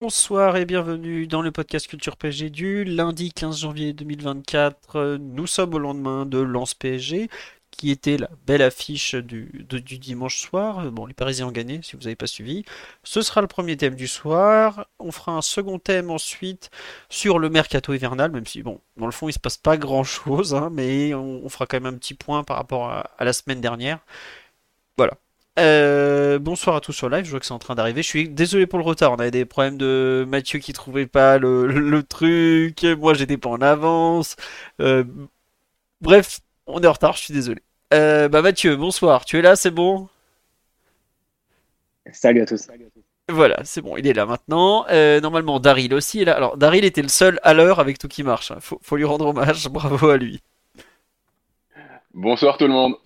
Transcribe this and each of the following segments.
Bonsoir et bienvenue dans le podcast Culture PSG du lundi 15 janvier 2024. Nous sommes au lendemain de Lance PSG, qui était la belle affiche du, dimanche soir. Bon, les Parisiens ont gagné, si vous n'avez pas suivi. Ce sera le premier thème du soir. On fera un second thème ensuite sur le mercato hivernal, même si, bon, dans le fond, il se passe pas grand-chose, hein, mais on, fera quand même un petit point par rapport à la semaine dernière. Voilà. Euh, bonsoir à tous sur live, je vois que c'est en train d'arriver. Je suis désolé pour le retard, on avait des problèmes de Mathieu qui trouvait pas le, le truc, moi j'étais pas en avance. Euh, bref, on est en retard, je suis désolé. Euh, bah Mathieu, bonsoir, tu es là, c'est bon? Salut à tous. Voilà, c'est bon, il est là maintenant. Euh, normalement, Daryl aussi est là. Alors, Daryl était le seul à l'heure avec tout qui marche. hein. Faut, faut lui rendre hommage, bravo à lui. Bonsoir tout le monde.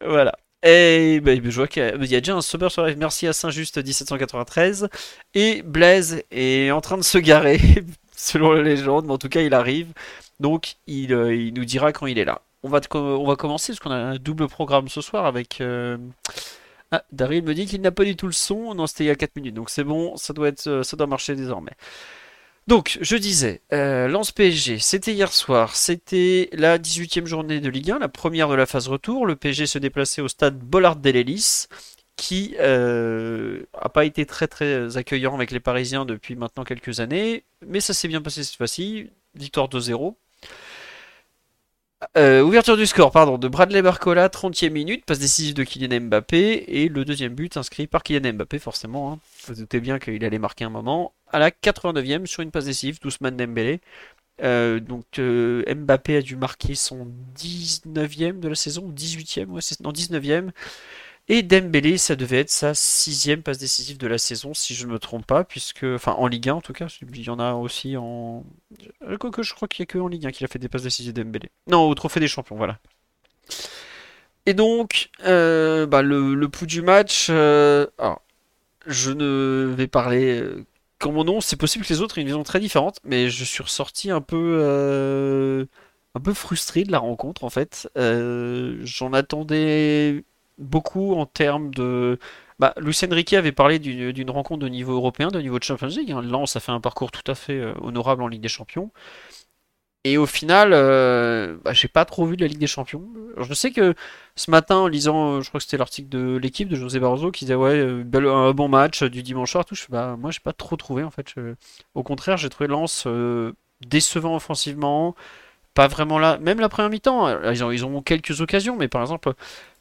Voilà. Et bah, je vois qu'il y a déjà un sober sur live. Merci à Saint-Just 1793. Et Blaise est en train de se garer, selon la légende, mais en tout cas, il arrive. Donc, il, euh, nous dira quand il est là. On va, on va commencer parce qu'on a un double programme ce soir avec. euh, Ah, Daryl me dit qu'il n'a pas du tout le son. Non, c'était il y a 4 minutes. Donc, c'est bon, ça doit être, euh, ça doit marcher désormais. Donc, je disais, euh, Lens PSG, c'était hier soir, c'était la 18e journée de Ligue 1, la première de la phase retour. Le PSG se déplaçait au stade Bollard Delellis, qui euh, a pas été très très accueillant avec les Parisiens depuis maintenant quelques années, mais ça s'est bien passé cette fois-ci, victoire 2-0. Euh, ouverture du score, pardon, de Bradley Barcola, 30e minute, passe décisive de Kylian Mbappé, et le deuxième but inscrit par Kylian Mbappé, forcément. Hein. Vous vous doutez bien qu'il allait marquer un moment. À la 89e, sur une passe décisive, d'Ousmane Dembélé. Euh, donc euh, Mbappé a dû marquer son 19e de la saison, ou 18e, ouais, c'est, non 19e. Et Dembélé, ça devait être sa sixième passe décisive de la saison, si je ne me trompe pas, puisque, enfin en Ligue 1 en tout cas, il y en a aussi en... Je crois qu'il n'y a que en Ligue 1 qu'il a fait des passes décisives Dembélé. Non, au Trophée des Champions, voilà. Et donc, euh, bah, le, le pouls du match, alors, je ne vais parler euh, qu'en mon nom, c'est possible que les autres aient une vision très différente, mais je suis ressorti un peu, euh, un peu frustré de la rencontre en fait. Euh, j'en attendais beaucoup en termes de. Bah, Luis Enrique avait parlé d'une rencontre de niveau européen, de niveau de Champions League. hein. Lens a fait un parcours tout à fait honorable en Ligue des Champions. Et au final, euh, bah, j'ai pas trop vu de la Ligue des Champions. Je sais que ce matin, en lisant, euh, je crois que c'était l'article de l'équipe de José Barroso qui disait ouais, euh, un bon match euh, du dimanche soir, tout. Je bah, moi, j'ai pas trop trouvé en fait. Au contraire, j'ai trouvé Lens décevant offensivement, pas vraiment là. Même la première mi-temps, ils ont, ils ont quelques occasions, mais par exemple,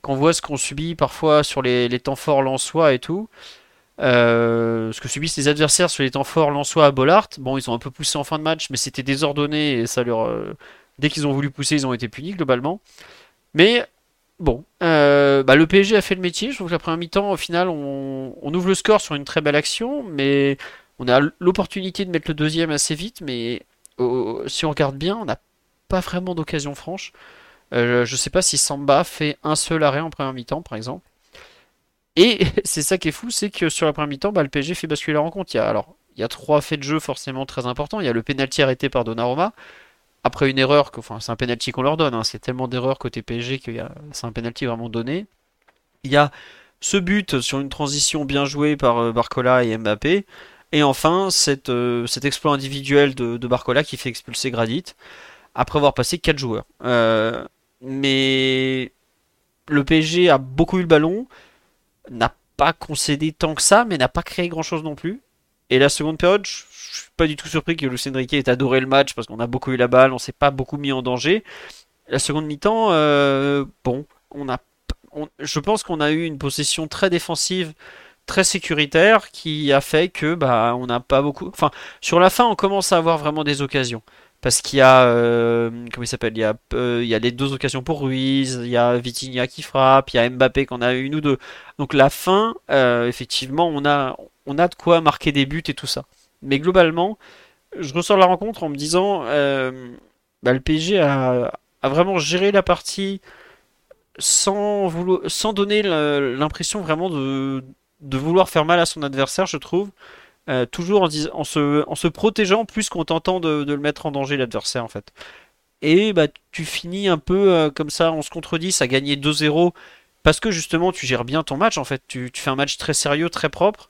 quand on voit ce qu'on subit parfois sur les, les temps forts lensois et tout. Euh, ce que subissent les adversaires sur les temps forts lensois à Bollard, bon, ils ont un peu poussé en fin de match, mais c'était désordonné et ça leur. euh, dès qu'ils ont voulu pousser, ils ont été punis globalement. Mais bon, euh, bah, le PSG a fait le métier. Je trouve que la première mi-temps, au final, on, on ouvre le score sur une très belle action, mais on a l'opportunité de mettre le deuxième assez vite. Mais si on regarde bien, on n'a pas vraiment d'occasion franche. Je sais pas si Samba fait un seul arrêt en première mi-temps, par exemple. Et c'est ça qui est fou, c'est que sur la première mi-temps, bah, le PSG fait basculer la rencontre. Il y a, alors, il y a trois faits de jeu forcément très importants. Il y a le pénalty arrêté par Donnarumma. Après une erreur, c'est un pénalty qu'on leur donne. hein. C'est tellement d'erreurs côté PSG que c'est un pénalty vraiment donné. Il y a ce but sur une transition bien jouée par euh, Barcola et Mbappé. Et enfin, cette, euh, cet exploit individuel de, de Barcola qui fait expulser Gradit après avoir passé 4 joueurs. Euh, mais le PSG a beaucoup eu le ballon n'a pas concédé tant que ça, mais n'a pas créé grand-chose non plus. Et la seconde période, je suis pas du tout surpris que Luis Enrique ait adoré le match parce qu'on a beaucoup eu la balle, on s'est pas beaucoup mis en danger. La seconde mi-temps, euh, bon, on a, je pense qu'on a eu une possession très défensive, très sécuritaire, qui a fait que bah on n'a pas beaucoup. Enfin, sur la fin, on commence à avoir vraiment des occasions. Parce qu'il y a euh, comment il s'appelle? Il y a euh, y a les deux occasions pour Ruiz il y a Vitinha qui frappe il y a Mbappé qu'on a une ou deux. Donc la fin euh, effectivement on a de quoi marquer des buts et tout ça. Mais globalement je ressors la rencontre en me disant bah, le PSG a, vraiment géré la partie sans donner l'impression vraiment de vouloir faire mal à son adversaire je trouve euh, toujours en, se, protégeant plus qu'en tentant de, le mettre en danger l'adversaire en fait. Et bah tu finis un peu euh, comme ça, on se contredit, à gagner 2-0 parce que justement tu gères bien ton match en fait. Tu, fais un match très sérieux, très propre,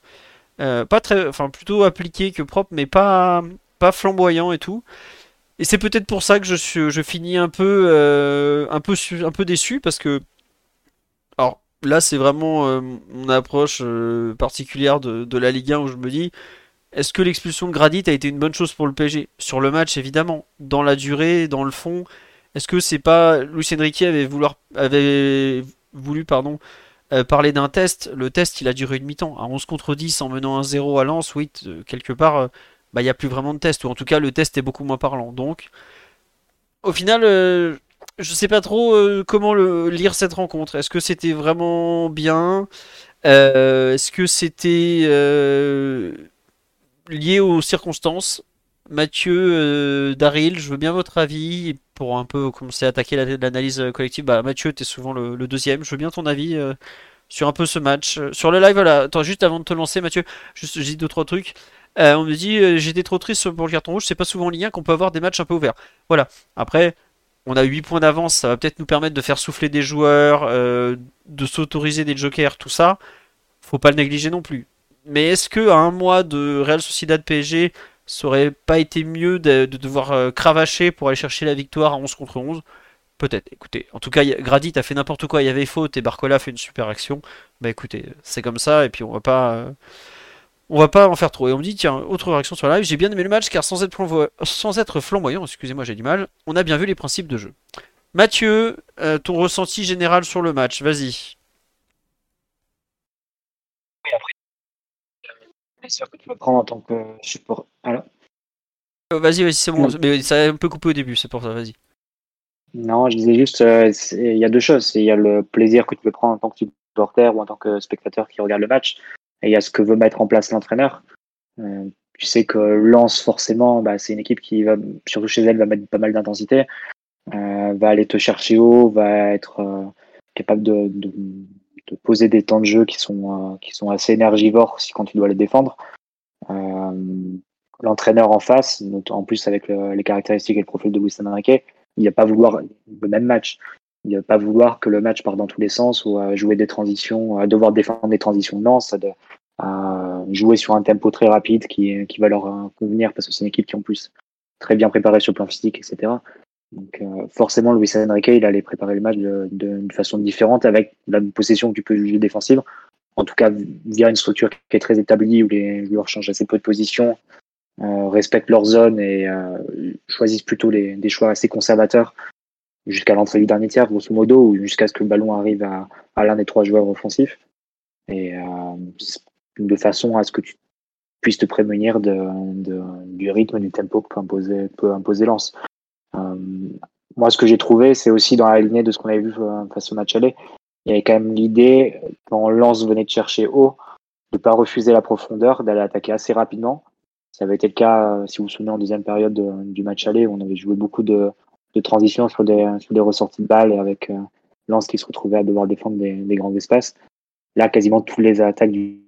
euh, pas très, enfin plutôt appliqué que propre, mais pas pas flamboyant et tout. Et c'est peut-être pour ça que je, suis, je finis un peu, un peu, un peu déçu parce que alors là, c'est vraiment euh, mon approche euh, particulière de, la Ligue 1 où je me dis est-ce que l'expulsion de Gradit a été une bonne chose pour le PSG Sur le match, évidemment. Dans la durée, dans le fond, est-ce que c'est pas. Luis Enrique avait, voulu euh, parler d'un test. Le test, il a duré une mi-temps. À 11 contre 10 en menant un 0 à Lens, oui, quelque part, bah, il n'y a plus vraiment de test. Ou en tout cas, le test est beaucoup moins parlant. Donc, au final, je sais pas trop euh, comment lire cette rencontre. Est-ce que c'était vraiment bien? Euh, Est-ce que c'était euh, lié aux circonstances? Mathieu, Daryl, je veux bien votre avis pour un peu commencer à attaquer l'analyse collective. Bah, Mathieu, tu souvent le, deuxième. Je veux bien ton avis sur un peu ce match. Sur le live, voilà. Attends, juste avant de te lancer, Mathieu, juste, je dis deux, trois trucs. on me dit, j'étais trop triste pour le carton rouge. C'est pas souvent en lien qu'on peut avoir des matchs un peu ouverts. Voilà. Après, on a 8 points d'avance, ça va peut-être nous permettre de faire souffler des joueurs, euh, de s'autoriser des jokers, tout ça. Faut pas le négliger non plus. Mais est-ce que à un mois de Real Sociedad PSG, ça aurait pas été mieux de, devoir euh, cravacher pour aller chercher la victoire à 11 contre 11 Peut-être. Écoutez, en tout cas, Gradit a fait n'importe quoi, il y avait faute et Barcola fait une super action. Bah écoutez, c'est comme ça et puis on va pas. Euh, on va pas en faire trop. Et on me dit, tiens, autre réaction sur la live, j'ai bien aimé le match car sans être, sans être flamboyant, excusez-moi j'ai du mal, on a bien vu les principes de jeu. Mathieu, euh, ton ressenti général sur le match, vas-y. Oui, après, sûr que tu peux prendre en tant que support. Alors euh, Vas-y, vas-y, c'est bon, mais ça a un peu coupé au début, c'est pour ça, vas-y. Non, je disais juste, euh, il y a deux choses. Il y a le plaisir que tu peux prendre en tant que supporter ou en tant que spectateur qui regarde le match et a ce que veut mettre en place l'entraîneur. Euh, tu sais que Lens, forcément, bah, c'est une équipe qui va, surtout chez elle, va mettre pas mal d'intensité, euh, va aller te chercher haut, va être euh, capable de, de, poser des temps de jeu qui sont, euh, qui sont assez énergivores si quand tu dois les défendre. Euh, l'entraîneur en face, en plus avec le, les caractéristiques et le profil de Luis Enrique, il va pas vouloir le même match. Il ne pas vouloir que le match parte dans tous les sens ou à jouer des transitions, à devoir défendre des transitions. Non, ça à jouer sur un tempo très rapide qui, qui va leur euh, convenir parce que c'est une équipe qui en plus très bien préparée sur le plan physique, etc. Donc euh, forcément, Luis Enrique, il allait préparer le match de, façon différente avec la possession que tu peux juger défensive. En tout cas, via une structure qui est très établie où les joueurs changent assez peu de position, euh, respectent leur zone et euh, choisissent plutôt les, des choix assez conservateurs jusqu'à l'entrée du dernier tiers, grosso modo, ou jusqu'à ce que le ballon arrive à, à l'un des trois joueurs offensifs. Et euh, de façon à ce que tu puisses te prémunir de, du rythme, du tempo que peut imposer, peut imposer Lens. Euh, moi, ce que j'ai trouvé, c'est aussi dans la lignée de ce qu'on avait vu euh, face au match aller. Il y avait quand même l'idée, quand Lens venait de chercher haut, de ne pas refuser la profondeur, d'aller attaquer assez rapidement. Ça avait été le cas, euh, si vous vous souvenez, en deuxième période de, du match aller, où on avait joué beaucoup de, de transition sur des, sur des ressorties de balles et avec euh, Lance qui se retrouvait à devoir défendre des, des, grands espaces. Là, quasiment toutes les attaques du.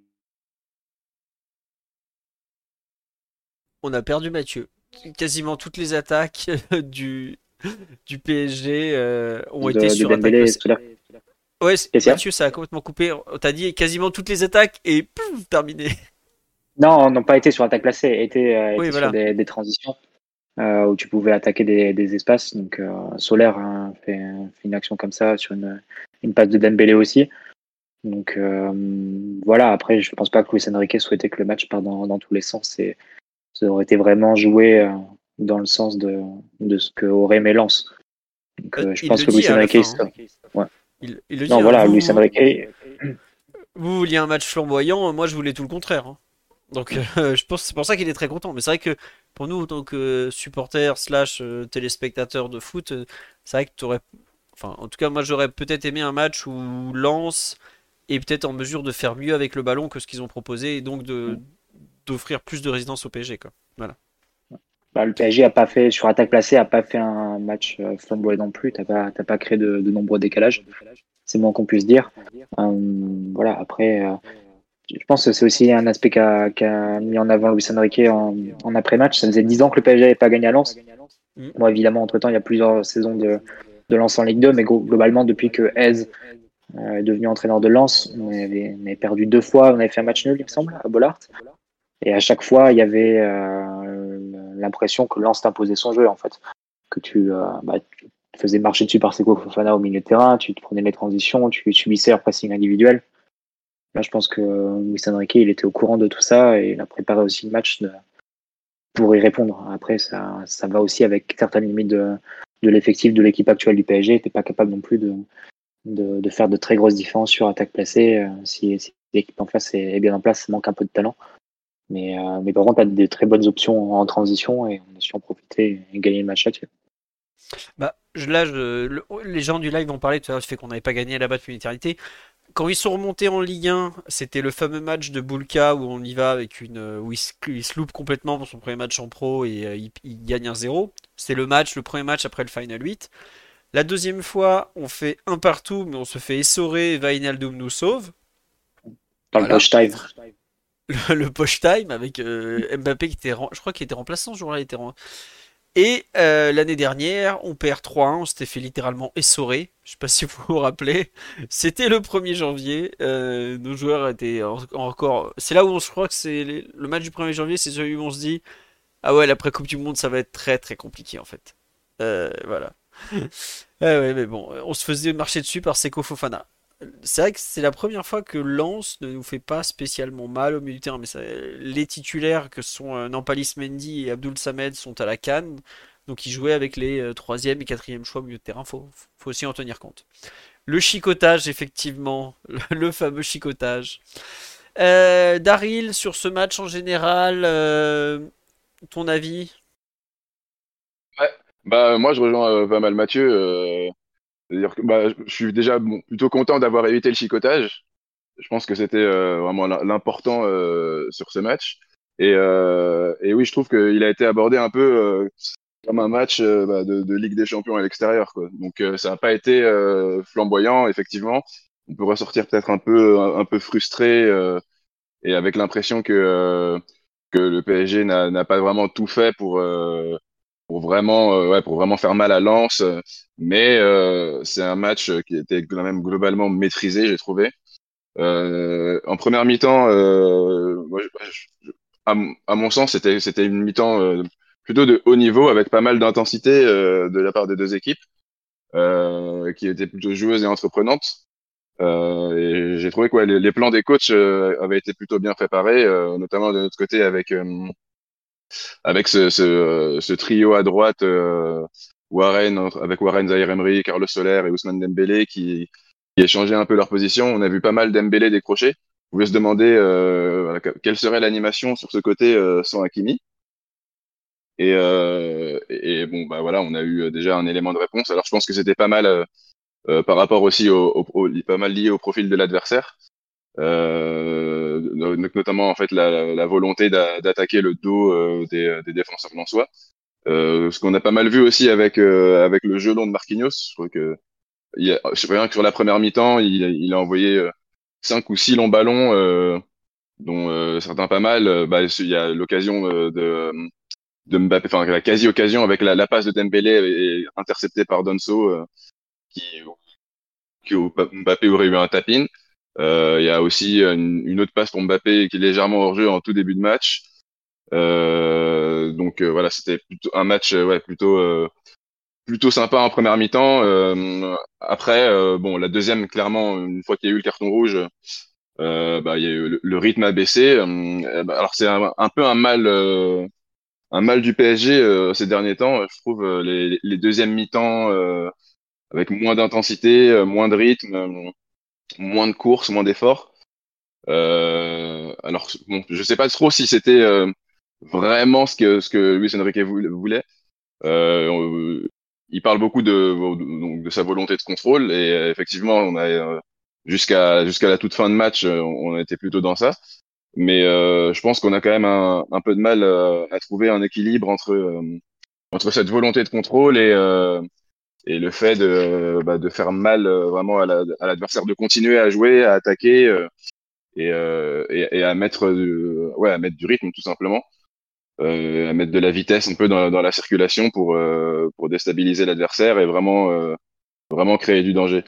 On a perdu Mathieu. Quasiment toutes les attaques du, du PSG euh, ont été sur attaque. Ouais, Mathieu, ça a complètement coupé. T'as dit quasiment toutes les attaques et pouf, terminé. Non, n'ont pas été sur attaque placée, été, euh, oui, voilà. sur des, des transitions euh, où tu pouvais attaquer des, des espaces. Donc Solaire hein, fait, fait, une action comme ça sur une, une passe de Dembélé aussi. Donc voilà, après je pense pas que Luis Enrique souhaitait que le match parte dans, dans tous les sens et ça aurait été vraiment joué euh, dans le sens de, de ce que aurait aimé. Donc euh, je pense que Luis Enrique... Hein. ouais. il, il, le dit, non, voilà, vous, Luis Enrique... Vous vouliez un match flamboyant, moi je voulais tout le contraire. Hein. Donc euh, je pense c'est pour ça qu'il est très content. Mais c'est vrai que pour nous, en tant que supporters slash euh, téléspectateurs de foot, c'est vrai que tu aurais. Enfin, en tout cas, moi j'aurais peut-être aimé un match où Lens est peut-être en mesure de faire mieux avec le ballon que ce qu'ils ont proposé et donc de d'offrir plus de résidence au PSG. Quoi. Voilà. Bah, le PSG a pas fait sur attaque placée, a pas fait un match euh, flamboyant non plus. T'as pas, t'as pas créé de, de nombreux décalages. C'est moins qu'on puisse dire. Euh, voilà. Après, euh, je pense que c'est aussi un aspect qu'a, qu'a mis en avant Luis Enrique en, en après-match. Ça faisait 10 ans que le PSG n'avait pas gagné à Lens. Mm. Bon, évidemment, entre temps, il y a plusieurs saisons de, de Lens en Ligue 2, mais glo- globalement, depuis que Hez est devenu entraîneur de Lens, on avait, on avait perdu deux fois. On avait fait un match nul, il me semble, à Bollard. Et à chaque fois, il y avait euh, l'impression que Lens t'imposait son jeu, en fait. Que tu, euh, bah, faisais marcher dessus par Seko Fofana au milieu de terrain, tu te prenais les transitions, tu subissais leur pressing individuel. Là, je pense que Luis Enrique, il était au courant de tout ça et il a préparé aussi le match pour y répondre. Après, ça, ça va aussi avec certaines limites de, l'effectif de l'équipe actuelle du PSG. Tu pas capable non plus de, faire de très grosses différences sur attaque placée. Euh, Si, l'équipe en face est bien en place, ça manque un peu de talent. Mais, euh, mais par contre, tu as des très bonnes options en transition et on a su en profiter et gagner le match là-dessus. Bah, je- là, je- le- les gens du live ont parlé tout à l'heure du fait qu'on n'avait pas gagné là-bas depuis une éternité. Quand ils sont remontés en Ligue 1, c'était le fameux match de Boulka où on y va avec une euh, où il se, il se loupe complètement pour son premier match en pro et euh, il, il gagne un 0. C'est le match, le premier match après le Final 8. La deuxième fois, on fait un partout, mais on se fait essorer et Wijnaldum nous sauve. Dans Voilà. le time. Le, le poche time avec euh, Mbappé qui était, je crois qu'il était remplaçant ce jour-là. était Et euh, l'année dernière, on perd 3-1, on s'était fait littéralement essorer. Je sais pas si vous vous rappelez. C'était le 1er janvier. euh, nos joueurs étaient en- encore. C'est là où on se croit que c'est le match du 1er janvier, c'est celui où on se dit ah ouais, l'après Coupe du Monde, ça va être très très compliqué en fait. Voilà. Ah mais bon, on se faisait marcher dessus par Seko Fofana. C'est vrai que c'est la première fois que Lens ne nous fait pas spécialement mal au milieu du terrain, mais les titulaires que sont euh, Nampalis Mendy et Abdul Samed sont à la canne, donc ils jouaient avec les euh, troisième et quatrième choix au milieu de terrain, faut, faut aussi en tenir compte. Le chicotage, effectivement, le, fameux chicotage. Euh, Daryl, sur ce match en général, euh, ton avis? Bah, moi, je rejoins pas mal Mathieu. C'est-à-dire que bah, je suis déjà bon, plutôt content d'avoir évité le chicotage. Je pense que c'était euh, vraiment l'im- l'important euh, sur ce match. Et, euh, et oui, je trouve qu'il a été abordé un peu euh, comme un match euh, bah, de, de Ligue des Champions à l'extérieur. Donc, euh, ça n'a pas été flamboyant, effectivement. On peut ressortir peut-être un peu, un, un peu frustré et avec l'impression que, que le PSG n'a pas vraiment tout fait pour, pour vraiment, euh, ouais, pour vraiment faire mal à Lens. euh, Mais euh, c'est un match qui était quand même globalement maîtrisé, j'ai trouvé. Euh, en première mi-temps, euh, à, à mon sens, c'était c'était une mi-temps euh, plutôt de haut niveau avec pas mal d'intensité euh, de la part des deux équipes euh, qui étaient plutôt joueuses et entreprenantes. Euh, et j'ai trouvé que ouais, les, les plans des coachs euh, avaient été plutôt bien préparés, euh, notamment de notre côté avec euh, avec euh, ce trio à droite, euh, Warren, avec Warren Zahir Emery, Carlos Soler et Ousmane Dembélé qui, qui un peu leur position. On a vu pas mal Dembélé décrocher. On pouvait se demander euh, quelle serait l'animation sur ce côté sans Hakimi. Et, bon, bah voilà, on a eu déjà un élément de réponse. Alors je pense que c'était pas mal par rapport aussi au, au, au- pas mal lié au profil de l'adversaire. Euh, no- notamment en fait la, la volonté d'a- d'attaquer le dos euh, des, des défenseurs lensois. Euh, ce qu'on a pas mal vu aussi avec euh, avec le jeu long de Marquinhos. Je crois que il a, je sais rien que sur la première mi-temps, il, il a envoyé euh, cinq ou six longs ballons, euh, dont euh, certains pas mal. Euh, Bah, il y a l'occasion euh, de de Mbappé, enfin la quasi-occasion avec la, la passe de Dembélé interceptée par Donso, euh, qui, qui Mbappé aurait eu un tap-in. Euh, il y a aussi une, une autre passe pour Mbappé qui est légèrement hors jeu en tout début de match. Euh, donc euh, voilà, c'était plutôt un match ouais plutôt plutôt sympa en première mi-temps. Euh, après, euh, bon, la deuxième, clairement, une fois qu'il y a eu le carton rouge, euh, bah, il y a eu le, le rythme a baissé. Bah, alors c'est un, peu un mal, un mal du PSG ces derniers temps. Je trouve les, les deuxièmes mi-temps avec moins d'intensité, moins de rythme, moins de courses, moins d'efforts. Euh, alors bon, je sais pas trop si c'était euh, vraiment ce que, ce que Luis Enrique voulait. Euh, il parle beaucoup de, de, sa volonté de contrôle et effectivement, on a jusqu'à jusqu'à la toute fin de match, on été plutôt dans ça. Mais je pense qu'on a quand même un, un, peu de mal à trouver un équilibre entre entre cette volonté de contrôle et et le fait de, bah, de faire mal vraiment à l'adversaire, de continuer à jouer, à attaquer et, et, et, à mettre ouais à mettre du rythme tout simplement euh, à mettre de la vitesse un peu dans, dans la circulation pour, euh, pour déstabiliser l'adversaire et vraiment, euh, vraiment créer du danger.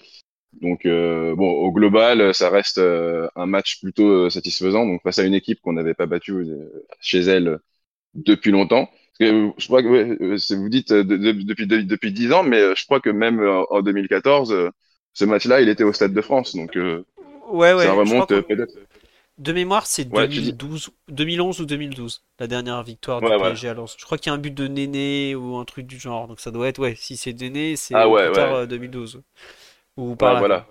Donc bon, au global, ça reste un match plutôt satisfaisant. Donc face à une équipe qu'on n'avait pas battue chez elle depuis longtemps. Je crois que vous dites depuis depuis dix ans, mais je crois que même en 2014, ce match-là, il était au Stade de France. Donc ouais, ouais, ça remonte peut-être. De mémoire, c'est 2012, 2011 ou 2012, la dernière victoire du PSG à Lens. Je crois qu'il y a un but de Néné ou un truc du genre. Donc ça doit être, ouais, si c'est Néné, c'est ah, ouais, 2012. Euh, ou par là. Voilà.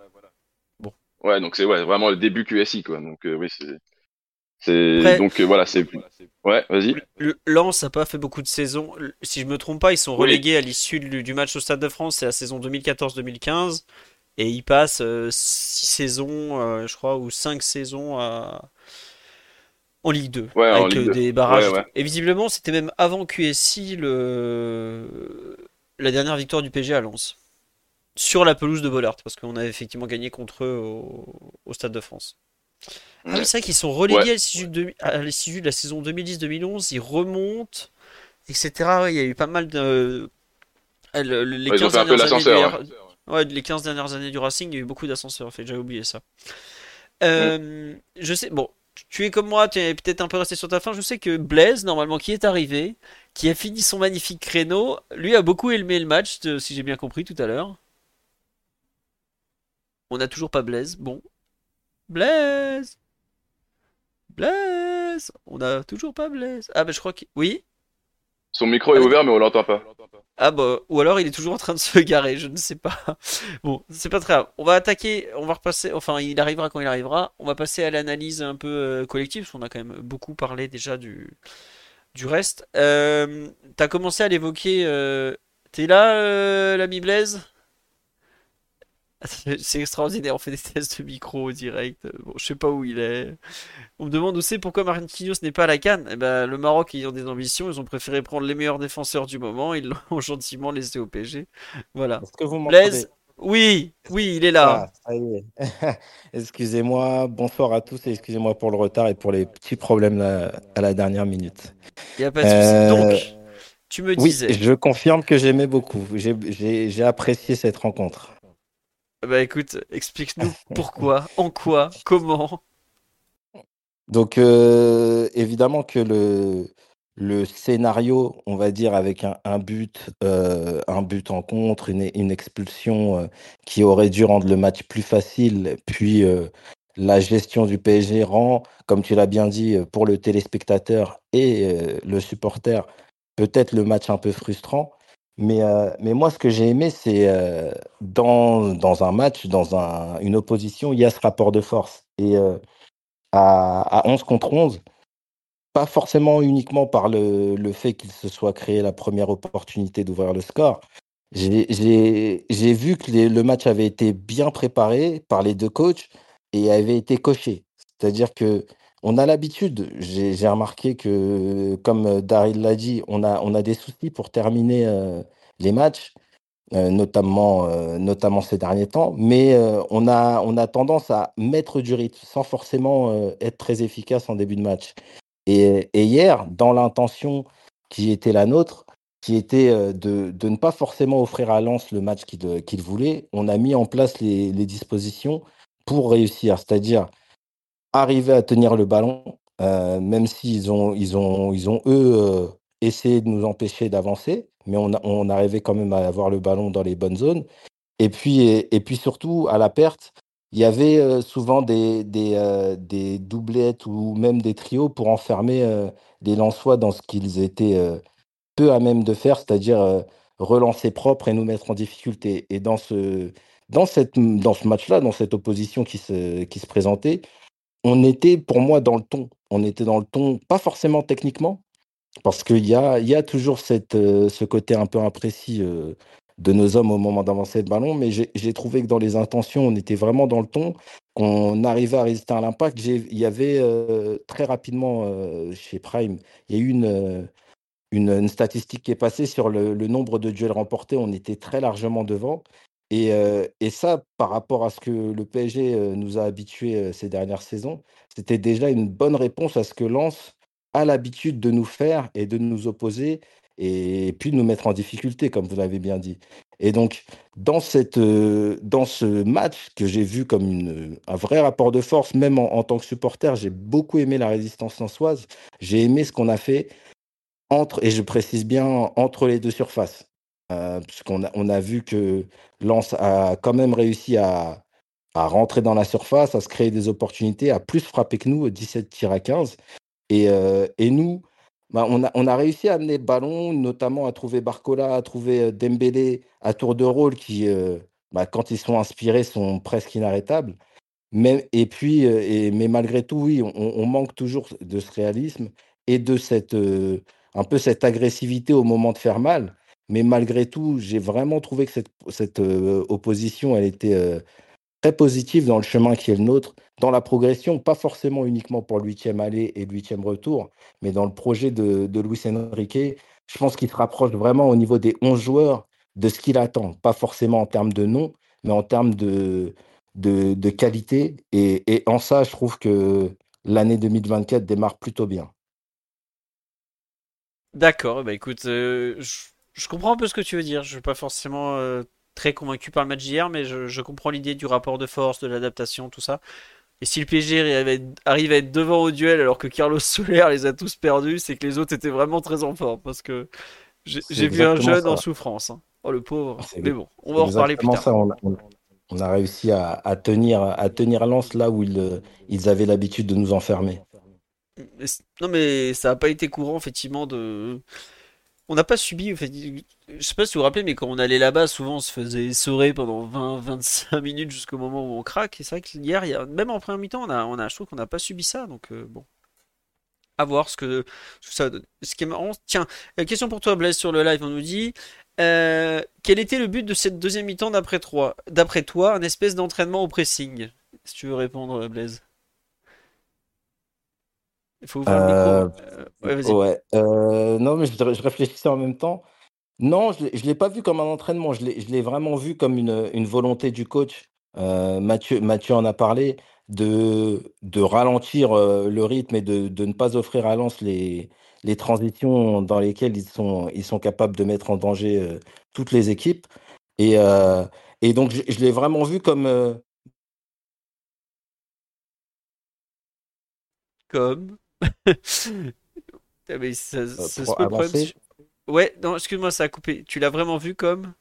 Bon. Ouais, donc c'est ouais, vraiment le début QSI, quoi. Donc euh, oui, c'est. Donc euh, voilà, c'est. Ouais, vas-y. Lens n'a pas fait beaucoup de saisons. Si je me trompe pas, ils sont relégués à l'issue du, match au Stade de France. C'est la saison 2014-2015. Et il passe 6 euh, saisons, euh, je crois, ou 5 saisons en Ligue 2. avec euh, des barrages. Et visiblement, c'était même avant QSI le... la dernière victoire du PG à Lens. Sur la pelouse de Bollard, parce qu'on avait effectivement gagné contre eux au, Stade de France. Ah oui, c'est vrai qu'ils sont relégués à l'issue de, la saison 2010-2011, ils remontent, etc. il y a eu pas mal de. Les 15 dernières années Ouais, les 15 dernières années du Racing, il y a eu beaucoup d'ascenseurs, en fait, j'avais oublié ça. Euh, je sais, bon, tu es comme moi, tu es peut-être un peu resté sur ta fin. Je sais que Blaise, normalement, qui est arrivé, qui a fini son magnifique créneau, lui a beaucoup aimé le match, si j'ai bien compris tout à l'heure. On n'a toujours pas Blaise. Bon. Blaise Blaise On n'a toujours pas Blaise. Ah, bah je crois que. Oui? Son micro est ouvert, mais on l'entend pas. Ah bah, ou alors il est toujours en train de se garer, je ne sais pas. Bon, c'est pas très grave. On va attaquer, on va repasser, enfin il arrivera quand il arrivera. On va passer à l'analyse un peu euh, collective, parce qu'on a quand même beaucoup parlé déjà du, du reste. Euh, T'as commencé à l'évoquer. Euh... T'es là, euh, l'ami Blaise? C'est extraordinaire, on fait des tests de micro direct. Bon, je sais pas où il est. On me demande aussi pourquoi Marquinhos n'est pas à la canne. Eh ben, le Maroc ayant des ambitions, ils ont préféré prendre les meilleurs défenseurs du moment. Ils l'ont gentiment laissé au PG. Voilà. Est-ce que vous Blaise Oui, oui, il est là. Ah, excusez-moi, bonsoir à tous et excusez-moi pour le retard et pour les petits problèmes à la dernière minute. Il n'y a pas de souci. Euh, Donc, tu me disais. Oui, je confirme que j'aimais beaucoup. J'ai apprécié cette rencontre. Bah écoute, explique-nous pourquoi, en quoi, comment. Donc euh, évidemment que le, le scénario, on va dire avec un, but, euh, un but en contre, une, une expulsion euh, qui aurait dû rendre le match plus facile, puis la gestion du PSG rend, comme tu l'as bien dit, pour le téléspectateur et le supporter, peut-être le match un peu frustrant. Mais, euh, mais moi, ce que j'ai aimé, c'est euh, dans, dans un match, dans un, une opposition, il y a ce rapport de force. Et euh, à, à 11 contre 11, pas forcément uniquement par le, le fait qu'il se soit créé la première opportunité d'ouvrir le score. J'ai vu que le match avait été bien préparé par les deux coachs et avait été coché. C'est-à-dire que on a l'habitude, j'ai remarqué que, comme Daryl l'a dit, on a, on a des soucis pour terminer euh, les matchs, euh, notamment, euh, notamment ces derniers temps, mais on, a, on a tendance à mettre du rythme sans forcément être très efficace en début de match. Et, hier, dans l'intention qui était la nôtre, qui était de, de, ne pas forcément offrir à Lens le match qu'il voulait, on a mis en place les, les dispositions pour réussir, c'est-à-dire arriver à tenir le ballon, euh, même s'ils ont, ils ont, ils ont eux euh, essayé de nous empêcher d'avancer, mais on, on arrivait quand même à avoir le ballon dans les bonnes zones. Et puis, et, puis surtout, à la perte, il y avait euh, souvent des, des, des, doublettes ou même des trios pour enfermer les Lensois dans ce qu'ils étaient peu à même de faire, c'est-à-dire relancer propre et nous mettre en difficulté. Et dans ce, dans dans ce match-là, dans cette opposition qui se, qui se présentait, on était pour moi dans le ton. On était dans le ton, pas forcément techniquement, Parce qu'il y a, toujours cette, ce côté un peu imprécis de nos hommes au moment d'avancer le ballon, mais j'ai trouvé que dans les intentions, on était vraiment dans le ton, qu'on arrivait à résister à l'impact. Il y avait très rapidement chez Prime, il y a eu une, une, statistique qui est passée sur le, nombre de duels remportés. On était très largement devant. Et, ça, par rapport à ce que le PSG nous a habitués ces dernières saisons, c'était déjà une bonne réponse à ce que Lens a l'habitude de nous faire et de nous opposer et puis de nous mettre en difficulté, comme vous l'avez bien dit. Et donc, dans, cette, dans ce match que j'ai vu comme un vrai rapport de force, même en, en tant que supporter, j'ai beaucoup aimé la résistance lensoise. J'ai aimé ce qu'on a fait entre, et je précise bien, entre les deux surfaces. Euh, puisqu'on a, vu que Lens a quand même réussi à, rentrer dans la surface, à se créer des opportunités, à plus frapper que nous, 17 tirs à 15. Et, euh, et nous, bah, on, a, réussi à amener le ballon, notamment à trouver Barcola, à trouver euh, Dembélé à tour de rôle, qui, bah, quand ils sont inspirés, sont presque inarrêtables. Mais, et puis, mais malgré tout, oui, on, on, manque toujours de ce réalisme et de cette un peu cette agressivité au moment de faire mal. Mais malgré tout, j'ai vraiment trouvé que cette, euh, opposition, elle était euh, très positive dans le chemin qui est le nôtre, dans la progression, pas forcément uniquement pour le huitième aller et le huitième retour, mais dans le projet de, de Luis Enrique. Je pense qu'il se rapproche vraiment au niveau des 11 joueurs de ce qu'il attend, pas forcément en termes de nom, mais en termes de, qualité. Et, en ça, je trouve que l'année 2024 démarre plutôt bien. D'accord, bah écoute, euh, comprends un peu ce que tu veux dire. Je suis pas forcément euh, très convaincu par le match d'hier, mais je, comprends l'idée du rapport de force, de l'adaptation, tout ça. Et si le PSG arrive à, être, devant au duel alors que Carlos Soler les a tous perdus, c'est que les autres étaient vraiment très en forme. Parce que j'ai vu un jeune en souffrance. Hein. Oh le pauvre. Mais bon, on va en reparler plus tard. on, a, réussi à, tenir, à tenir Lens là où ils, ils avaient l'habitude de nous enfermer. Non, mais ça n'a pas été courant, effectivement, de. On n'a pas subi. En fait, je sais pas si vous vous rappelez, mais quand on allait là-bas, souvent on se faisait essorer pendant 20-25 minutes jusqu'au moment où on craque. Et c'est vrai que hier, même en première mi-temps, on a, je trouve qu'on n'a pas subi ça. Donc, euh, bon. À voir ce que, ça donne. Ce qui est. Tiens, question pour toi, Blaise, sur le live. On nous dit. Euh, quel était le but de cette deuxième mi-temps d'après toi, d'après toi, un espèce d'entraînement au pressing? Si tu veux répondre, Blaise. Il faut ouvrir le micro. Euh, euh, ouais, euh, non, mais je, réfléchissais en même temps. Non, je ne l'ai pas vu comme un entraînement. Je l'ai vraiment vu comme une, une volonté du coach. Mathieu, Mathieu en a parlé de, de ralentir le rythme et de, de ne pas offrir à Lens les, les transitions dans lesquelles ils sont, ils sont capables de mettre en danger toutes les équipes. Et, et donc, je, je l'ai vraiment vu comme. Comme mais ça, euh, Ouais, non, excuse-moi, ça a coupé. Tu l'as vraiment vu comme?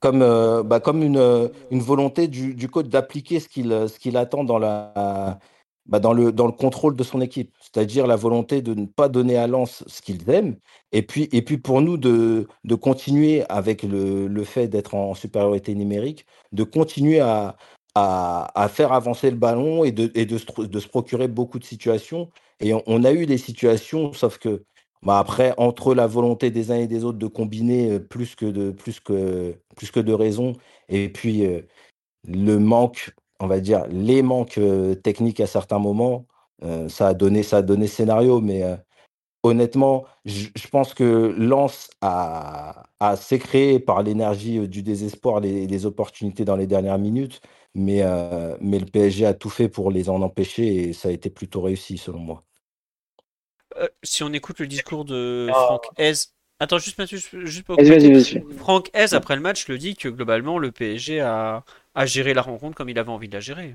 Comme, euh, bah, comme une, euh, une volonté du, du coach d'appliquer ce qu'il qu'il attend dans, la, bah, dans, le, dans le contrôle de son équipe, c'est-à-dire la volonté de ne pas donner à Lens ce qu'ils aiment, et puis, et puis pour nous de, de continuer avec le, le fait d'être en supériorité numérique, de continuer à, à, à, faire avancer le ballon et, de, et de, de, se, procurer beaucoup de situations et on, a eu des situations, sauf que bah après, entre la volonté des uns et des autres de combiner plus que de, plus que, plus que de raisons, et puis le manque, on va dire, les manques techniques à certains moments, ça, a donné, ça a donné scénario. Mais honnêtement, je, pense que Lens a, a s'est créé par l'énergie du désespoir les, les, opportunités dans les dernières minutes. Mais, mais le PSG a tout fait pour les en empêcher et ça a été plutôt réussi selon moi. Euh, si on écoute le discours de ah. Franck Hez. Attends, juste Mathieu, juste pour. Franck Hez, après le match, le dit que globalement, le PSG a, a géré la rencontre comme il avait envie de la gérer.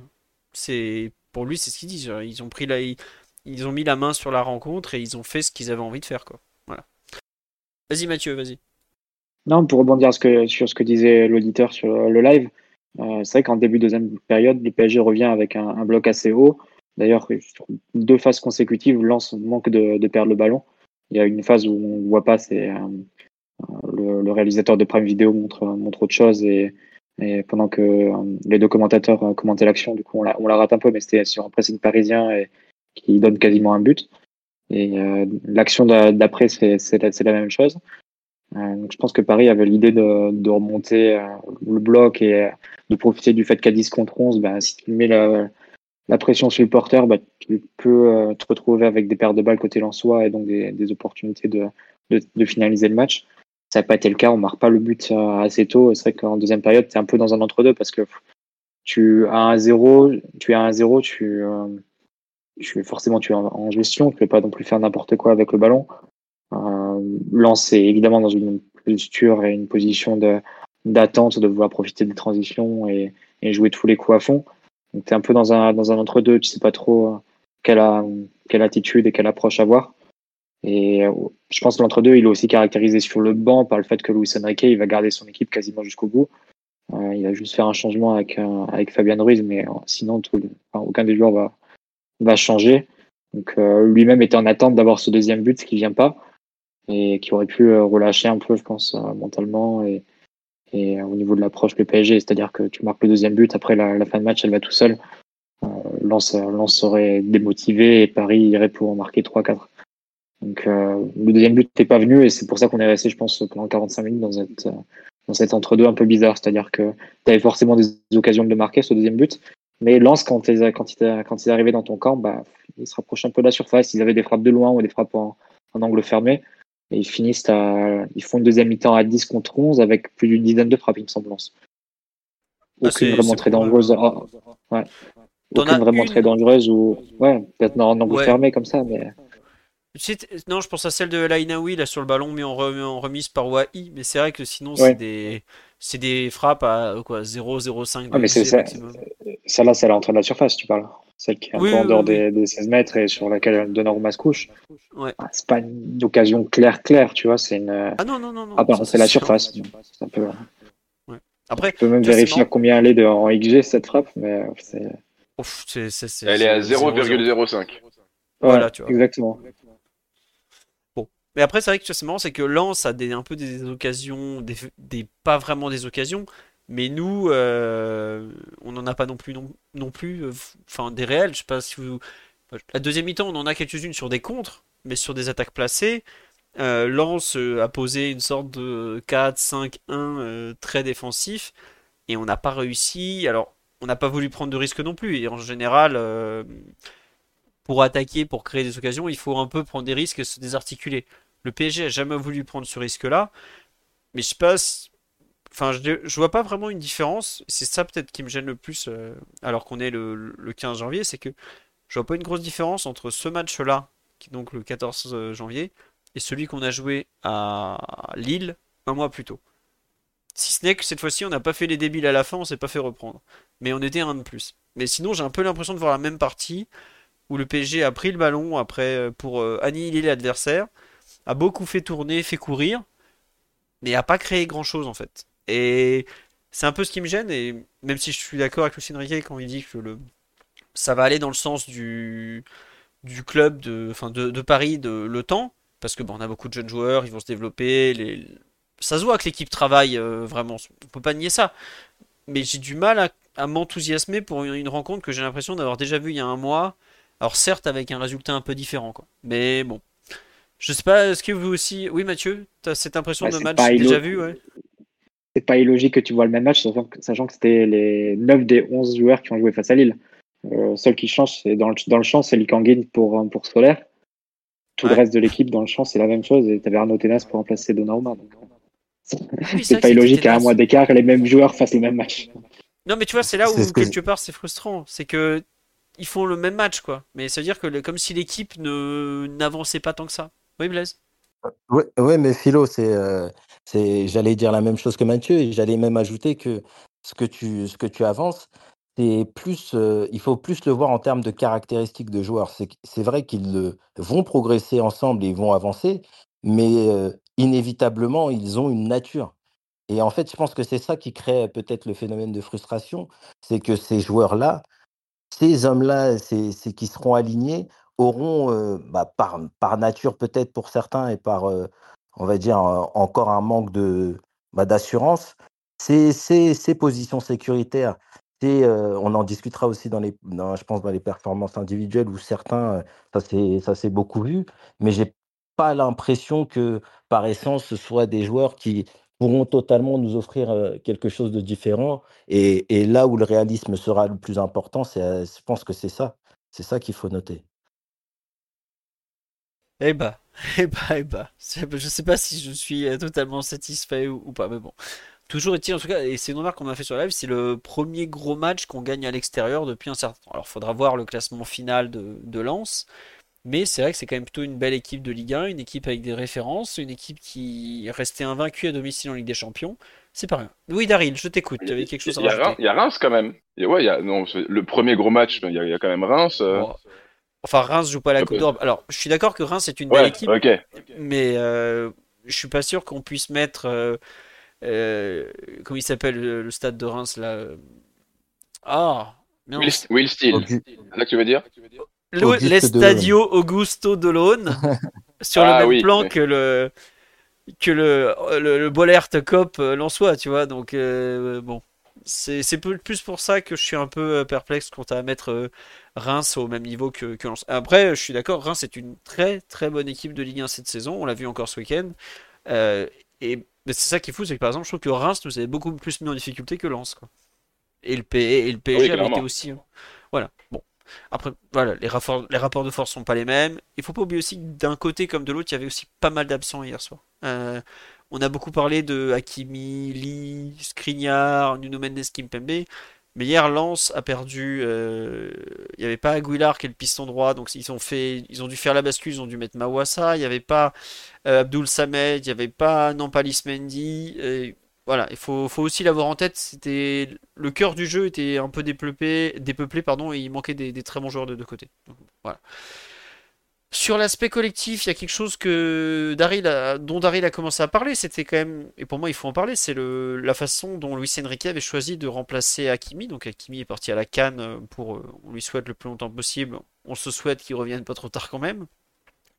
C'est Pour lui, c'est ce qu'ils disent. Ils ont, pris la... ils ont mis la main sur la rencontre et ils ont fait ce qu'ils avaient envie de faire. Quoi. Voilà. Vas-y, Mathieu, vas-y. Non, pour rebondir sur ce que disait l'auditeur sur le live, euh, c'est vrai qu'en début de deuxième période, le PSG revient avec un, un bloc assez haut. D'ailleurs, deux phases consécutives, Lance manque de, perdre le ballon. Il y a une phase où on ne voit pas, c'est euh, le, le, réalisateur de Prime Video montre, montre autre chose et, et pendant que euh, les deux commentateurs euh, commentaient l'action, du coup on la, on la, rate un peu, mais c'était sur un pressing parisien et qui donne quasiment un but. Et euh, l'action d'après, c'est la, même chose. Euh, donc je pense que Paris avait l'idée de, remonter euh, le bloc et de profiter du fait qu'à 10 contre 11, ben, si tu mets la, la pression sur le porteur, bah, tu peux te retrouver avec des paires de balles côté Lensois et donc des, des opportunités de, de, de, finaliser le match. Ça n'a pas été le cas, on marque pas le but assez tôt. C'est vrai qu'en deuxième période, tu es un peu dans un entre-deux parce que tu as un 0, tu as un 0, tu, tu forcément tu es en, gestion, tu ne peux pas non plus faire n'importe quoi avec le ballon. Euh, Lance est évidemment dans une posture et une position de d'attente, de vouloir profiter des transitions et, et, jouer tous les coups à fond. Donc tu es un peu dans un, dans un entre-deux, tu sais pas trop euh, quelle, a, quelle attitude et quelle approche avoir. Et euh, je pense que l'entre-deux, il est aussi caractérisé sur le banc par le fait que Luis Enrique, il va garder son équipe quasiment jusqu'au bout. Euh, il va juste faire un changement avec, euh, avec Fabian Ruiz, mais sinon, aucun des joueurs va, va changer. Donc euh, lui-même était en attente d'avoir ce deuxième but, ce qui vient pas, et qui aurait pu euh, relâcher un peu, je pense, euh, mentalement et, et au niveau de l'approche le PSG. C'est-à-dire que tu marques le deuxième but, après la, fin de match, elle va tout seul. Lance, Lance serait démotivé et Paris irait pour en marquer 3-4. Donc le deuxième but n'est pas venu et c'est pour ça qu'on est resté, je pense, pendant 45 minutes dans cette, dans cet entre-deux un peu bizarre. C'est-à-dire que tu avais forcément des occasions de marquer, ce deuxième but, mais Lance, quand, quand, il, quand il est arrivé dans ton camp, bah, il se rapproche un peu de la surface. Ils avaient des frappes de loin ou des frappes en, angle fermé. Et ils finissent à. Ils font une deuxième mi-temps à 10 contre 11 avec plus d'une dizaine de frappes, il me semble. Ah, Aucune vraiment très dangereuse. Ah, ouais. Aucune vraiment très dangereuse ou. Ouais, peut-être en angle fermé comme ça, mais. Non, je pense à celle de Lainaoui là sur le ballon, mais en, remise par Wai. Mais c'est vrai que sinon, c'est des c'est des frappes à quoi 0,05 ah, mais c'est ça, celle-là, c'est à l'entrée de la surface, tu parles. Celle qui est un peu en dehors des, 16 mètres et sur laquelle Donnarumma se couche. Ouais. Ah, c'est pas une occasion claire, claire, tu vois. C'est une. Ah non, non, non. non ah, c'est la surface. C'est un peu. Ouais. Après, tu peux même vérifier combien elle est de, en XG cette frappe, mais c'est. Ouf, c'est, c'est, elle est à 0,05. Voilà, tu vois. Exactement. Mais après, c'est vrai que c'est marrant, c'est que Lens a des, un peu des occasions, des, pas vraiment des occasions, mais nous, euh, on n'en a pas non plus, non, plus, euh, enfin des réels. Je sais pas si vous. La deuxième mi-temps, on en a quelques-unes sur des contres, mais sur des attaques placées. Euh, Lens a posé une sorte de 4-5-1 très défensif, et on n'a pas réussi. Alors, on n'a pas voulu prendre de risques non plus, et en général pour attaquer, pour créer des occasions, il faut un peu prendre des risques et se désarticuler. Le PSG a jamais voulu prendre ce risque-là, mais je passe. Enfin, je, vois pas vraiment une différence. C'est ça peut-être qui me gêne le plus, euh, alors qu'on est le, 15 janvier, c'est que je vois pas une grosse différence entre ce match-là, qui est donc le 14 euh, janvier, et celui qu'on a joué à Lille un mois plus tôt. Si ce n'est que cette fois-ci, on n'a pas fait les débiles à la fin, on s'est pas fait reprendre. Mais on était un de plus. Mais sinon, j'ai un peu l'impression de voir la même partie où le PSG a pris le ballon après euh, pour annihiler l'adversaire a beaucoup fait tourner, fait courir, mais a pas créé grand chose en fait. Et c'est un peu ce qui me gêne, et même si je suis d'accord avec Lucien Riquet quand il dit que le, ça va aller dans le sens du, du club de, enfin de, Paris de le temps, parce que bon, on a beaucoup de jeunes joueurs, ils vont se développer, les... ça se voit que l'équipe travaille euh, vraiment, on peut pas nier ça. Mais j'ai du mal à, m'enthousiasmer pour une, rencontre que j'ai l'impression d'avoir déjà vue il y a un mois. Alors certes avec un résultat un peu différent, quoi. Mais bon, je sais pas, est-ce que vous aussi. Oui, Mathieu, tu as cette impression de match déjà vu ouais? C'est pas illogique que tu vois le même match, sachant que c'était les 9 des 11 joueurs qui ont joué face à Lille. Euh, seul qui change, c'est dans le, dans le champ, c'est Likanguin pour, pour Solaire. Tout le reste de l'équipe dans le champ, c'est la même chose. Et tu avais Arnaud Tenas pour remplacer Donnarumma. c'est pas illogique qu'à un mois d'écart, les mêmes joueurs fassent le même match. Non, mais tu vois, c'est là où quelque part c'est frustrant. C'est que ils font le même match, quoi. Mais ça veut dire que comme si l'équipe ne n'avançait pas tant que ça. Oui, Blaise? Ouais, ouais, mais Philo, c'est, euh, c'est, j'allais dire la même chose que Mathieu et j'allais même ajouter que ce que tu, ce que tu avances, c'est plus, euh, il faut plus le voir en termes de caractéristiques de joueurs. C'est, vrai qu'ils vont progresser ensemble et ils vont avancer, mais euh, inévitablement, ils ont une nature. Et en fait, je pense que c'est ça qui crée peut-être le phénomène de frustration, c'est que ces joueurs-là, ces hommes-là, c'est, c'est qui seront alignés, auront, bah, par, nature peut-être pour certains et par, on va dire, encore un manque de, bah, d'assurance, ces, ces, ces, positions sécuritaires, c'est, on en discutera aussi dans les, je pense dans les performances individuelles où certains, ça s'est beaucoup vu, mais j'ai pas l'impression que par essence ce soit des joueurs qui pourront totalement nous offrir quelque chose de différent. Et, et là où le réalisme sera le plus important, c'est, je pense que c'est ça, c'est ça qu'il faut noter. Eh bah, eh bah, eh bah. Je sais pas si je suis totalement satisfait ou, pas, mais bon. Toujours est-il, en tout cas, et c'est une remarque qu'on a fait sur live, c'est le premier gros match qu'on gagne à l'extérieur depuis un certain temps. Alors, faudra voir le classement final de, de Lens, mais c'est vrai que c'est quand même plutôt une belle équipe de Ligue 1, une équipe avec des références, une équipe qui est restée invaincue à domicile en Ligue des Champions. C'est pas rien. Oui, Daryl, je t'écoute. Tu avais quelque chose à rajouter. Il y a Reims quand même. ouais, y a, non, le premier gros match, il y, a quand même Reims. Euh. Enfin, Reims joue pas la Coupe d'Europe. Alors, je suis d'accord que Reims est une belle équipe, mais euh, je suis pas sûr qu'on puisse mettre. Euh, euh comment il s'appelle le, stade de Reims là Ah Will, Will Steele. Ça que tu veux dire L'Estadio Augusto Dolone sur le ah même plan que le que le le, le Bollert Cop soit tu vois. Donc bon, c'est plus pour ça que je suis un peu perplexe quant à mettre Reims au même niveau que, que Lens. Après, je suis d'accord, Reims est une très très bonne équipe de Ligue 1 cette saison. On l'a vu encore ce week-end. Euh, et c'est ça qui est fou, c'est que par exemple, je trouve que Reims nous avait beaucoup plus mis en difficulté que Lens. Quoi. Et, le, et le PSG avait été aussi. Hein. Voilà. Bon. Après, voilà, les rapports, les rapports de force sont pas les mêmes. Il faut pas oublier aussi que d'un côté comme de l'autre, il y avait aussi pas mal d'absents hier soir. Euh, on a beaucoup parlé de Hakimi, Lee, Skriniar, Nuno Mendes, Kimpembe. Mais hier, Lens a perdu. Euh, il n'y avait pas Aguilar qui est le piston droit, donc ils ont, fait, ils ont dû faire la bascule, ils ont dû mettre Mawassa. Il n'y avait pas euh, Abdul Samed, il n'y avait pas Nampalis Mendy. Voilà, il faut, aussi l'avoir en tête. C'était le cœur du jeu était un peu dépeuplé, dépeuplé pardon, et il manquait des, des très bons joueurs de deux côtés. voilà. Sur l'aspect collectif, il y a quelque chose que Daryl dont Daryl a commencé à parler. C'était quand même, et pour moi il faut en parler, c'est la façon dont Luis Enrique avait choisi de remplacer Hakimi. Donc Hakimi est parti à la Cannes pour, on lui souhaite le plus longtemps possible. On se souhaite qu'il revienne pas trop tard quand même.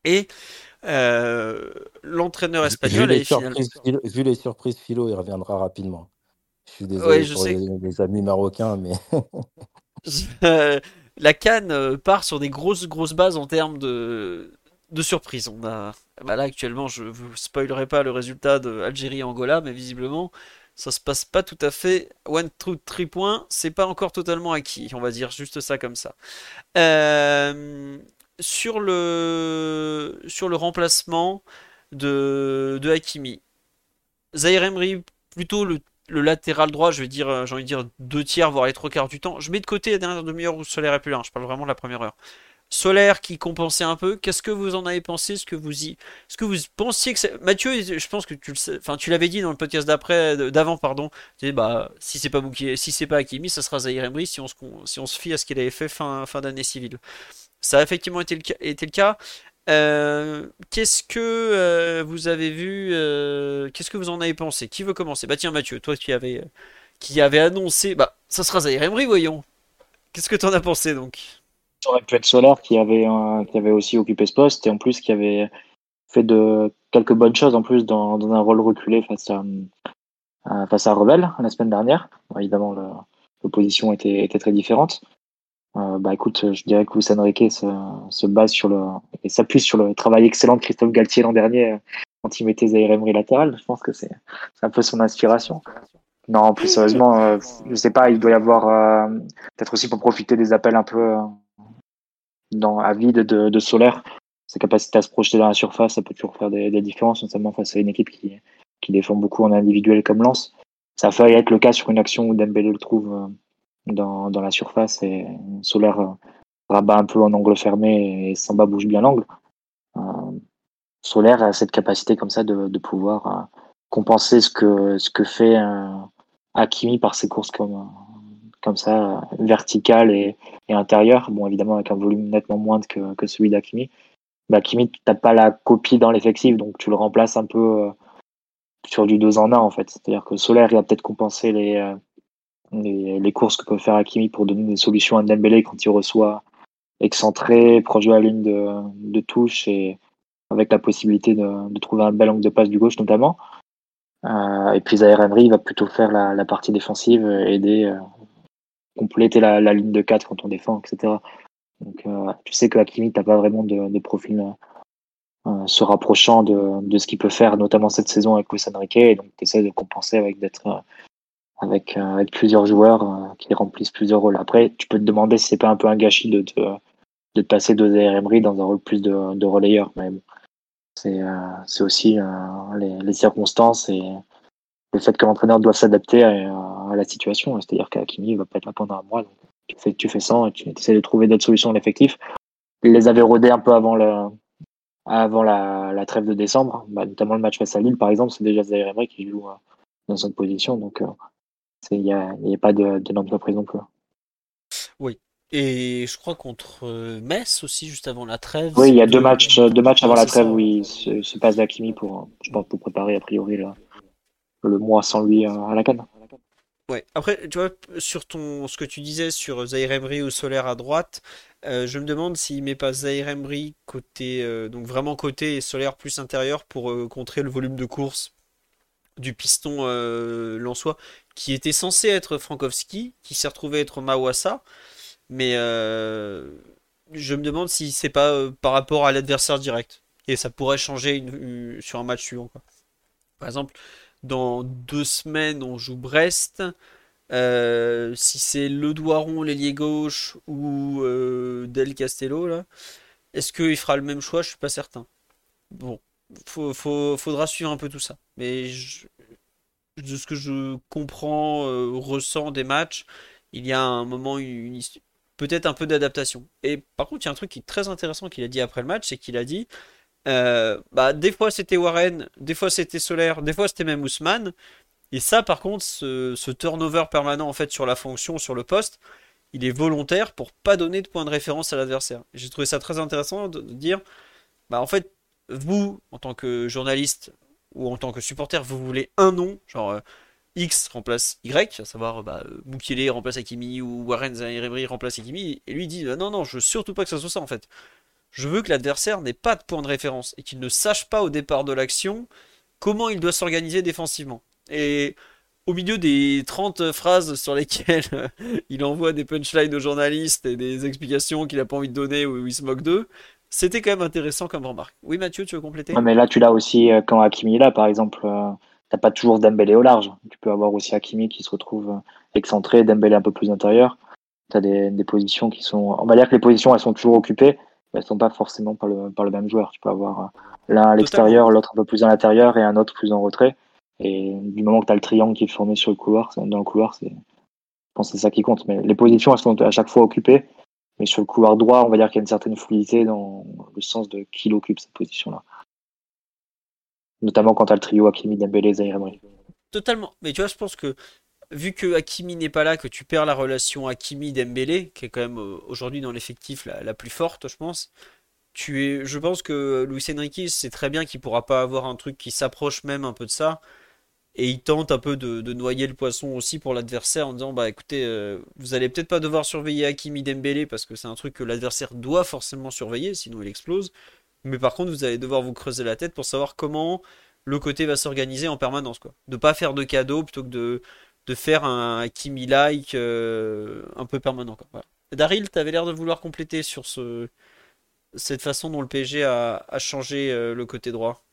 Et euh, l'entraîneur espagnol vu les, surprises, vu les surprises philo, il reviendra rapidement. Je suis désolé pour les, amis marocains, mais. la Cannes euh, part sur des grosses grosses bases en termes de, de surprise. On a, bah là actuellement, je vous spoilerai pas le résultat de Algérie-Angola, mais visiblement, ça se passe pas tout à fait. One, two, three points, c'est pas encore totalement acquis. On va dire juste ça comme ça. Euh, sur le sur le remplacement de, de Hakimi, Zahir Emery plutôt le le latéral droit, je vais dire, euh, j'ai envie de dire deux tiers, voire les trois quarts du temps. Je mets de côté la dernière demi-heure où Solaire est plus là. Hein. Je parle vraiment de la première heure. Solaire qui compensait un peu. Qu'est-ce que vous en avez pensé Ce que vous y, ce que vous pensiez que c'est... Mathieu, je pense que tu le enfin tu l'avais dit dans le podcast d'après, d'avant, pardon. Tu bah si c'est pas Bouki, si c'est pas Hakimi, ça sera Zahir Emery si on se, si on se fie à ce qu'il avait fait fin, fin d'année civile. Ça a effectivement été le cas. Été le cas. Euh, qu'est-ce que euh, vous avez vu euh, Qu'est-ce que vous en avez pensé? Qui veut commencer? Bah tiens Mathieu, toi qui avais, qui avait annoncé, bah ça sera Zahir Emery, voyons. Qu'est-ce que tu en as pensé donc? Ça aurait pu être Solaire qui avait, qui avait aussi occupé ce poste et en plus qui avait fait de quelques bonnes choses en plus dans, dans un rôle reculé face à, face à Rebelle la semaine dernière. évidemment, l'opposition était, était très différente. Euh, bah écoute, je dirais que Luis Enrique se, se base sur le et s'appuie sur le travail excellent de Christophe Galtier l'an dernier euh, quand il mettait Zaire Emery latéral. Je pense que c'est un peu son inspiration. Non, plus sérieusement, euh, je sais pas, il doit y avoir euh, peut-être aussi pour profiter des appels un peu dans à vide de, de Solaire, sa capacité à se projeter dans la surface, ça peut toujours faire des, des différences, notamment face à une équipe qui qui défend beaucoup en individuel comme Lance. Ça a failli être le cas sur une action où Dembélé le trouve dans, la surface et Solaire euh, rabat un peu en angle fermé et Samba bouge bien l'angle. Euh, Solaire a cette capacité comme ça de, pouvoir euh, compenser ce que, ce que fait Hakimi par ses courses comme, comme ça, verticales et, et intérieures. Bon, évidemment, avec un volume nettement moindre que, que celui d'Hakimi. Bah, Hakimi, tu n'as pas la copie dans l'effectif, donc tu le remplaces un peu sur du 2 en 1 en fait. C'est-à-dire que Solaire, il va peut-être compenser les, les, courses que peut faire Hakimi pour donner des solutions à Dembélé quand il reçoit excentré, proche de la ligne de, de touche et avec la possibilité de, de, trouver un bel angle de passe du gauche notamment. Euh, et puis Zaire Emery va plutôt faire la, la, partie défensive, aider, euh, compléter la, ligne de 4 quand on défend, etc. Donc, euh, tu sais que Hakimi, t'as pas vraiment de, de profil euh, se rapprochant de, de ce qu'il peut faire, notamment cette saison avec Luis Enrique, et donc tu essaies de compenser avec d'être euh, avec, euh, avec plusieurs joueurs euh, qui remplissent plusieurs rôles. Après, tu peux te demander si c'est pas un peu un gâchis de te, de te passer de Emery dans un rôle plus de, de relayeur, mais bon, c'est euh, aussi euh, les, circonstances et le fait que l'entraîneur doit s'adapter à, la situation. C'est-à-dire qu'Akimi va pas être là pendant un mois. Tu fais, tu fais ça et tu essaies de trouver d'autres solutions à l'effectif. Il les avait rodés un peu avant le, avant la, la trêve de décembre, bah, notamment le match face à Lille, par exemple, c'est déjà Zaire Emery qui joue euh, dans cette position. Donc, il n'y a, il y a pas de, de surprise non plus. Et je crois contre euh, Metz aussi, juste avant la trêve. Oui, il y a deux matchs, deux matchs avant la trêve ça. où il se, se passe d'Akimi pour, euh, je pense, pour préparer a priori le, le mois sans lui euh, à la canne. Ouais. Après, tu vois, sur ton, ce que tu disais sur Zaire Emery ou Solaire à droite, euh, je me demande s'il met pas Zaire Emery côté, euh, donc vraiment côté et Solaire plus intérieur pour euh, contrer le volume de course du piston euh, lensois qui était censé être Frankowski, qui s'est retrouvé être Mawassa, mais euh, je me demande si c'est pas euh, par rapport à l'adversaire direct et ça pourrait changer sur un match suivant. Par exemple, dans deux semaines, on joue Brest. Euh, si c'est Le Doiron, l'ailier gauche, ou Del Castello, là, est-ce qu'il fera le même choix? Je suis pas certain. Bon, faut- faudra suivre un peu tout ça. Mais je- de ce que je comprends, euh, ressens des matchs, il y a un moment, une, peut-être un peu d'adaptation. Et par contre, il y a un truc qui est très intéressant qu'il a dit après le match, c'est qu'il a dit, euh, bah, des fois c'était Warren, des fois c'était Solaire, des fois c'était même Ousmane. Et ça, par contre, ce, turnover permanent en fait sur la fonction, sur le poste, il est volontaire pour pas donner de point de référence à l'adversaire. J'ai trouvé ça très intéressant de, de dire, bah en fait, vous, en tant que journaliste ou en tant que supporter, vous voulez un nom, genre euh, X remplace Y, à savoir bah, euh, remplace Hakimi ou Warren Zaïre-Emery remplace Hakimi, et lui dit, bah, non, non, je veux surtout pas que ça soit ça en fait. Je veux que l'adversaire n'ait pas de point de référence et qu'il ne sache pas au départ de l'action comment il doit s'organiser défensivement. Et au milieu des 30 phrases sur lesquelles euh, il envoie des punchlines aux journalistes et des explications qu'il n'a pas envie de donner ou il se moque d'eux, c'était quand même intéressant comme remarque. Oui, Mathieu, tu veux compléter? Ouais, mais là, tu l'as aussi euh, quand Hakimi est là, par exemple. euh, T'as pas toujours Dembélé au large. Tu peux avoir aussi Hakimi qui se retrouve euh, excentré, Dembélé un peu plus intérieur. T'as des, des positions qui sont. On va dire que les positions, elles sont toujours occupées, mais elles sont pas forcément par le, par le même joueur. Tu peux avoir l'un à l'extérieur, l'autre un peu plus à l'intérieur et un autre plus en retrait. Et du moment que tu as le triangle qui est formé sur le couloir, dans le couloir, c'est, je pense que c'est ça qui compte. Mais les positions, elles sont à chaque fois occupées. Mais sur le couloir droit, on va dire qu'il y a une certaine fluidité dans le sens de qui l'occupe cette position-là. Notamment quand tu as le trio Hakimi, Dembélé, Zaire Emery. Totalement. Mais tu vois, je pense que vu que Hakimi n'est pas là, que tu perds la relation Hakimi-Dembélé, qui est quand même euh, aujourd'hui dans l'effectif la, la plus forte, je pense. Tu es, je pense que Luis Enrique sait très bien qu'il pourra pas avoir un truc qui s'approche même un peu de ça. Et il tente un peu de, noyer le poisson aussi pour l'adversaire en disant bah écoutez, euh, vous allez peut-être pas devoir surveiller Hakimi Dembélé parce que c'est un truc que l'adversaire doit forcément surveiller, sinon il explose. Mais par contre, vous allez devoir vous creuser la tête pour savoir comment le côté va s'organiser en permanence, quoi. De pas faire de cadeaux plutôt que de, faire un Hakimi-like euh, un peu permanent, quoi. Daryl, t'avais l'air de vouloir compléter sur ce, cette façon dont le PSG a, a changé euh, le côté droit.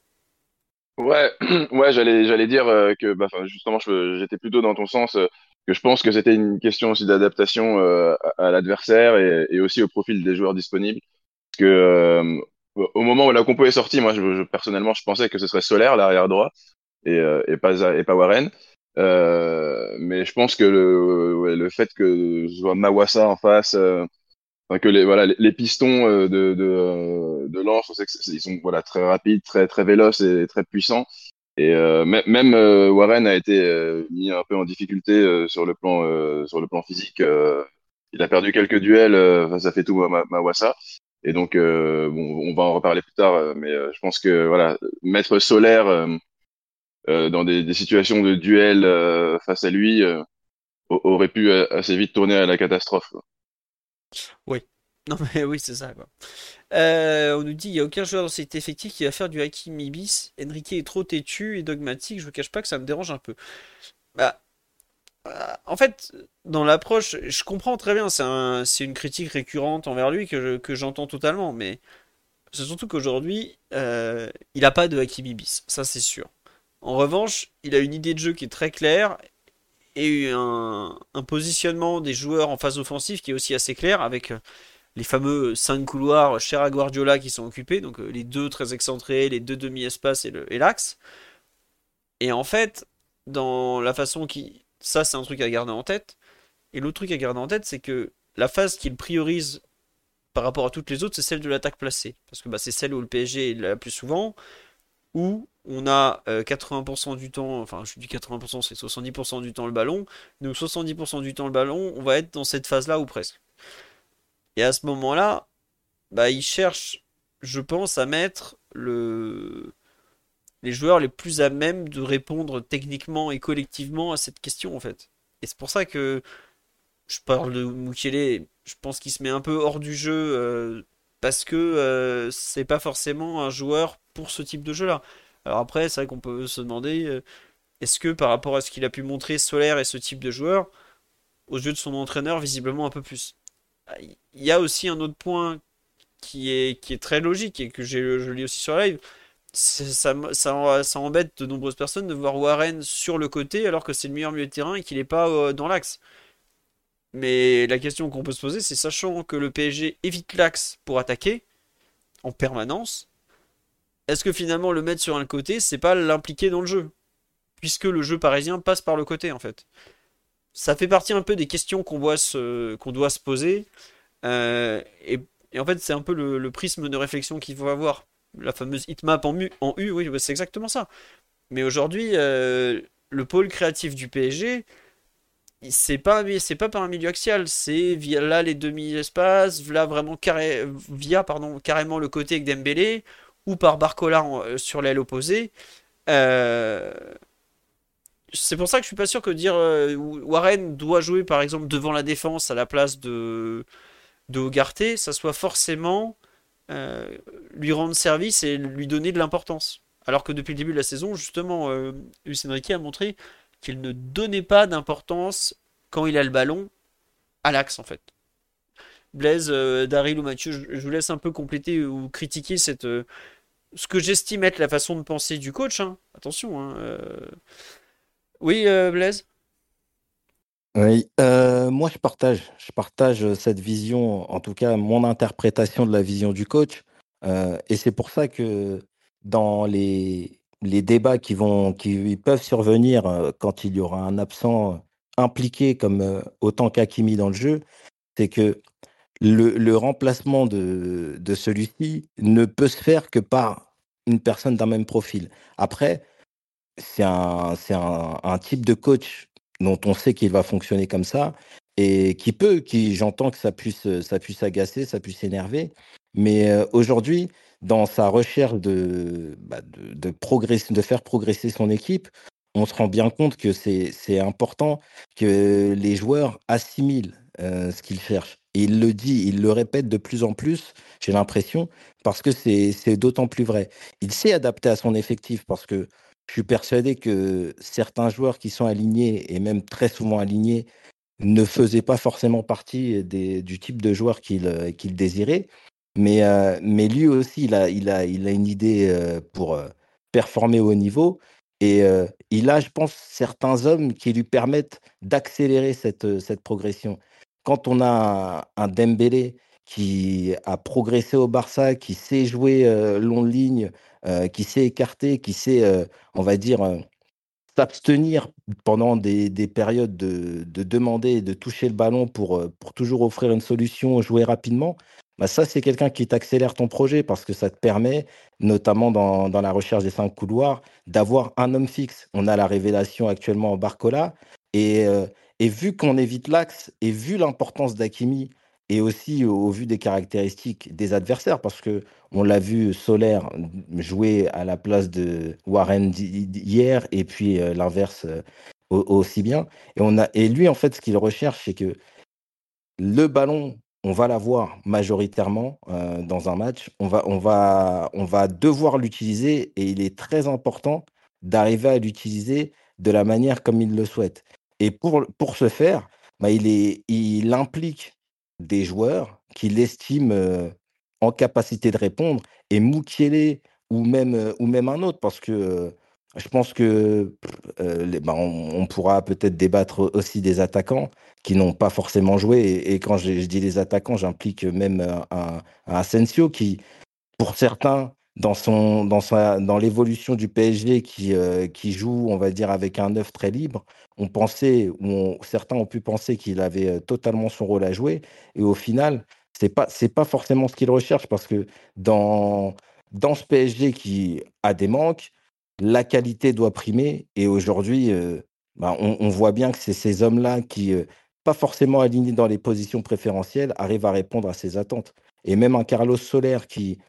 Ouais, ouais, j'allais, j'allais dire euh, que, bah, justement, j'étais plutôt dans ton sens, euh, que je pense que c'était une question aussi d'adaptation euh, à, à l'adversaire et, et aussi au profil des joueurs disponibles. Que euh, au moment où la compo est sortie, moi, je, je- personnellement, je pensais que ce serait Solaire, l'arrière droit, et, et pas et pas Warren. Euh, mais je pense que le, ouais, le fait que ce soit Mawassa en face, euh, que les voilà les, pistons euh, de de, euh, de Lens, ils sont voilà très rapides, très très véloces et très puissants. Et euh, mê- même euh, Warren a été euh, mis un peu en difficulté euh, sur le plan sur le plan physique. il a perdu quelques duels face à Fetou Ma- Mawassa. Et donc bon, on va en reparler plus tard, mais je pense que voilà mettre Solaire dans des, des situations de duel face à lui aurait pu assez vite tourner à la catastrophe. quoi. Non mais oui, c'est ça, quoi. Euh, on nous dit il n'y a aucun joueur dans cet effectif qui va faire du Hakimi bis. Enrique est trop têtu et dogmatique. Je vous cache pas que ça me dérange un peu. Bah, en fait, dans l'approche, je comprends très bien, c'est un, c'est une critique récurrente envers lui que, je- que j'entends totalement, mais c'est surtout qu'aujourd'hui, euh, il n'a pas de Hakimi bis, ça c'est sûr. En revanche, il a une idée de jeu qui est très claire et un, un positionnement des joueurs en phase offensive qui est aussi assez clair avec euh, les fameux 5 couloirs chers à Guardiola qui sont occupés, donc euh, les deux très excentrés, les deux demi-espaces et le- et l'axe. Et en fait, dans la façon qui... Ça, c'est un truc à garder en tête. Et l'autre truc à garder en tête, c'est que la phase qu'il priorise par rapport à toutes les autres, c'est celle de l'attaque placée. Parce que bah, c'est celle où le PSG est la plus souvent, où on a euh, 80% du temps, enfin je dis 80%, c'est 70% du temps le ballon. Donc 70% du temps le ballon, on va être dans cette phase-là ou presque. Et à ce moment-là, bah, il cherche, je pense, à mettre le... les joueurs les plus à même de répondre techniquement et collectivement à cette question en fait. Et c'est pour ça que je parle de Mukele, je pense qu'il se met un peu hors du jeu euh, parce que euh, c'est pas forcément un joueur pour ce type de jeu-là. Alors après, c'est vrai qu'on peut se demander euh, est-ce que par rapport à ce qu'il a pu montrer Solaire et ce type de joueur, aux yeux de son entraîneur, visiblement un peu plus? Ah, Il y a aussi un autre point qui est, très logique et que je lis aussi sur live. ça, ça embête de nombreuses personnes de voir Warren sur le côté alors que c'est le meilleur milieu de terrain et qu'il n'est pas euh, dans l'axe. Mais la question qu'on peut se poser, c'est sachant que le PSG évite l'axe pour attaquer en permanence, est-ce que finalement le mettre sur un côté, c'est pas l'impliquer dans le jeu? Puisque le jeu parisien passe par le côté en fait. Ça fait partie un peu des questions qu'on doit se, qu'on doit se poser. Euh, et, en fait, c'est un peu le, prisme de réflexion qu'il faut avoir. La fameuse heatmap en, en U, oui, c'est exactement ça. Mais aujourd'hui, euh, le pôle créatif du PSG, c'est pas, pas par un milieu axial, c'est via là les demi-espaces, là vraiment via pardon, carrément le côté avec Dembélé, ou par Barcola euh, sur l'aile opposée. Euh, c'est pour ça que je suis pas sûr que dire euh, Warren doit jouer par exemple devant la défense à la place de, de ça soit forcément lui rendre service et lui donner de l'importance. Alors que depuis le début de la saison, justement, euh, Enrique a montré qu'il ne donnait pas d'importance quand il a le ballon à l'axe en fait. Blaise, euh, Daryl ou Mathieu, je, vous laisse un peu compléter ou critiquer cette, euh, ce que j'estime être la façon de penser du coach. hein. Attention. hein, euh. Oui, euh, Blaise? Oui, moi je partage, je partage cette vision, en tout cas mon interprétation de la vision du coach, et c'est pour ça que dans les, les débats qui vont, qui peuvent survenir quand il y aura un absent impliqué comme autant qu'Hakimi dans le jeu, c'est que le, remplacement de, celui-ci ne peut se faire que par une personne d'un même profil. Après, c'est un, type de coach dont on sait qu'il va fonctionner comme ça et qui peut, qui j'entends que ça puisse, agacer, ça puisse énerver, mais euh, aujourd'hui, dans sa recherche de, bah, progresser, de faire progresser son équipe, on se rend bien compte que c'est, c'est important que les joueurs assimilent euh, ce qu'ils cherchent. Il le dit, il le répète de plus en plus, j'ai l'impression, parce que c'est, d'autant plus vrai. Il s'est adapté à son effectif parce que je suis persuadé que certains joueurs qui sont alignés, et même très souvent alignés, ne faisaient pas forcément partie du type de joueur qu'il désirait. Mais, euh, mais lui aussi, il a, une idée euh, pour euh, performer au haut niveau. Et il a, je pense, certains hommes qui lui permettent d'accélérer cette progression. Quand on a un, un Dembélé qui a progressé au Barça, qui sait jouer euh, long ligne, euh, qui sait écarter, qui sait, euh, on va dire, euh, s'abstenir pendant des, des périodes de, de demander et de toucher le ballon pour, pour toujours offrir une solution, jouer rapidement, bah ça, c'est quelqu'un qui t'accélère ton projet parce que ça te permet, notamment dans, dans la recherche des cinq couloirs, d'avoir un homme fixe. On a la révélation actuellement en Barcola. Et, et vu qu'on évite l'axe et vu l'importance d'Akimi et aussi au, vu des caractéristiques des adversaires, parce que on l'a vu Solaire jouer à la place de Warren hier et puis euh, l'inverse euh, au- aussi bien. Et, on a, et lui, en fait, ce qu'il recherche, c'est que le ballon, on va l'avoir majoritairement euh, dans un match. On va, on va, on va devoir l'utiliser et il est très important d'arriver à l'utiliser de la manière comme il le souhaite. Et pour, pour ce faire, bah, il, implique des joueurs qu'il estime en capacité de répondre. Et Mukiele ou même, ou même un autre, parce que je pense que bah, on, pourra peut-être débattre aussi des attaquants qui n'ont pas forcément joué. Et, quand je, dis les attaquants, j'implique même un, Asensio qui, pour certains, dans, son, dans, sa, dans l'évolution du PSG qui, qui joue, on va dire, avec un œuf très libre, on pensait, ou certains ont pu penser qu'il avait totalement son rôle à jouer. Et au final, c'est pas c'est pas forcément ce qu'il recherche parce que dans dans ce PSG qui a des manques, la qualité doit primer et aujourd'hui, euh, bah, on, voit bien que c'est ces hommes-là qui, euh, pas forcément alignés dans les positions préférentielles, arrivent à répondre à ces attentes. Et même un Carlos Soler qui,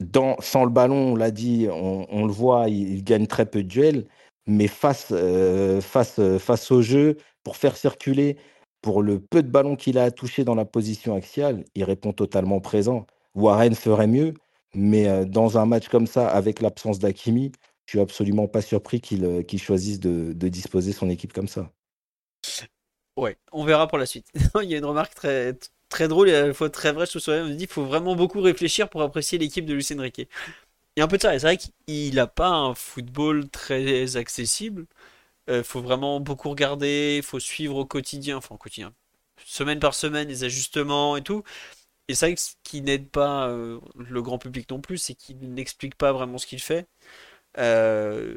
dans, sans le ballon, on l'a dit, on, le voit, il, gagne très peu de duels, mais face, euh, face, face au jeu, pour faire circuler, pour le peu de ballons qu'il a à toucher dans la position axiale, il répond totalement présent. Warren ferait mieux, mais dans un match comme ça, avec l'absence d'Akimi, je suis absolument pas surpris qu'il choisisse de, disposer son équipe comme ça. Ouais, on verra pour la suite. il y a une remarque très, très drôle et à la fois très vraie. Je me dit qu'il faut vraiment beaucoup réfléchir pour apprécier l'équipe de Lucien Riquet. Il a un peu de ça. C'est vrai qu'il n'a pas un football très accessible. Il euh, faut vraiment beaucoup regarder, il faut suivre au quotidien, enfin au quotidien, semaine par semaine, les ajustements et tout. Et c'est vrai que ce qui n'aide pas euh, le grand public non plus, c'est qu'il n'explique pas vraiment ce qu'il fait. Euh,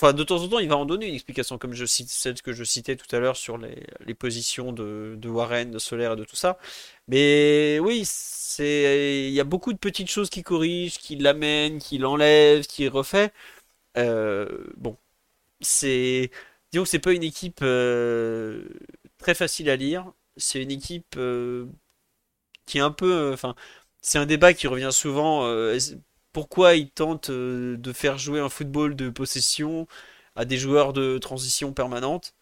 enfin, de temps en temps, il va en donner une explication, comme je cite, celle que je citais tout à l'heure sur les, positions de, Warren, de Solaire et de tout ça. Mais oui, c'est il y a beaucoup de petites choses qui corrigent, qui l'amènent, qui l'enlèvent, qui refait. bon, c'est disons que c'est pas une équipe euh, très facile à lire. C'est une équipe euh, qui est un peu, euh, enfin, c'est un débat qui revient souvent. Pourquoi ils tentent de faire jouer un football de possession à des joueurs de transition permanente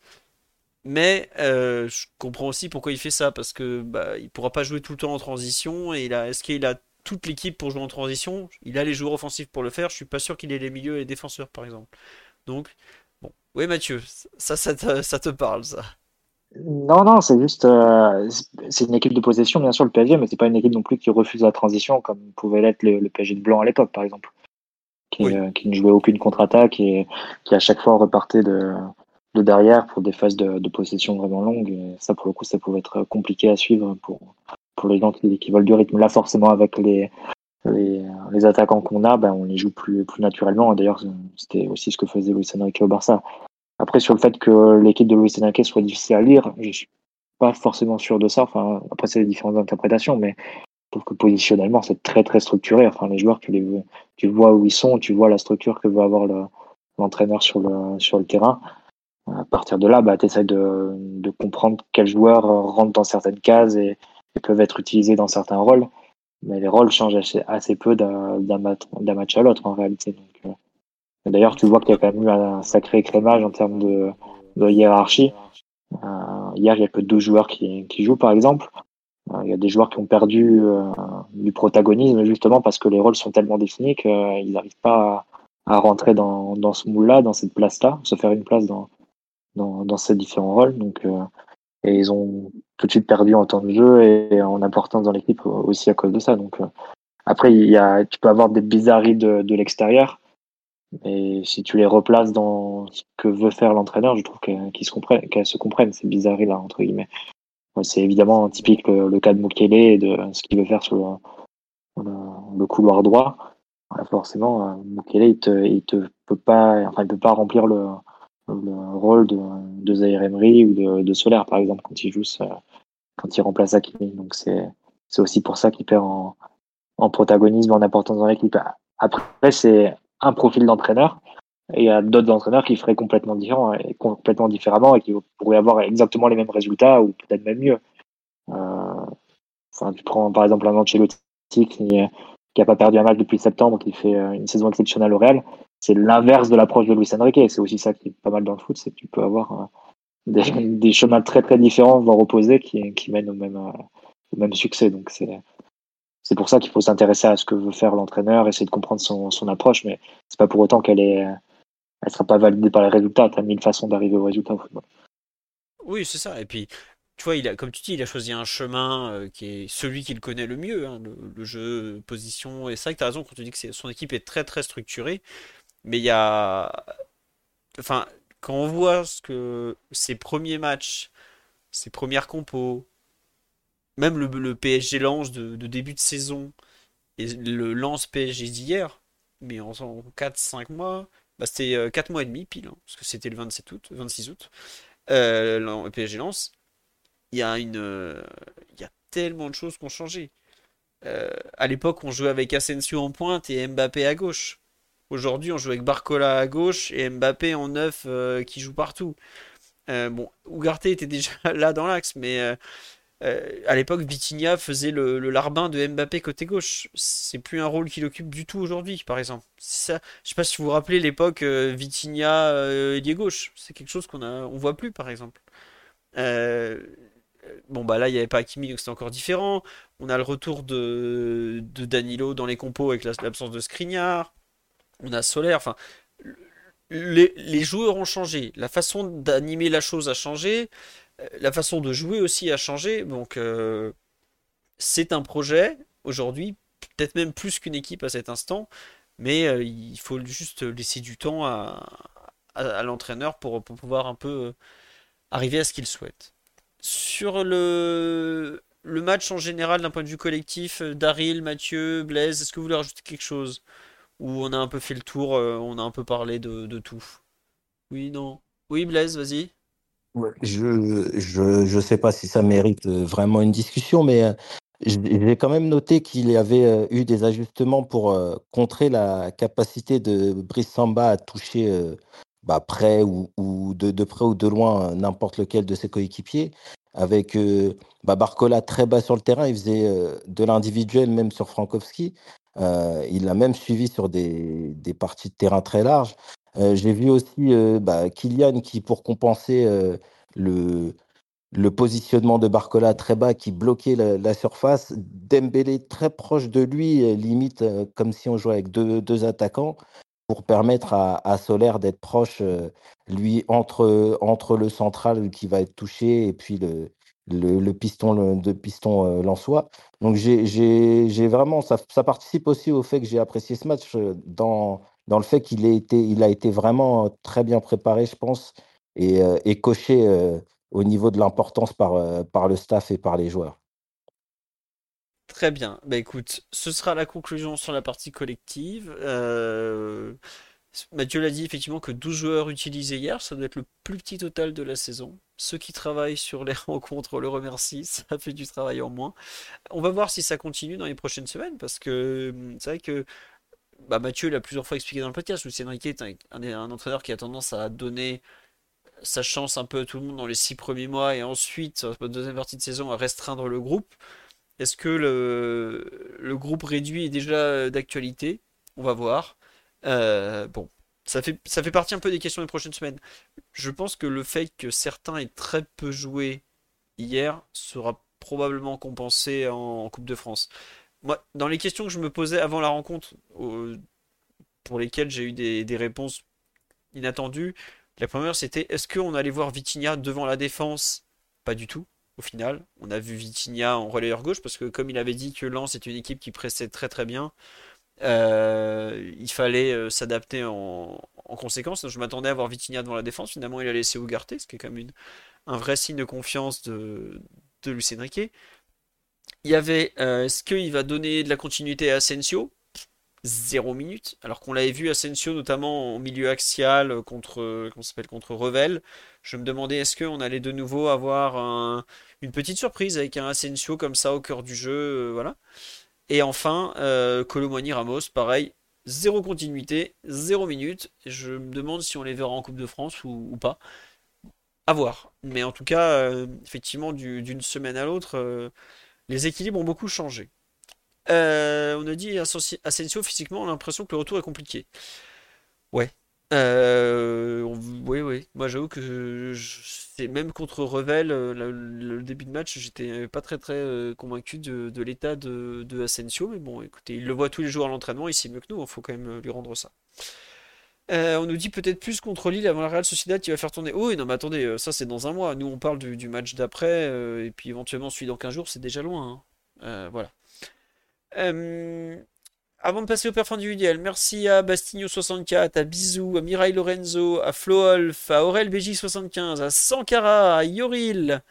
mais je comprends aussi pourquoi il fait ça parce que bah, il pourra pas jouer tout le temps en transition et est-ce qu'il a toute l'équipe pour jouer en transition? Il a les joueurs offensifs pour le faire. Je suis pas sûr qu'il ait les milieux et les défenseurs par exemple. Donc oui, Mathieu, ça, ça te, parle, ça. Non, non, c'est juste. Euh, c'est une équipe de possession, bien sûr, le PSG, mais c'est pas une équipe non plus qui refuse la transition, comme pouvait l'être le, PSG de Blanc à l'époque, par exemple. Euh, qui, ne jouait aucune contre-attaque et qui à chaque fois repartait de, de derrière pour des phases de, possession vraiment longues. Et ça, pour le coup, ça pouvait être compliqué à suivre pour, pour les gens qui, qui veulent du rythme. Là, forcément, avec les, les, attaquants qu'on a, ben, on les joue plus, plus naturellement. D'ailleurs, c'était aussi ce que faisait Luis Enrique au Barça. Après, sur le fait que l'équipe de Luis Enrique soit difficile à lire, je suis pas forcément sûr de ça. Enfin, après, c'est les différentes interprétations, mais je trouve que positionnellement, c'est très, très structuré. Enfin, les joueurs, tu les tu vois où ils sont, tu vois la structure que veut avoir l'entraîneur sur le, sur le terrain. À partir de là, bah, tu essaies de, de, comprendre quels joueurs rentrent dans certaines cases et, peuvent être utilisés dans certains rôles. Mais les rôles changent assez, peu d'un match à l'autre en réalité. Euh, D'ailleurs, tu vois qu'il y a quand même eu un sacré crémage en termes de, hiérarchie. Euh, hier, il n'y a que deux joueurs qui, jouent, par exemple. Euh, il y a des joueurs qui ont perdu euh, du protagonisme justement parce que les rôles sont tellement définis qu'ils n'arrivent pas à, rentrer dans, ce moule-là, dans cette place-là, se faire une place dans, ces différents rôles. Donc, et ils ont tout de suite perdu en temps de jeu et en importance dans l'équipe aussi à cause de ça. Donc, après, y a, tu peux avoir des bizarreries de l'extérieur. Et si tu les replaces dans ce que veut faire l'entraîneur, je trouve qu'elles se comprennent, qu'elles se ces bizarreries-là, entre guillemets. C'est évidemment typique le, cas de Mukele et de ce qu'il veut faire sur le, couloir droit. forcément, euh, Mukele, il te, peut pas, enfin, il peut pas remplir le, rôle de, de Emery ou de, de Solaire, par exemple, quand il joue, quand il remplace Hakimi. Donc c'est, c'est aussi pour ça qu'il perd en, en protagonisme, en importance dans l'équipe. Après, c'est un profil d'entraîneur et il y a d'autres entraîneurs qui feraient complètement différent et complètement différemment et qui pourraient avoir exactement les mêmes résultats ou peut-être même mieux. Euh, tu prends par exemple un Ancelotti qui, qui a pas perdu un match depuis septembre, qui fait euh, une saison exceptionnelle au Real. C'est l'inverse de l'approche de Luis Enrique. C'est aussi ça qui est pas mal dans le foot, c'est que tu peux avoir euh, des, chemins très très différents, voire opposés, qui, qui mènent au même, au même succès. Donc c'est c'est pour ça qu'il faut s'intéresser à ce que veut faire l'entraîneur, essayer de comprendre son, approche, mais c'est pas pour autant qu'elle est, elle sera pas validée par les résultats. Tu as mille façons d'arriver au résultat au football. Oui, c'est ça. Et puis, tu vois, il a, comme tu dis, il a choisi un chemin euh, qui est celui qu'il connaît le mieux, hein, le, jeu, position. Et c'est vrai que tu as raison quand tu dis que son équipe est très très structurée. Mais il y a. Enfin, quand on voit ce que ses premiers matchs, ses premières compos, même le, PSG lance de, début de saison et le lance PSG d'hier, mais en, 4-5 mois, bah c'était 4 euh, mois et demi pile, hein, parce que c'était le 27 août, 26 août, euh, le PSG lance. Il y a une, euh, il y a tellement de choses qui ont changé. à l'époque, on jouait avec Asensio en pointe et Mbappé à gauche. Aujourd'hui, on joue avec Barcola à gauche et Mbappé en neuf qui joue partout. bon, Ugarte était déjà là dans l'axe, mais euh, à l'époque, Vitinha faisait le, larbin de Mbappé côté gauche. C'est plus un rôle qu'il occupe du tout aujourd'hui, par exemple. Ça, je sais pas si vous vous rappelez l'époque euh, Vitinha euh, ailier gauche. C'est quelque chose qu'on a, on voit plus, par exemple. bon bah là, il n'y avait pas Hakimi, donc c'était encore différent. On a le retour de, Danilo dans les compos avec l'absence de Skriniar. On a Solaire. Enfin, les joueurs ont changé. La façon d'animer la chose a changé la façon de jouer aussi a changé. Donc, euh, c'est un projet aujourd'hui, peut-être même plus qu'une équipe à cet instant, mais euh, il faut juste laisser du temps à, l'entraîneur pour, pouvoir un peu euh, arriver à ce qu'il souhaite. Sur le, le match en général, d'un point de vue collectif, Daryl, Mathieu, Blaise, est-ce que vous voulez rajouter quelque chose? Ou on a un peu fait le tour, on a un peu parlé de, de tout? Oui, non Oui, Blaise, vas-y. Je je je sais pas si ça mérite euh, vraiment une discussion, mais euh, j'ai quand même noté qu'il y avait euh, eu des ajustements pour contrer la capacité de Brice Samba à toucher bah, près ou, de, de, près ou de loin n'importe lequel de ses coéquipiers. Avec bah, Barcola très bas sur le terrain, il faisait de l'individuel même sur Frankowski. il l'a même suivi sur des, des parties de terrain très larges. Euh, j'ai vu aussi euh, bah, Kylian qui, pour compenser euh, le, positionnement de Barcola très bas qui bloquait la, surface, Dembélé très proche de lui, limite comme si on jouait avec deux, attaquants, pour permettre à, à Solaire d'être proche, lui, entre, entre le central qui va être touché et puis le, piston de piston Lançois. Donc j'ai vraiment, ça, ça, participe aussi au fait que j'ai apprécié ce match dans dans le fait qu'il a été, vraiment très bien préparé, je pense, et, coché au niveau de l'importance par, le staff et par les joueurs. Très bien. Bah écoute, ce sera la conclusion sur la partie collective. Mathieu l'a dit effectivement que 12 joueurs utilisés hier, ça doit être le plus petit total de la saison. Ceux qui travaillent sur les rencontres le remercient, ça fait du travail en moins. On va voir si ça continue dans les prochaines semaines parce que hum, c'est vrai que bah, Mathieu l'a plusieurs fois expliqué dans le podcast, Lucien Riquet est un, entraîneur qui a tendance à donner sa chance un peu à tout le monde dans les six premiers mois et ensuite, sur la deuxième partie de saison, à restreindre le groupe. Est-ce que le, groupe réduit est déjà d'actualité? On va voir. Euh, bon, ça fait partie un peu des questions des prochaines semaines. Je pense que le fait que certains aient très peu joué hier sera probablement compensé en Coupe de France. Moi, dans les questions que je me posais avant la rencontre, pour lesquelles j'ai eu des, réponses inattendues, la première c'était est-ce qu'on allait voir Vitinha devant la défense? Pas du tout. Au final, on a vu Vitinha en relayeur gauche parce que comme il avait dit que Lens est une équipe qui pressait très très bien, euh, il fallait euh, s'adapter en, conséquence. je m'attendais à voir Vitinha devant la défense. Finalement, il a laissé Ugarte, ce qui est quand même un vrai signe de confiance de, de Lucien. Il y avait, euh, est-ce qu'il va donner de la continuité à Asensio? Zéro minute. Alors qu'on l'avait vu Asensio notamment en milieu axial contre, comment s'appelle, contre Revel. Je me demandais est-ce qu'on allait de nouveau avoir une petite surprise avec un Asensio comme ça au cœur du jeu, euh, voilà. Et enfin, euh, Ramos, pareil, zéro continuité, zéro minute. Je me demande si on les verra en Coupe de France ou, pas. À voir. Mais en tout cas, euh, effectivement, d'une semaine à l'autre, les équilibres ont beaucoup changé. Euh, on a dit Asensio physiquement, on a l'impression que le retour est compliqué. Ouais. Euh, oui, oui. Moi, j'avoue que même contre Revel, euh, le, début de match, j'étais pas très très convaincu de, l'état de, de, Asensio. Mais bon, écoutez, il le voit tous les jours à l'entraînement, il sait mieux que nous. Il faut quand même lui rendre ça. Euh, on nous dit peut-être plus contre Lille avant la Real Sociedad qui va faire tourner. Oh, oui, non, mais attendez, euh, ça c'est dans un mois. Nous, on parle du, match d'après, euh, et puis éventuellement celui dans 15 jours, c'est déjà loin. hein. Voilà. Avant de passer au perf individuel, merci à Bastigno64, à Bisou, à Mirai Lorenzo, à Floolf, à Aurel BJ75, à Sankara, à Yoril,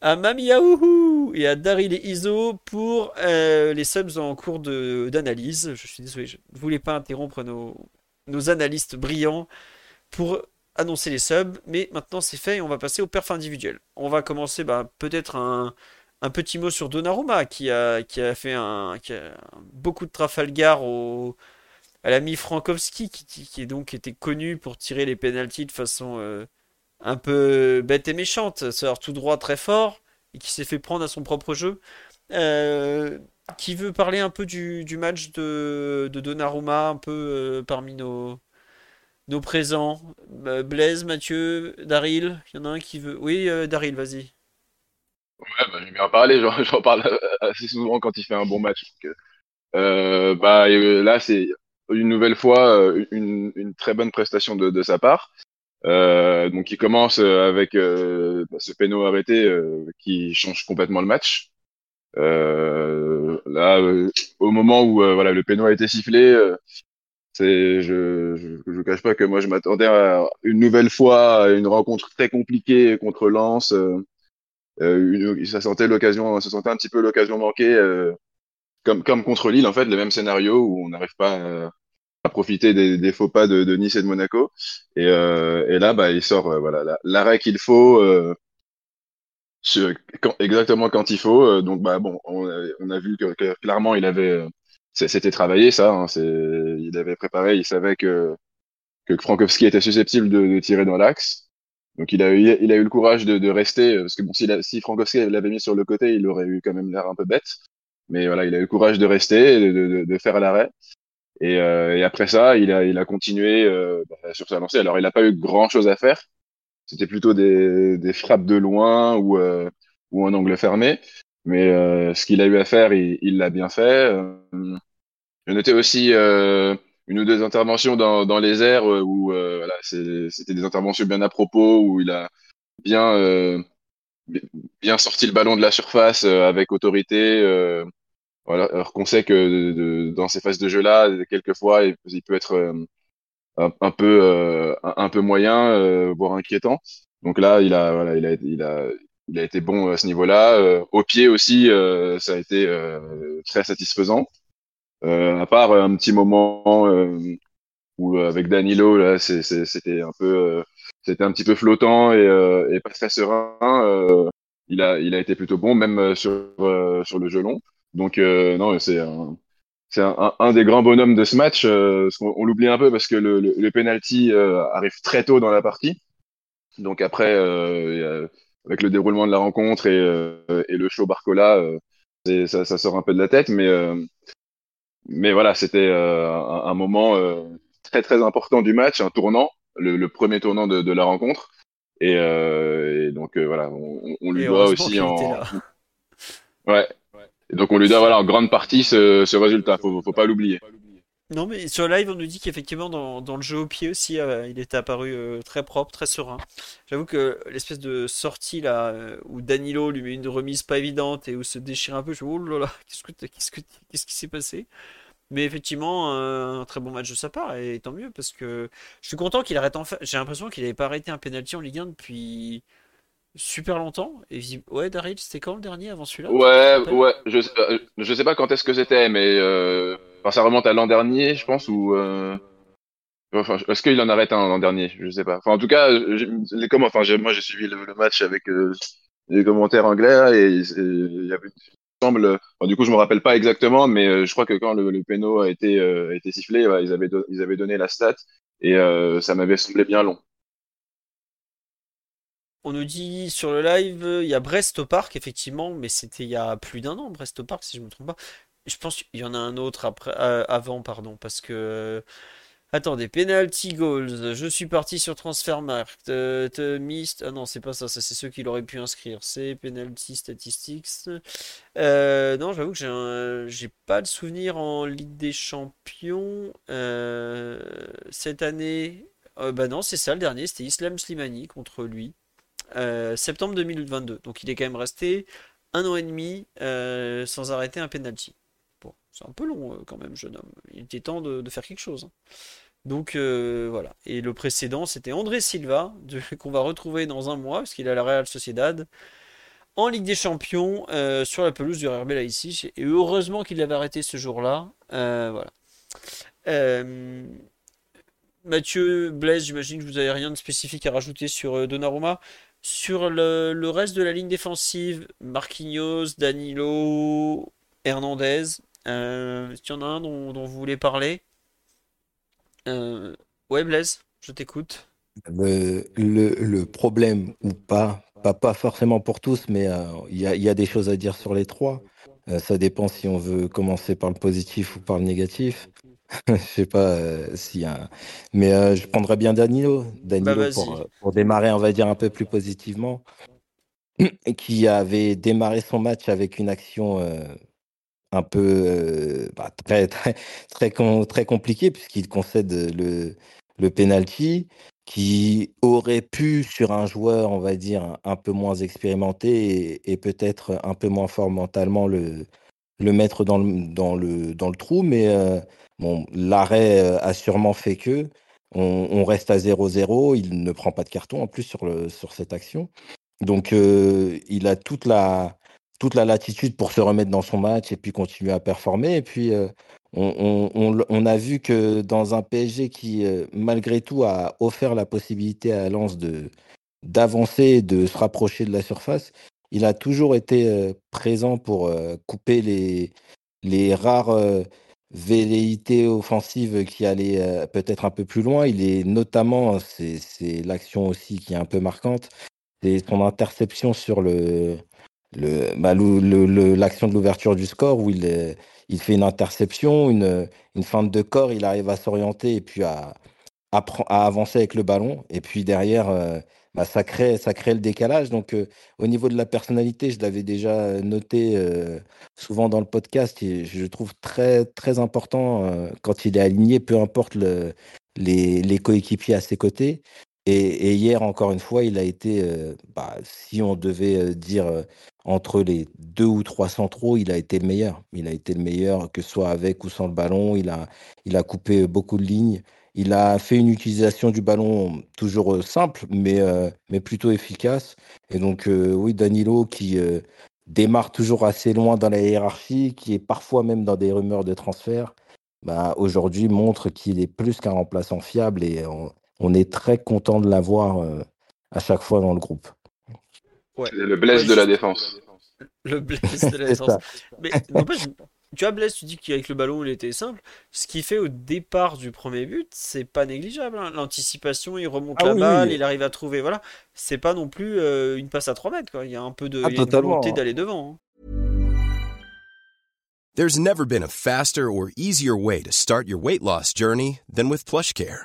à Mami Yaouhou et à Daryl et Iso pour les subs en cours d'analyse. Je suis désolé, je ne voulais pas interrompre nos, nos analystes brillants pour annoncer les subs, mais maintenant c'est fait et on va passer au perf individuel. On va commencer bah, peut-être un, un petit mot sur Donnarumma qui a, qui a fait un, qui a beaucoup de Trafalgar au, à l'ami Frankowski qui, qui, donc était connu pour tirer les pénaltys de façon euh, un peu bête et méchante, sort tout droit très fort et qui s'est fait prendre à son propre jeu. Euh, qui veut parler un peu du, match de, de Donnarumma, un peu euh, parmi nos, présents. Euh, Blaise, Mathieu, Daryl, il y en a un qui veut. Oui, euh, Daryl, vas-y. Ouais, bah, j'aime bien en parler, j'en parle assez souvent quand il fait un bon match. Donc, euh, bah, euh, là, c'est une nouvelle fois euh, une, très bonne prestation de, sa part. Euh, donc, il commence euh, avec euh, bah, ce péno arrêté euh, qui change complètement le match. Euh, là, euh, au moment où euh, voilà, le péno a été sifflé, c'est, je, je, je cache pas que moi, je m'attendais à une nouvelle fois à une rencontre très compliquée contre Lens. euh, une- ça sentait l'occasion, ça sentait un petit peu l'occasion manquée, euh, comme, comme contre Lille, en fait, le même scénario où on n'arrive pas à, profiter des, des faux pas de, de Nice et de Monaco. Et, euh, et là, bah, il sort voilà la- l'arrêt qu'il faut, exactement quand il faut. Euh, donc, bah, bon, on a, on a vu que, que clairement, il avait, euh, c'était travaillé, ça. hein, il avait préparé, il savait que, que Frankowski était susceptible de, de tirer dans l'axe. Donc il a eu, il a eu le courage de, de rester, euh, parce que bon, si, si Frankowski l'avait mis sur le côté, il aurait eu quand même l'air un peu bête. Mais voilà, il a eu le courage de rester, de, de, de faire l'arrêt. Et, euh, et après ça, il a, il a continué euh, bah, sur sa lancée. Alors il n'a pas eu grand-chose à faire. C'était plutôt des, des frappes de loin ou, euh, ou un angle fermé. Mais euh, ce qu'il a eu à faire, il l'a bien fait. Euh, j'ai noté aussi euh, une ou deux interventions dans, dans les airs euh, où euh, voilà, c'était des interventions bien à propos, où il a bien, euh, bi- bien sorti le ballon de la surface euh, avec autorité. euh, voilà, alors qu'on sait que de- de- dans ces phases de jeu-là, quelquefois, il, il peut être euh, un, peu, euh, un, peu moyen, euh, voire inquiétant. Donc là, il a, voilà, il a, il a, il a été bon à ce niveau-là. Euh, au pied aussi, euh, ça a été euh, très satisfaisant. À part un petit moment où avec Danilo, là, c'était un peu, c'était un petit peu flottant et, et pas très serein. il a, il a été plutôt bon, même sur sur le jeu long. Donc non, c'est c'est un, un, un des grands bonhommes de ce match. Euh, on l'oublie un peu parce que le, le, le penalty euh, arrive très tôt dans la partie. Donc après, euh, a- avec le déroulement de la rencontre et, euh, et le show Barcola, euh, ça, ça sort un peu de la tête, mais euh, mais voilà, c'était euh, un, un moment euh, très très important du match, un tournant, le, le premier tournant de, de la rencontre. Et, euh, et donc euh, voilà, on, on lui Et doit aussi en ouais. Et donc on lui doit voilà en grande partie ce, ce résultat. Faut faut pas l'oublier. Non, mais sur live, on nous dit qu'effectivement, dans, le jeu au pied aussi, euh, il était apparu euh, très propre, très serein. J'avoue que l'espèce de sortie là, euh, où Danilo lui met une remise pas évidente et où se déchire un peu, je me dis, oh là là, qu'est-ce que qu'est-ce que qu'est-ce qui s'est passé? Mais effectivement, un très bon match de sa part, et tant mieux, parce que je suis content qu'il arrête enfin. J'ai l'impression qu'il n'avait pas arrêté un penalty en Ligue 1 depuis super longtemps. Et ouais, Daryl, c'était quand le dernier avant celui-là? Ouais, ouais, je sais, je sais pas quand est-ce que c'était, mais euh, enfin, ça remonte à l'an dernier, je pense, ou euh, enfin, est-ce qu'il en arrête un l'an dernier? Je sais pas. Enfin, en tout cas, les comment, enfin, j'ai- moi j'ai suivi le, le match avec euh, les commentaires anglais et il y avait, semble, enfin, du coup, je me rappelle pas exactement, mais euh, je crois que quand le, le péno a été a été sifflé, ouais, ils avaient do- ils avaient donné la stat et ça m'avait semblé bien long. On nous dit sur le live, euh, il y a Brest au parc, effectivement, mais c'était il y a plus d'un an, Brest au parc, si je me trompe pas. Je pense qu'il y en a un autre après, euh, avant, pardon, parce que. euh, Attendez, penalty goals. Je suis parti sur Transfermarkt. Euh, te- missed. Ah non, c'est pas ça. Ça, c'est ceux qu'il aurait pu inscrire. C'est penalty statistics. Non, j'avoue que j'ai pas le souvenir en Ligue des Champions. Cette année, bah non, c'est ça le dernier, c'était Islam Slimani contre lui. Septembre 2022. Donc il est quand même resté un an et demi sans arrêter un penalty. Bon, c'est un peu long quand même, jeune homme. Il était temps de, faire quelque chose. Hein. Donc voilà. Et le précédent, c'était André Silva, qu'on va retrouver dans un mois, parce qu'il est à la Real Sociedad en Ligue des Champions euh, sur la pelouse du RB ici. Et heureusement qu'il l'avait arrêté ce jour-là. Euh, voilà. Euh, Mathieu, Blaise, j'imagine que vous n'avez rien de spécifique à rajouter sur Donnarumma? Sur le, reste de la ligne défensive, Marquinhos, Danilo, Hernandez. Est-ce qu'il y en a un dont, vous voulez parler? Ouais, Blaise, je t'écoute. Le, le, problème ou pas pas, forcément pour tous, mais euh, il y, a, des choses à dire sur les trois. Euh, ça dépend si on veut commencer par le positif ou par le négatif. Je sais pas euh, s'il y a. Mais je prendrais bien Danilo. Danilo bah, pour, démarrer, on va dire, un peu plus positivement. Qui avait démarré son match avec une action un peu bah, très, très, très, très compliquée, puisqu'il concède le, le penalty qui aurait pu, sur un joueur, on va dire, un, peu moins expérimenté et, peut-être un peu moins fort mentalement, le, le mettre dans le, dans le, dans le trou. Mais euh, l'arrêt euh, a sûrement fait que on, reste à 0-0. Il ne prend pas de carton en plus sur, sur cette action. Donc, euh, il a toute la, toute la latitude pour se remettre dans son match et puis continuer à performer. Et puis, on, a vu que dans un PSG qui, euh, malgré tout, a offert la possibilité à Lens de d'avancer, de se rapprocher de la surface, il a toujours été euh, présent pour euh, couper les, les rares velléités offensives qui allaient peut-être un peu plus loin. Il est notamment, c'est l'action aussi qui est un peu marquante, c'est son interception sur le, bah, l'action de l'ouverture du score où il, il fait une interception, une, une feinte de corps, il arrive à s'orienter et puis à, à, avancer avec le ballon. Et puis derrière, euh, bah, ça, crée, ça crée le décalage. Donc euh, au niveau de la personnalité, je l'avais déjà noté euh, souvent dans le podcast, et je trouve très, très important quand il est aligné, peu importe le, les, les coéquipiers à ses côtés. Et, hier, encore une fois, il a été, bah, si on devait dire entre les deux ou trois centraux, il a été le meilleur. Il a été le meilleur, que ce soit avec ou sans le ballon. Il a, il a coupé beaucoup de lignes. Il a fait une utilisation du ballon toujours simple, mais, euh, mais plutôt efficace. Et donc, euh, oui, Danilo qui démarre toujours assez loin dans la hiérarchie, qui est parfois même dans des rumeurs de transfert, bah, aujourd'hui montre qu'il est plus qu'un remplaçant fiable et on, on est très content de l'avoir à chaque fois dans le groupe. C'est le blesse de la défense. Le blesse de la défense. Mais tu vois, Blaise, tu dis qu'avec le ballon, il était simple. Ce qu'il fait au départ du premier but, c'est pas négligeable. Hein. L'anticipation, il remonte ah la balle, il arrive à trouver. Voilà. C'est pas non plus euh, une passe à 3 mètres. Quoi. Il y a un peu de ah, volonté d'aller devant. Hein. There's never been a faster or easier way to start your weight loss journey than with PlushCare.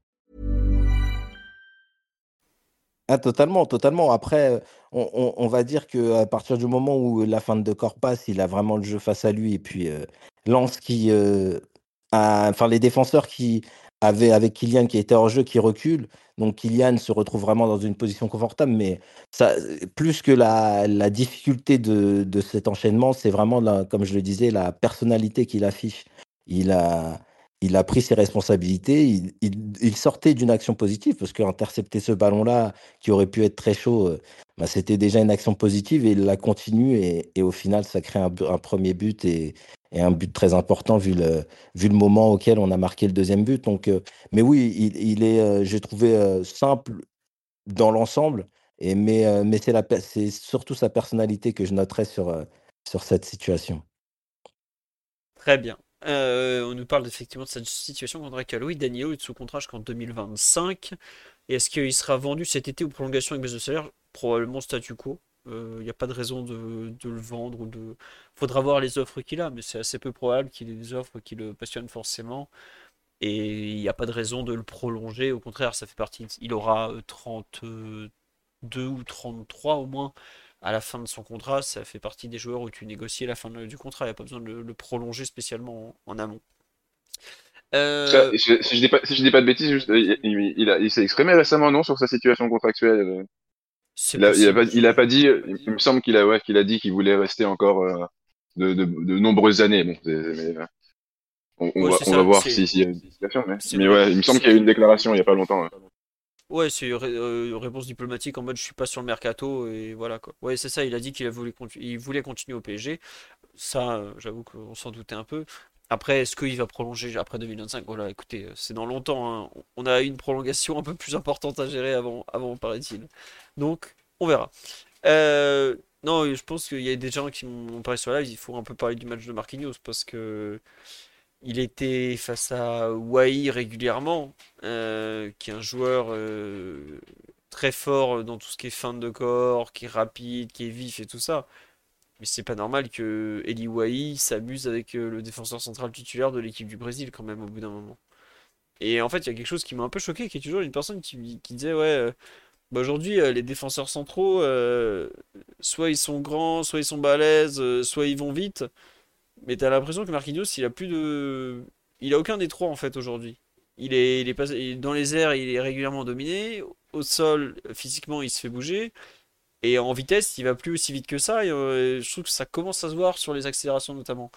Ah, totalement, totalement. Après, on, va dire qu'à partir du moment où la fin de corps passe, il a vraiment le jeu face à lui. Et puis, euh, Lance qui... Euh, enfin, les défenseurs qui avaient avec Kylian qui était hors jeu, qui recule. Donc Kylian se retrouve vraiment dans une position confortable, mais plus que la, difficulté de, cet enchaînement, c'est vraiment, comme je le disais, la personnalité qu'il affiche. Il a, il a pris ses responsabilités, il, sortait d'une action positive, parce qu'intercepter ce ballon-là, qui aurait pu être très chaud, euh, bah, c'était déjà une action positive et il la continue et, au final, ça crée un, premier but et, un but très important vu le, moment auquel on a marqué le deuxième but. Donc, euh, mais oui, il, est, euh, j'ai trouvé simple dans l'ensemble, et mais, c'est, surtout sa personnalité que je euh, sur cette situation. Très bien. Euh, on nous parle effectivement de cette situation contre Louis Danilo est sous contrat jusqu'en 2025. Et est-ce qu'il sera vendu cet été ou prolongation avec baisse de salaire? Probablement statu quo. Il n'y a pas de raison de, de, le vendre ou de. Faudra voir les offres qu'il a, mais c'est assez peu probable qu'il ait des offres qui le passionnent forcément. Et il n'y a pas de raison de le prolonger. Au contraire, ça fait partie. Il aura 32 ou 33 au moins à la fin de son contrat, ça fait partie des joueurs où tu négocies la fin du contrat. Il n'y a pas besoin de le, prolonger spécialement en, amont. Euh... si, je dis pas, si je dis pas de bêtises, juste, il, il, il s'est exprimé récemment, non, sur sa situation contractuelle. Il a, il a, pas, il a pas dit, il me semble qu'il a, ouais, qu'il a dit qu'il voulait rester encore euh, de, de, de, nombreuses années. Bon, mais, on, on, ouais, va, on va, voir s'il si y a une situation. Mais, mais ouais, il me semble qu'il y a eu une déclaration il n'y a pas longtemps. Ouais. Ouais, c'est une euh, réponse diplomatique en mode je suis pas sur le mercato et voilà quoi. Ouais, c'est ça, il a dit qu'il voulait continuer au PSG. Ça, euh, j'avoue qu'on s'en doutait un peu. Après, est-ce qu'il va prolonger après 2025 Voilà, écoutez, euh, c'est dans longtemps. Hein. On a une prolongation un peu plus importante à gérer avant, avant paraît-il. Donc, on verra. Euh, non, je pense qu'il y a des gens qui m'ont parlé sur live. Il faut un peu parler du match de Marquinhos parce que il était face à Wai régulièrement, euh, qui est un joueur euh, très fort dans tout ce qui est fin de corps, qui est rapide, qui est vif et tout ça. Mais c'est pas normal que Eli Wai s'amuse avec euh, le défenseur central titulaire de l'équipe du Brésil quand même au bout d'un moment. Et en fait, il y a quelque chose qui m'a un peu choqué, qui est toujours une personne qui, disait ouais, bah aujourd'hui les défenseurs centraux, soit ils sont grands, soit ils sont balèzes, soit ils vont vite. Mais t'as l'impression que Marquinhos, il a plus de. Il a aucun des trois en fait aujourd'hui. Il est, il est pas... dans les airs, il est régulièrement dominé. Au sol, physiquement, il se fait bouger. Et en vitesse, il va plus aussi vite que ça. Euh, je trouve que ça commence à se voir sur les accélérations notamment.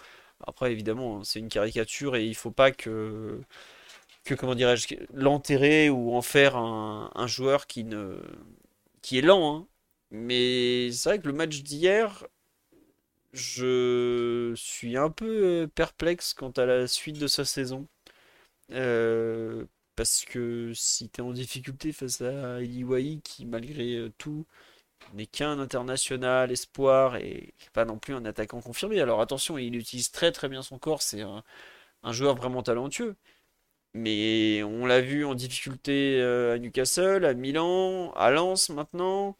Après, évidemment, c'est une caricature et il faut pas que, que comment dirais-je, l'enterrer ou en faire un, un, joueur qui ne, qui est lent. Hein. Mais c'est vrai que le match d'hier, je suis un peu euh, perplexe quant à la suite de sa saison. Euh, parce que si tu en difficulté face à Eliwai, qui malgré euh, tout n'est qu'un international espoir et pas non plus un attaquant confirmé. Alors attention, il utilise très très bien son corps, c'est un, un, joueur vraiment talentueux. Mais on l'a vu en difficulté à Newcastle, à Milan, à Lens maintenant.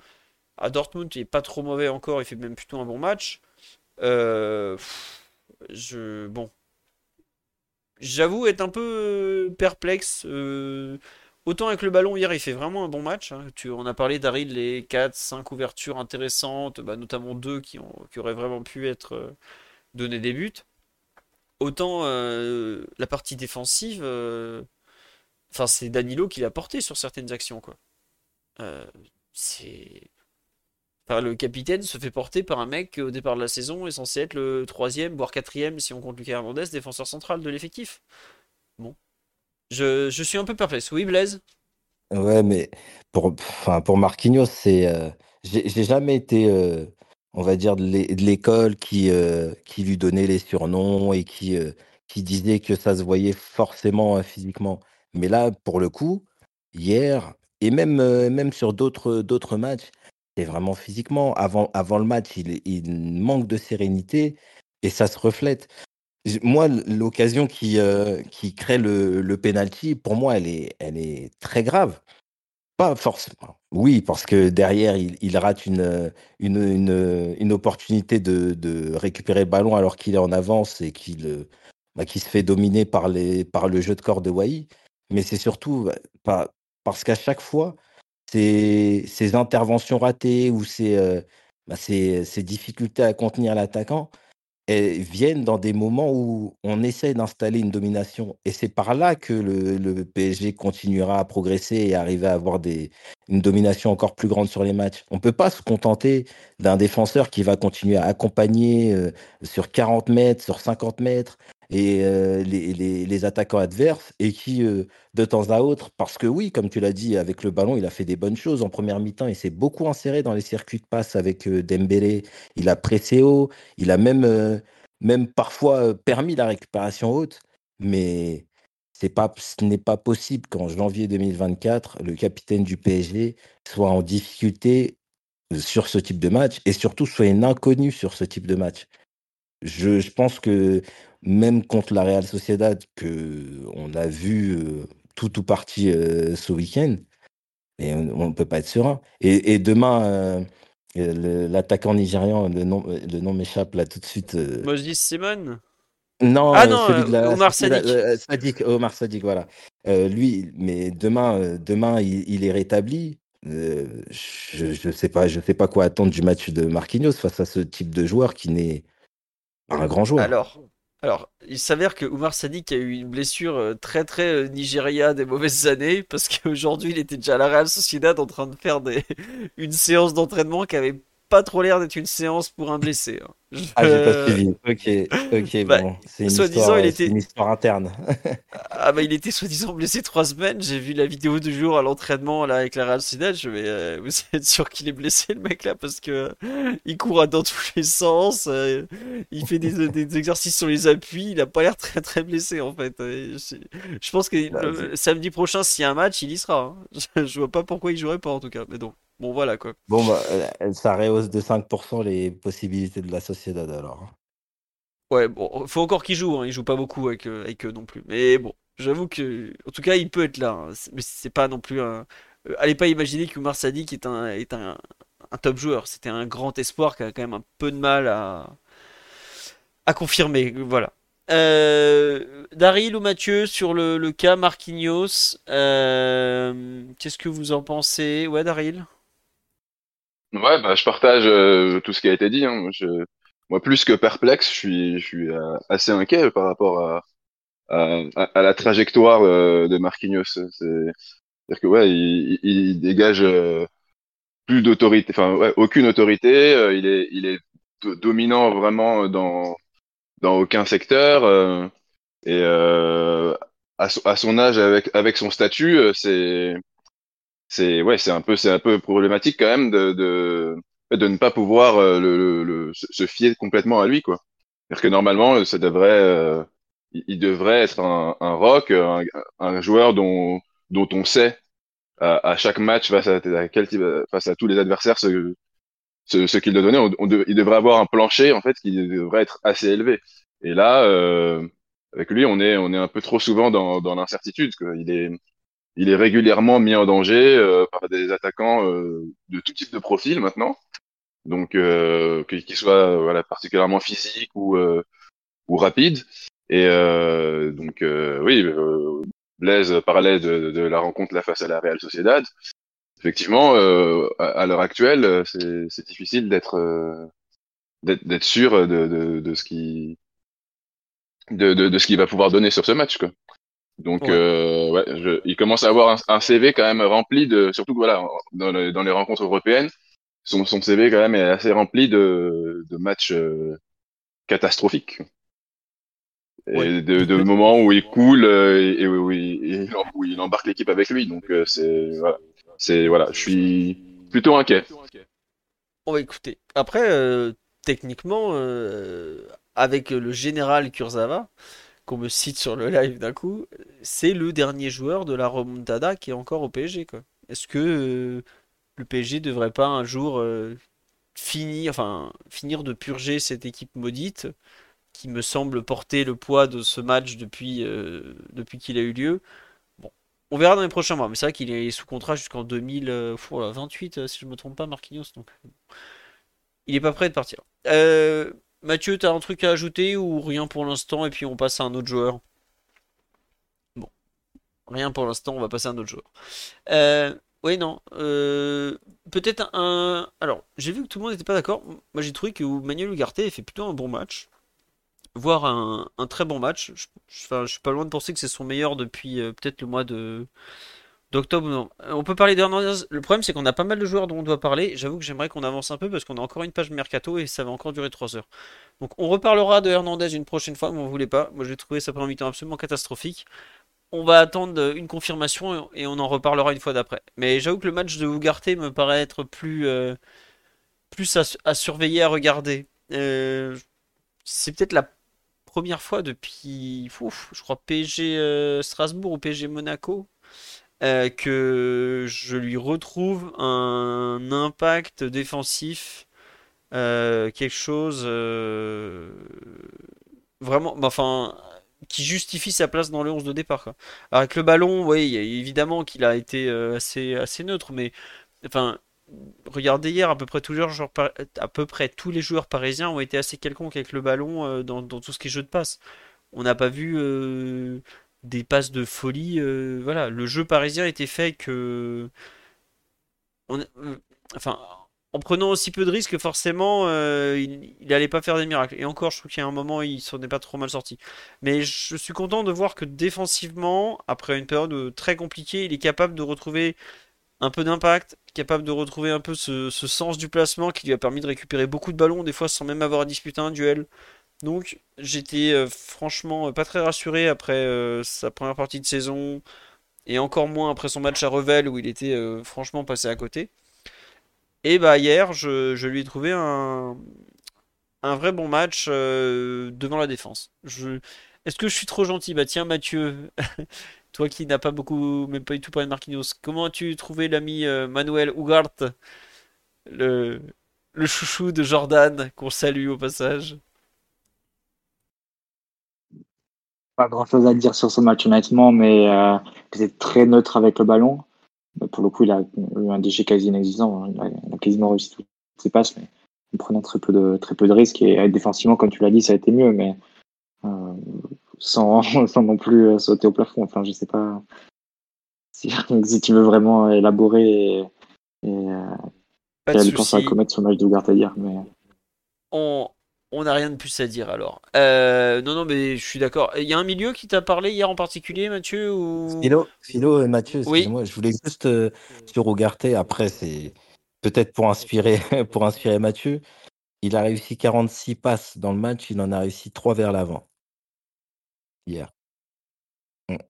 À Dortmund, il est pas trop mauvais encore, il fait même plutôt un bon match. Euh, je bon, j'avoue être un peu euh, perplexe. Euh, autant avec le ballon hier, il fait vraiment un bon match. Hein. Tu, on a parlé d'Aril les 4, 5 ouvertures intéressantes, bah, notamment deux qui, auraient vraiment pu être euh, des buts. Autant la partie défensive, enfin c'est Danilo qui l'a porté sur certaines actions quoi. c'est le capitaine se fait porter par un mec au départ de la saison, est censé être le troisième, voire quatrième, si on compte Lucas Hernandez, défenseur central de l'effectif. Bon. Je, je, suis un peu perplexe. Oui, Blaise? Ouais, mais pour, enfin, pour Marquinhos, c'est. Euh, J'ai jamais été, euh, on va dire, de l'école qui, euh, qui lui donnait les surnoms et qui, qui disait que ça se voyait forcément physiquement. Mais là, pour le coup, hier, et même, même sur d'autres matchs, c'est vraiment physiquement. Avant, avant le match, il, manque de sérénité et ça se reflète. Moi, l'occasion qui, euh, qui crée le, le penalty, pour moi, elle est, elle est très grave. Pas forcément. Oui, parce que derrière, il, rate une, une, une, opportunité de, de, récupérer le ballon alors qu'il est en avance et qu'il bah, qu se fait dominer par, les, par le jeu de corps de Wai. Mais c'est surtout pas, parce qu'à chaque fois, ces, interventions ratées ou ces, euh, bah, difficultés à contenir l'attaquant viennent dans des moments où on essaie d'installer une domination. Et c'est par là que le, PSG continuera à progresser et arriver à avoir une domination encore plus grande sur les matchs. On ne peut pas se contenter d'un défenseur qui va continuer à accompagner euh, sur 40 mètres, sur 50 mètres, et euh, les, les- les attaquants adverses et qui, euh, de temps à autre, parce que oui, comme tu l'as dit, avec le ballon, il a fait des bonnes choses en première mi-temps. Il s'est beaucoup inséré dans les circuits de passe avec euh, Dembélé. Il a pressé haut. Il a même, euh, même parfois permis la récupération haute. Mais pas, ce n'est pas possible qu'en janvier 2024, le capitaine du PSG soit en difficulté sur ce type de match et surtout soit un inconnu sur ce type de match. Je pense que même contre la Real Sociedad, que on a vu euh, tout ou partie euh, ce week-end, et on ne peut pas être serein. Et, et demain, euh, l'attaquant nigérian, le nom, le nom m'échappe là tout de suite. Moi je dis Simon? non, Ah non, celui de la Omar la- Sadik. Omar Sadik, voilà. Lui, mais demain, demain, il, il est rétabli. Euh, je je sais pas, je sais pas quoi attendre du match de Marquinhos face à ce type de joueur qui n'est pas un grand joueur. Alors, alors, il s'avère que Oumar Sadik a eu une blessure euh, très très euh, Nigeria des mauvaises années parce qu'aujourd'hui il était déjà à la Real Sociedad en train de faire une séance d'entraînement qui avait pas trop l'air d'être une séance pour un blessé. hein. Ah, j'ai pas Je- suivi. Ok, ok, Bah, bon, c'est une histoire, il était- c'est une histoire interne. Ah bah il était soi-disant blessé trois semaines. J'ai vu la vidéo du jour à l'entraînement là avec la Real Sociedad. Je vais, euh, vous êtes sûr qu'il est blessé le mec là parce que euh, il court dans tous les sens. euh, il fait des, des exercices sur les appuis. Il a pas l'air très très blessé en fait. Je, je pense que Bah, le samedi prochain s'il y a un match il y sera. hein. Je, je vois pas pourquoi il jouerait pas en tout cas. Mais donc bon voilà quoi. Bon, bah, euh, ça rehausse de 5% les possibilités de la Sociedad alors. Ouais bon faut encore qu'il joue. Hein. Il joue pas beaucoup avec euh, avec eux non plus. Mais bon j'avoue que en tout cas il peut être là. hein. Mais c'est pas non plus un Euh, allez pas imaginer que Oumar Sadik est un, est un, un top joueur. C'était un grand espoir qui a quand même un peu de mal à, à confirmer. Voilà. Euh, Daryl ou Mathieu sur le, le cas Marquinhos, euh, qu'est-ce que vous en pensez? Ouais, Daryl? Ouais, bah, je partage euh, tout ce qui a été dit. hein. Je- moi, plus que perplexe, je suis, je suis euh, assez inquiet par rapport à, à, à- la trajectoire euh, de Marquinhos. C'est- C'est-à-dire que ouais, il, il- il dégage euh, plus d'autorité, enfin ouais, aucune autorité. euh, il est, il est do- dominant vraiment dans dans aucun secteur. euh, et à, son- à son âge, avec avec son statut, c'est c'est ouais, c'est un peu c'est un peu problématique quand même de de de ne pas pouvoir euh, le, le, se fier complètement à lui quoi. C'est-à-dire que normalement, euh, ça devrait euh, il devrait être un, un rock, un, un joueur dont dont on sait à, à chaque match face à, face à tous les adversaires ce ce, ce qu'il doit donner. On, on il devrait avoir un plancher en fait qui devrait être assez élevé. Et là, euh, avec lui, on est on est un peu trop souvent dans dans l'incertitude. Il est il est régulièrement mis en danger euh, par des attaquants euh, de tout type de profil maintenant. Donc, euh, qu'ils soient euh, voilà, particulièrement physiques ou, euh, ou rapides. Et donc, oui, Blaise parlait de, de la rencontre là face à la Real Sociedad. Effectivement, à, à l'heure actuelle, c'est difficile d'être d'être d'être sûr de, de, de ce qui de, de, de ce qu'il va pouvoir donner sur ce match, quoi. Donc, Ouais. euh, ouais, je, il commence à avoir un, un CV quand même rempli de, surtout que, voilà, dans, les- dans les rencontres européennes, son, son CV quand même est assez rempli de, de matchs euh, catastrophiques et Ouais. de, de moments où il coule euh, et, et où, il, et où il embarque l'équipe avec lui. Donc, c'est voilà, c'est voilà, je suis plutôt inquiet. On va écouter. Après, euh, techniquement, avec le général Kurzawa, qu'on me cite sur le live d'un coup, c'est le dernier joueur de la remontada qui est encore au PSG. Est-ce que euh, le PSG devrait pas un jour euh, finir, finir de purger cette équipe maudite qui me semble porter le poids de ce match depuis, euh, depuis qu'il a eu lieu? On verra dans les prochains mois, mais c'est vrai qu'il est sous contrat jusqu'en 2028, euh, si je me trompe pas, Marquinhos, donc il est pas prêt de partir. Mathieu, t'as un truc à ajouter ou rien pour l'instant et puis on passe à un autre joueur? Bon, rien pour l'instant, on va passer à un autre joueur. Euh, oui, non. euh, peut-être un. Alors, j'ai vu que tout le monde n'était pas d'accord. Moi, j'ai trouvé que Manuel Ugarte fait plutôt un bon match, voire un, très bon match. Je, je- enfin, je suis pas loin de penser que c'est son meilleur depuis euh, peut-être le mois de d'octobre. Non. On peut parler d'Hernandez. Le problème, c'est qu'on a pas mal de joueurs dont on doit parler. J'avoue que j'aimerais qu'on avance un peu parce qu'on a encore une page mercato et ça va encore durer 3 heures. Donc, on reparlera de Hernandez une prochaine fois, mais on voulait pas. Moi, j'ai trouvé sa première mi-temps absolument catastrophique. On va attendre une confirmation et on en reparlera une fois d'après. Mais j'avoue que le match de Ugarte me paraît être plus, euh, plus à, surveiller, à regarder. Euh, c'est peut-être la première fois depuis, je crois, PSG euh, Strasbourg ou PSG Monaco, euh, que je lui retrouve un impact défensif, euh, quelque chose vraiment, bah, enfin, qui justifie sa place dans le 11 de départ. avec le ballon, oui, évidemment qu'il a été assez, assez neutre, mais enfin, regardez hier, à peu près tous les joueurs, à peu près tous les joueurs parisiens ont été assez quelconques avec le ballon euh, dans, tout ce qui est jeu de passe. On n'a pas vu euh, des passes de folie. Euh, voilà, le jeu parisien était fait que, enfin, en prenant aussi peu de risques, forcément, il n'allait pas faire des miracles. Et encore, je trouve qu'il y a un moment, il s'en est pas trop mal sorti. Mais je suis content de voir que défensivement, après une période très compliquée, il est capable de retrouver un peu d'impact, capable de retrouver un peu ce, sens du placement qui lui a permis de récupérer beaucoup de ballons, des fois sans même avoir à disputer un duel. Donc j'étais euh, franchement euh, pas très rassuré après euh, sa première partie de saison et encore moins après son match à Revel où il était franchement passé à côté. Et bah hier je, lui ai trouvé un, un vrai bon match devant la défense. Est-ce que je suis trop gentil? Bah tiens Mathieu, Toi qui n'as pas beaucoup, même pas du tout parlé de Marquinhos, comment as-tu trouvé l'ami Manuel Ugarte, le, le chouchou de Jordan, qu'on salue au passage? Pas grand chose à dire sur ce match honnêtement, mais euh, il était très neutre avec le ballon. Mais pour le coup, il a eu un déchet quasi inexistant. Hein. Il a, quasiment réussi toutes ses passes, mais en prenant très peu de, très peu de risques. Et défensivement, comme tu l'as dit, ça a été mieux. Mais euh, sans, sans non plus euh, sauter au plafond. Enfin, je sais pas si, si tu veux vraiment élaborer et, et euh, quelle à commettre sur le match de à dire. Mais... On, on n'a rien de plus à dire alors. Euh, non, non, mais je suis d'accord. Il y a un milieu qui t'a parlé hier en particulier, Mathieu ou... Philo, Philo et Mathieu, excusez-moi, je voulais juste euh, sur Ugarte, après, c'est peut-être pour inspirer, pour inspirer Mathieu. Il a réussi 46 passes dans le match, il en a réussi 3 vers l'avant hier.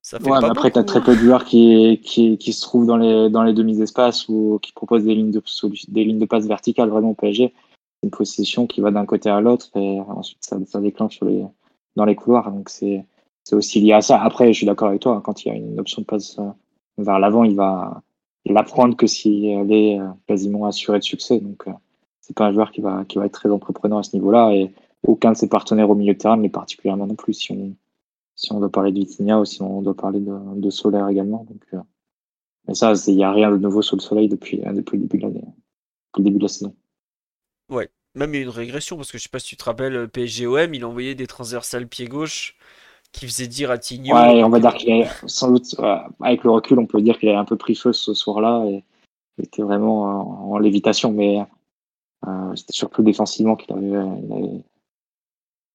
Ça fait ouais, après, tu as très peu de joueurs qui, qui, qui, se trouvent dans les, dans les demi-espaces ou qui proposent des lignes de, des lignes de passe verticales vraiment au PSG. Une possession qui va d'un côté à l'autre et ensuite ça, déclenche sur les, dans les couloirs. Donc c'est aussi lié à ça. Après, je suis d'accord avec toi, quand il y a une option de passe euh, vers l'avant, il va l'apprendre que si elle est euh, quasiment assurée de succès. Donc euh, c'est pas un joueur qui va, qui va être très entrepreneur à ce niveau-là et aucun de ses partenaires au milieu de terrain, mais particulièrement non plus si on si on doit parler de Vitinha ou si on doit parler de, Solaire également. Donc, mais ça, il n'y a rien de nouveau sur le soleil depuis, depuis, le, début de l'année, depuis le début de la saison. Ouais, même il y a eu une régression parce que je sais pas si tu te rappelles, euh, PSGOM, il envoyait des transversales pied gauche qui faisaient dire à Tigno. Ouais, on va dire qu'il est sans doute, avec le recul, on peut dire qu'il a un peu pris feu ce soir-là et il était vraiment en, lévitation, mais euh, c'était surtout défensivement qu'il avait, avait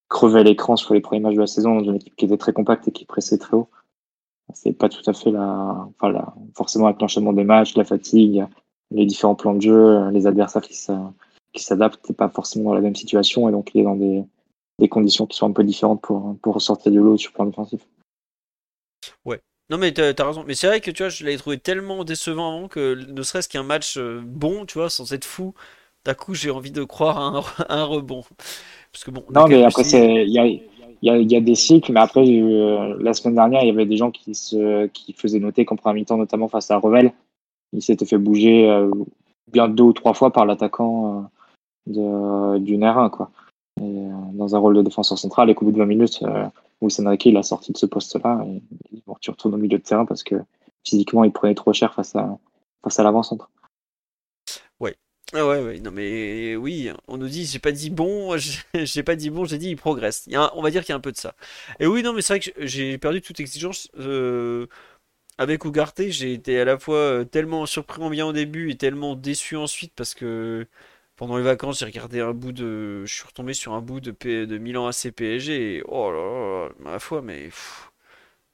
crever l'écran sur les premiers matchs de la saison dans une équipe qui était très compacte et qui pressait très haut. C'est pas tout à fait la, enfin la, forcément avec l'enchaînement des matchs, la fatigue, les différents plans de jeu, les adversaires qui s'adaptent, c'est pas forcément dans la même situation et donc il est dans des, des conditions qui sont un peu différentes pour, pour ressortir du lot sur le plan défensif. Ouais. Non mais t'as as raison. Mais c'est vrai que tu vois, je l'avais trouvé tellement décevant avant que ne serait-ce qu'un match euh, bon, tu vois, sans être fou, d'un coup j'ai envie de croire à un, un rebond non, mais après, il y a, y, a, des cycles, mais après, euh, la semaine dernière, il y avait des gens qui, se, qui faisaient noter qu'en première mi-temps, notamment face à Revel, il s'était fait bouger euh, bien deux ou trois fois par l'attaquant euh, du R1, quoi. dans un rôle de défenseur central, et qu'au bout de 20 minutes, Luis Enrique, il a sorti de ce poste-là, et il tu retournes au milieu de terrain parce que physiquement, il prenait trop cher face à, face à l'avant-centre. Ah ouais, ouais, non mais oui, on nous dit, j'ai pas dit bon, j'ai pas dit bon, j'ai dit il progresse. Il y a on va dire qu'il y a un peu de ça. Et oui, non mais c'est vrai que j'ai perdu toute exigence. Euh, avec Ugarte, j'ai été à la fois euh, tellement surpris en bien au début et tellement déçu ensuite parce que pendant les vacances, j'ai regardé un bout de. Je suis retombé sur un bout de, P... de Milan AC PSG et oh là là, ma foi, mais.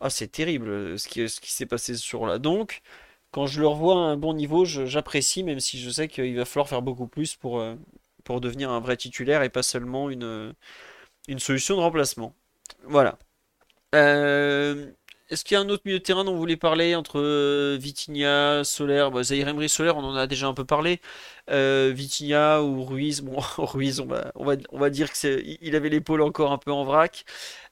Ah, c'est terrible ce qui, ce qui s'est passé sur là. Donc, quand je le revois à un bon niveau, j'apprécie, même si je sais qu'il va falloir faire beaucoup plus pour, euh, pour devenir un vrai titulaire et pas seulement une, une solution de remplacement. Voilà. Euh, est-ce qu'il y a un autre milieu de terrain dont vous voulez parler entre euh, Vitinha, Solaire bah, Zahir Solaire, on en a déjà un peu parlé. Euh, Vitinha ou Ruiz, bon, Ruiz, on va, on va, on va dire qu'il avait l'épaule encore un peu en vrac.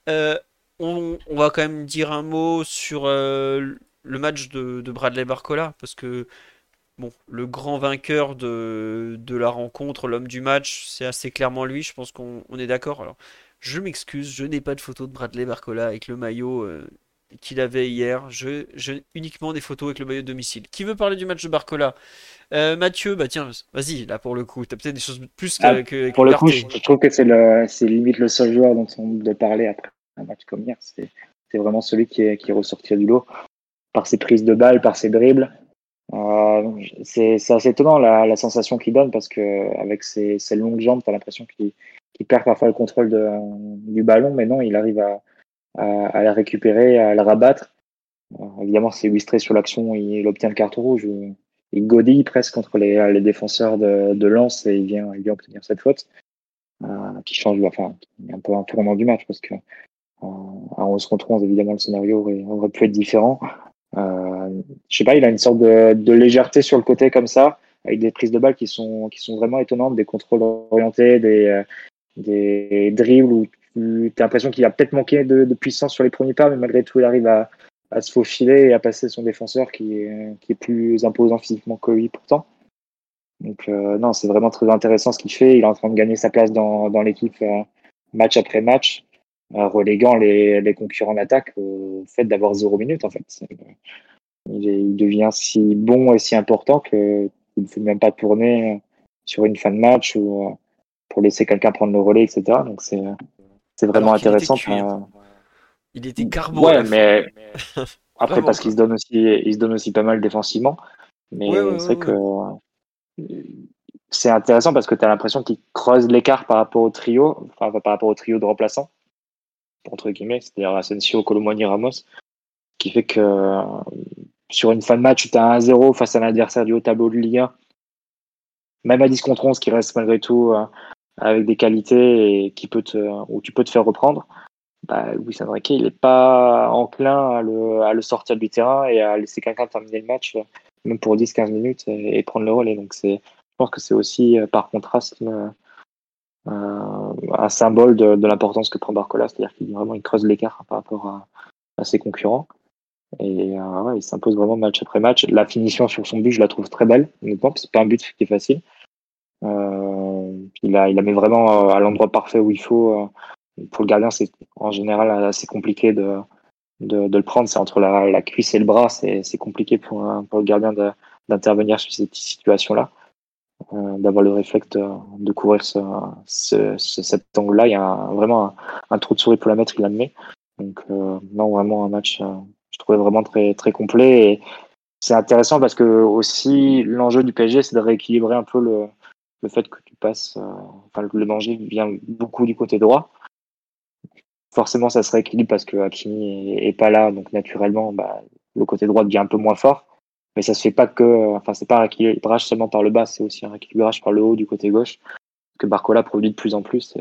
Euh, on, va quand même dire un mot sur le match de, Bradley Barcola, parce que bon, le grand vainqueur de, de la rencontre, l'homme du match, c'est assez clairement lui, je pense qu'on est d'accord. Alors, je m'excuse, je n'ai pas de photo de Bradley Barcola avec le maillot qu'il avait hier. Je, uniquement des photos avec le maillot de domicile. Qui veut parler du match de Barcola? Euh, Mathieu, bah tiens, vas-y, là pour le coup, t'as peut-être des choses plus ah, que, Pour le coup, je, trouve que c'est, le, c'est limite le seul joueur dont on doit parler après un match comme hier. C'est, vraiment celui qui est, qui est ressorti du lot par ses prises de balles, par ses dribbles. Euh, c'est, assez étonnant la, sensation qu'il donne parce que avec ses, longues jambes, tu as l'impression qu'il, perd parfois le contrôle du ballon, mais non, il arrive à, à, la récupérer, à la rabattre. évidemment, c'est illustré sur l'action, il, obtient le carton rouge. Il godille presque contre les, défenseurs de, de et il vient, obtenir cette faute euh, qui change, enfin, un peu un tournant du match parce que euh, à 11 contre 11, évidemment, le scénario aurait, aurait pu être différent. Euh, je sais pas, il a une sorte de, de, légèreté sur le côté comme ça, avec des prises de balles qui sont, qui sont vraiment étonnantes, des contrôles orientés, des, euh, des dribbles où tu as l'impression qu'il a peut-être manqué de, puissance sur les premiers pas, mais malgré tout, il arrive à, se faufiler et à passer son défenseur qui est, plus imposant physiquement que lui pourtant. Donc euh, non, c'est vraiment très intéressant ce qu'il fait. Il est en train de gagner sa place dans, l'équipe euh, match après match, euh, reléguant les, concurrents d'attaque au fait d'avoir zéro minute en fait. Il, il, devient si bon et si important qu'il ne fait même pas tourner sur une fin de match ou pour laisser quelqu'un prendre le relais, etc. Donc c'est c'est vraiment intéressant. Il était carbo. Ouais, mais après parce qu'il se donne aussi, il se donne aussi pas mal défensivement. Mais c'est que c'est intéressant parce que tu as l'impression qu'il creuse l'écart par rapport au trio, enfin par rapport au trio de remplaçants entre guillemets, c'est-à-dire Asensio, Colomoni, Ramos, qui fait que sur une fin de match, tu as 1-0 face à un adversaire du haut tableau de Ligue 1, même à 10 contre 11, qui reste malgré tout euh, avec des qualités et qui peut te, où tu peux te faire reprendre, bah, Luis Enrique, il n'est pas enclin à le, à le, sortir du terrain et à laisser quelqu'un terminer le match, même pour 10-15 minutes, et, prendre le relais. Donc, je pense que c'est aussi, euh, par contraste, euh, un symbole de, de l'importance que prend Barcola, c'est-à-dire qu'il vraiment il creuse l'écart par rapport à, ses concurrents. Et euh, ouais, il s'impose vraiment match après match. La finition sur son but, je la trouve très belle, honnêtement, c'est pas un but qui est facile. Euh, il, a, il la met vraiment euh, à l'endroit parfait où il faut. Euh, pour le gardien, c'est en général assez compliqué de, de, le prendre. C'est entre la, la, cuisse et le bras. C'est compliqué pour, pour le gardien d'intervenir sur cette situation-là. Euh, d'avoir le réflexe de, couvrir ce, ce, cet angle-là. Il y a vraiment un, trou de souris pour la mettre, il la met. Donc, non, vraiment un match, je trouvais vraiment très, très complet. Et c'est intéressant parce que aussi, l'enjeu du PSG, c'est de rééquilibrer un peu le, le fait que tu passes, euh, enfin, le danger vient beaucoup du côté droit. Forcément, ça se rééquilibre parce que Hakimi est, pas là, donc naturellement, bah, le côté droit devient un peu moins fort. Mais ça se fait pas que, enfin, c'est pas un rééquilibrage seulement par le bas, c'est aussi un rééquilibrage par le haut du côté gauche que Barcola produit de plus en plus.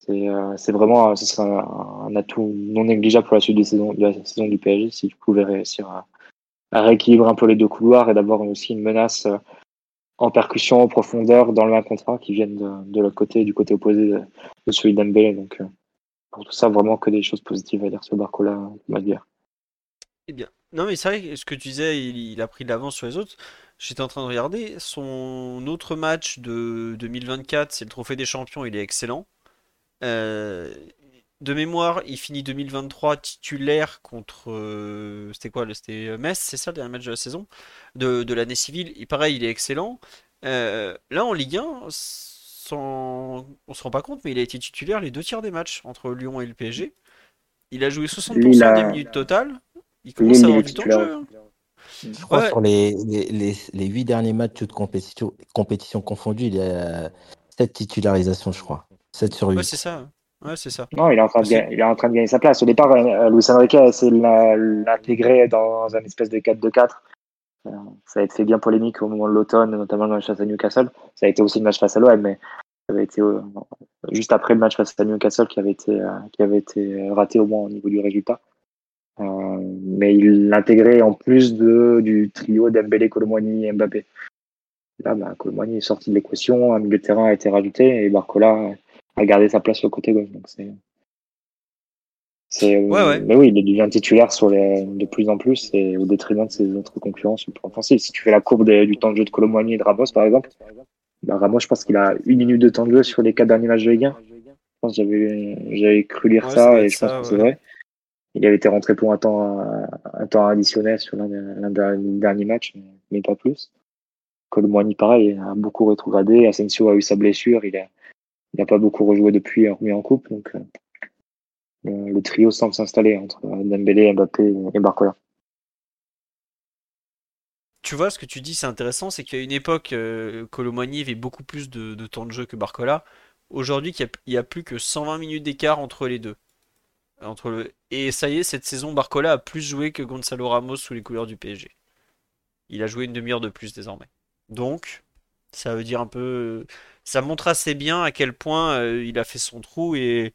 C'est euh, vraiment, ce serait un, atout non négligeable pour la suite de la saison du PSG si tu pouvais réussir à, à rééquilibrer un peu les deux couloirs et d'avoir aussi une menace euh, en percussion en profondeur dans le 1 contre qui viennent de, l'autre côté, du côté opposé de, celui d'Ambélé. Donc, euh, pour tout ça, vraiment que des choses positives à dire sur Barcola, dire. Eh bien, non, mais c'est vrai, ce que tu disais, il, a pris de l'avance sur les autres. J'étais en train de regarder. Son autre match de 2024, c'est le Trophée des Champions, il est excellent. Euh, de mémoire, il finit 2023 titulaire contre. Euh, c'était quoi C'était Metz, c'est ça, le dernier match de la saison De, l'année civile. Et pareil, il est excellent. Euh, là, en Ligue 1, sans, on se rend pas compte, mais il a été titulaire les deux tiers des matchs entre Lyon et le PSG. Il a joué 60% des minutes totales. Il commence à avoir du temps de jeu. Hein. Je crois sur les, les, les, 8 derniers matchs de compétition, compétition confondue, il y a 7 titularisations, je crois. 7 sur 8. Ouais, c'est ça. Ouais, c'est ça. Non, il est, en train de gagner, il est en train de gagner sa place. Au départ, euh, Luis Enrique a essayé de l'intégrer dans un espèce de 4-2-4 ça a été fait bien polémique au moment de l'automne, notamment dans le match à Newcastle. Ça a été aussi le match face à l'OM, mais ça avait été juste après le match face à Newcastle qui avait été, qui avait été raté au moins au niveau du résultat. mais il l'intégrait en plus de, du trio Dembélé, Colomboigny et Mbappé. Là, bah, est sorti de l'équation, un milieu de terrain a été rajouté et Barcola a gardé sa place sur le côté gauche. Donc c'est, c'est, Mais oui, il devient titulaire sur les, de plus en plus et au détriment de ses autres concurrents sur le plan offensif. Si tu fais la courbe du temps de jeu de Colomboigny et de Ramos, par exemple, bah, Ramos, je pense qu'il a une minute de temps de jeu sur les quatre derniers matchs de Ligue 1. Je pense j'avais, j'avais cru lire ça et je pense que c'est vrai. Il avait été rentré pour un temps, un temps additionnel sur l'un, des derniers matchs, mais pas plus. Colomboigny, pareil, a beaucoup rétrogradé. Asensio a eu sa blessure. Il n'a pas beaucoup rejoué depuis, remis en coupe. Donc, euh, le, trio semble s'installer entre Dembélé, Mbappé et Barcola. Tu vois, ce que tu dis, c'est intéressant, c'est qu'à une époque, euh, avait beaucoup plus de, temps de jeu que Barcola. Aujourd'hui, il n'y a, plus que 120 minutes d'écart entre les deux. Et ça y est, cette saison, Barcola a plus joué que Gonzalo Ramos sous les couleurs du PSG. Il a joué une demi-heure de plus désormais. Donc, ça veut dire un peu. Ça montre assez bien à quel point euh, il a fait son trou et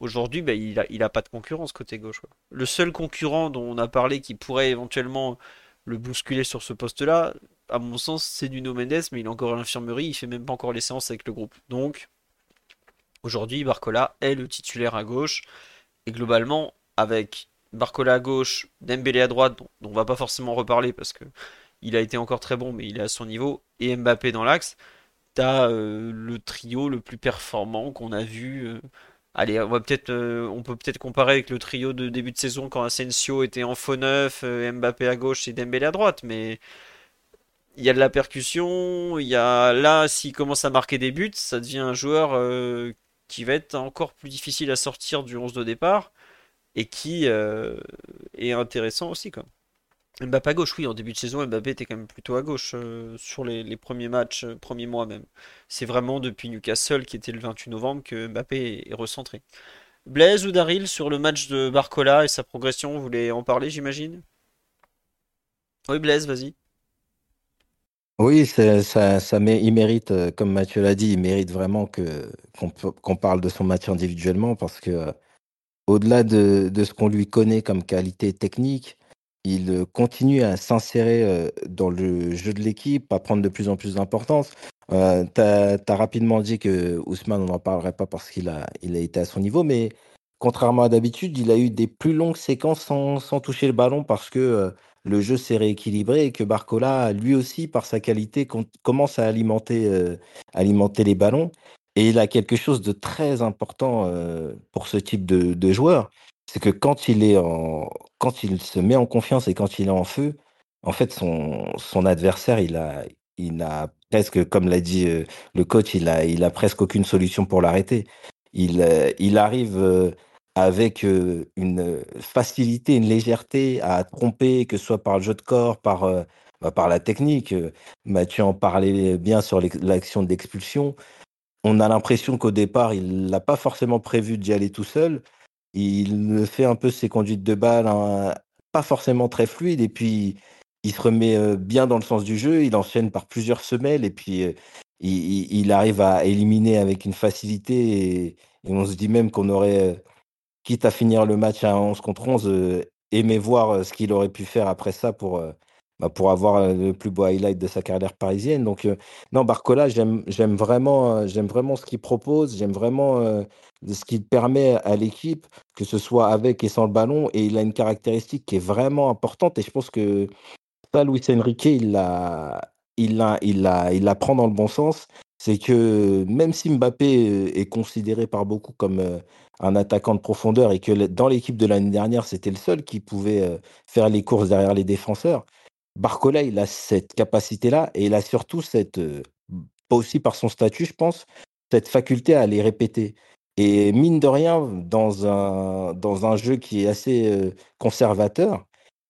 aujourd'hui, bah, il, a, pas de concurrence côté gauche. Le seul concurrent dont on a parlé qui pourrait éventuellement le bousculer sur ce poste-là, à mon sens, c'est Nuno Mendes, mais il est encore à l'infirmerie, il fait même pas encore les séances avec le groupe. Donc, aujourd'hui, Barcola est le titulaire à gauche et globalement, avec Barcola à gauche, Dembélé à droite, dont on va pas forcément reparler parce que il a été encore très bon, mais il est à son niveau, et Mbappé dans l'axe, t'as euh, le trio le plus performant qu'on a vu. Euh. allez, on, euh, peut peut-être comparer avec le trio de début de saison quand Asensio était en faux neuf, Mbappé à gauche et Dembélé à droite, mais il y a de la percussion, il y a là, s'il commence à marquer des buts, ça devient un joueur qui va être encore plus difficile à sortir du 11 de départ et qui est intéressant aussi. Quoi. Mbappé à gauche, oui, en début de saison, Mbappé était quand même plutôt à gauche euh, sur les, premiers matchs, euh, premiers mois même. C'est vraiment depuis Newcastle, qui était le 28 novembre, que Mbappé est, recentré. Blaise ou Daryl sur le match de Barcola et sa progression, vous voulez en parler, j'imagine? Oui, Blaise, vas-y. Oui, ça, ça il mérite, euh, comme Mathieu l'a dit, il mérite vraiment qu'on parle de son match individuellement parce que au-delà de, de ce qu'on lui connaît comme qualité technique, il continue à s'insérer dans le jeu de l'équipe, à prendre de plus en plus d'importance. Euh, tu as, rapidement dit que Ousmane, on n'en parlerait pas parce qu'il a, il a été à son niveau, mais contrairement à d'habitude, il a eu des plus longues séquences sans, toucher le ballon parce que le jeu s'est rééquilibré et que Barcola, lui aussi, par sa qualité, commence à alimenter, alimenter les ballons. Et il a quelque chose de très important pour ce type de joueur, c'est que quand il est en, quand il se met en confiance et quand il est en feu, en fait, son, adversaire, il a, il a presque, comme l'a dit euh, le coach, il a, presque aucune solution pour l'arrêter. Il, euh, arrive euh, avec une facilité, une légèreté à tromper, que ce soit par le jeu de corps, par, bah, par la technique. Mathieu en parlait bien sur l'action d'expulsion. On a l'impression qu'au départ, il n'a pas forcément prévu d'y aller tout seul. Il fait un peu ses conduites de balle, hein, pas forcément très fluides, et puis il se remet bien dans le sens du jeu. Il enchaîne par plusieurs semelles, et puis il, arrive à éliminer avec une facilité. Et, on se dit même qu'on aurait, quitte à finir le match à 11 contre 11, aimé voir ce qu'il aurait pu faire après ça pour, bah, pour avoir le plus beau highlight de sa carrière parisienne. Donc, non, Barcola, j'aime vraiment, j'aime vraiment ce qu'il propose, j'aime vraiment ce qu'il permet à l'équipe, que ce soit avec et sans le ballon. Et il a une caractéristique qui est vraiment importante. Et je pense que ça, Luis Enrique, il la, il la, il la, il la prend dans le bon sens. C'est que même si Mbappé est considéré par beaucoup comme un attaquant de profondeur et que dans l'équipe de l'année dernière, c'était le seul qui pouvait faire les courses derrière les défenseurs, Barcola, il a cette capacité-là et il a surtout cette, pas aussi par son statut, je pense, cette faculté à les répéter. Et mine de rien, dans un, dans un jeu qui est assez conservateur,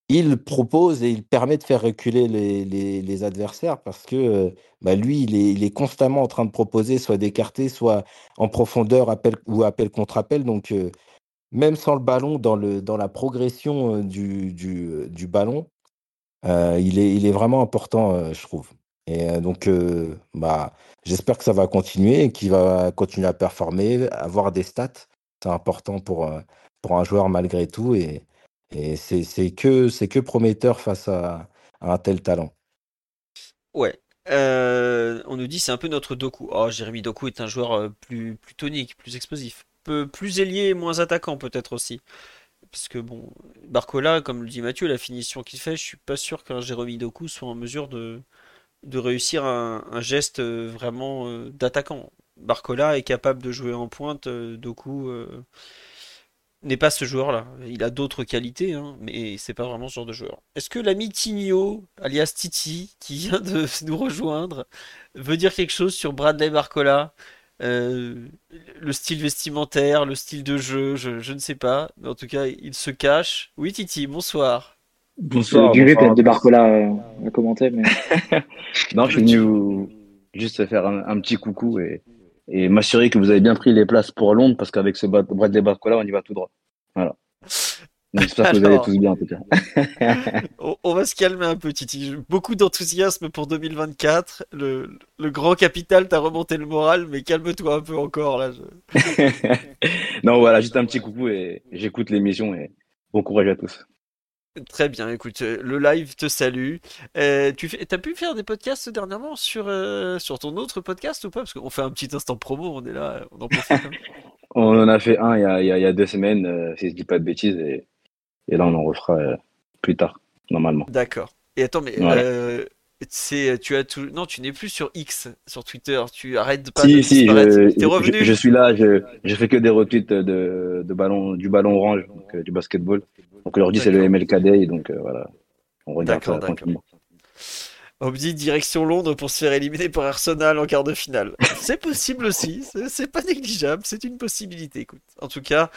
il propose et il permet de faire reculer les, les, adversaires parce que bah lui, il est, il est, constamment en train de proposer soit d'écarter, soit en profondeur appel, ou appel contre appel. Donc, même sans le ballon, dans, le, dans la progression du, du, du ballon, il, est, il est vraiment important, je trouve. Et donc, bah, j'espère que ça va continuer et qu'il va continuer à performer, avoir des stats. C'est important pour, un joueur malgré tout. Et, et c'est que, que prometteur face à, un tel talent. Ouais. on nous dit c'est un peu notre Doku. Oh, Jérémy Doku est un joueur plus, plus tonique, plus explosif. Peu, plus ailier, moins attaquant peut-être aussi. Parce que bon, Barcola, comme le dit Mathieu, la finition qu'il fait, je suis pas sûr qu'un Jérémy Doku soit en mesure de, de réussir un, geste euh, vraiment euh, d'attaquant. Barcola est capable de jouer en pointe, euh, Doku n'est pas ce joueur-là. Il a d'autres qualités, hein, mais c'est pas vraiment ce genre de joueur. Est-ce que l'ami Tigno, alias Titi, qui vient de nous rejoindre, veut dire quelque chose sur Bradley Barcola? Le style vestimentaire, le style de jeu, je, je, ne sais pas. Mais en tout cas, il se cache. Oui, Titi, bonsoir. Bonsoir. Du peut-être de Barcola euh, à commenter. Mais... non, je suis venu juste faire un, petit coucou et, et m'assurer que vous avez bien pris les places pour Londres parce qu'avec ce Bradley Barcola, on y va tout droit. Voilà. J'espère que vous allez tous bien en tout cas. on, va se calmer un peu, Titi. Beaucoup d'enthousiasme pour 2024. Le, le grand capital t'a remonté le moral, mais calme-toi un peu encore là. non, voilà, juste un petit coucou et j'écoute l'émission et bon courage à tous. Très bien, écoute, euh, le live te salue. Euh, tu fais, as pu faire des podcasts dernièrement sur, euh, sur ton autre podcast ou pas? Parce qu'on fait un petit instant promo, on est là, on en profite. Hein. on en a fait un il y a, il y a deux semaines, si je dis pas de bêtises, et, et là on en refera plus tard, normalement. D'accord. Et attends, mais c'est, tu as tout... non, tu n'es plus sur X, sur Twitter. Tu arrêtes de pas si, si, je, revenu. Je, suis là. Je, je fais que des retweets de, de ballon, du ballon orange, donc, du basketball. Donc aujourd'hui, c'est le MLK Day, donc euh, voilà, on regarde ça tranquillement. On direction Londres pour se faire éliminer par Arsenal en quart de finale. C'est possible aussi, c'est pas négligeable, c'est une possibilité. Écoute, en tout cas,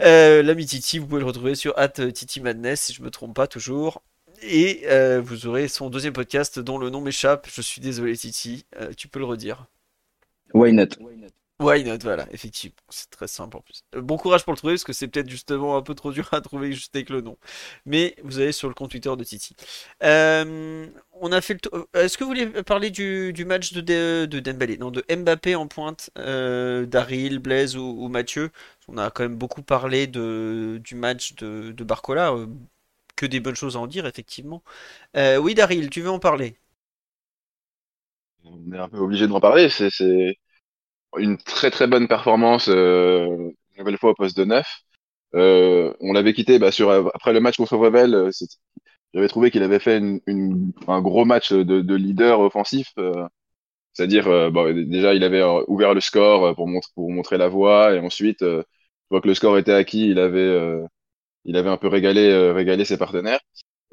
euh, l'ami Titi, vous pouvez le retrouver sur at Titi Madness si je me trompe pas toujours. Et euh, vous aurez son deuxième podcast dont le nom m'échappe. Je suis désolé Titi, tu peux le redire. Why not Why not, voilà, effectivement. C'est très simple en plus. Euh, bon courage pour le trouver, parce que c'est peut-être justement un peu trop dur à trouver juste avec le nom. Mais vous allez sur le compte Twitter de Titi. Euh, on a fait le euh, Est-ce que vous voulez parler du, match de, de, Non, de Mbappé en pointe, euh, Daryl, Blaise ou, Mathieu On a quand même beaucoup parlé de, du match de, de Barcola. que des bonnes choses à en dire, effectivement. oui, Daryl, tu veux en parler? On est un peu obligé d'en parler. C'est une très très bonne performance, euh, une nouvelle fois au poste de neuf. Euh, on l'avait quitté bah, sur, après le match contre Revel. Euh, j'avais trouvé qu'il avait fait une, un gros match de, de leader offensif. C'est-à-dire, bon, déjà, il avait ouvert le score pour, montrer, pour montrer la voie. Et ensuite, je vois que le score était acquis. Il avait, il avait un peu régalé, régalé ses partenaires.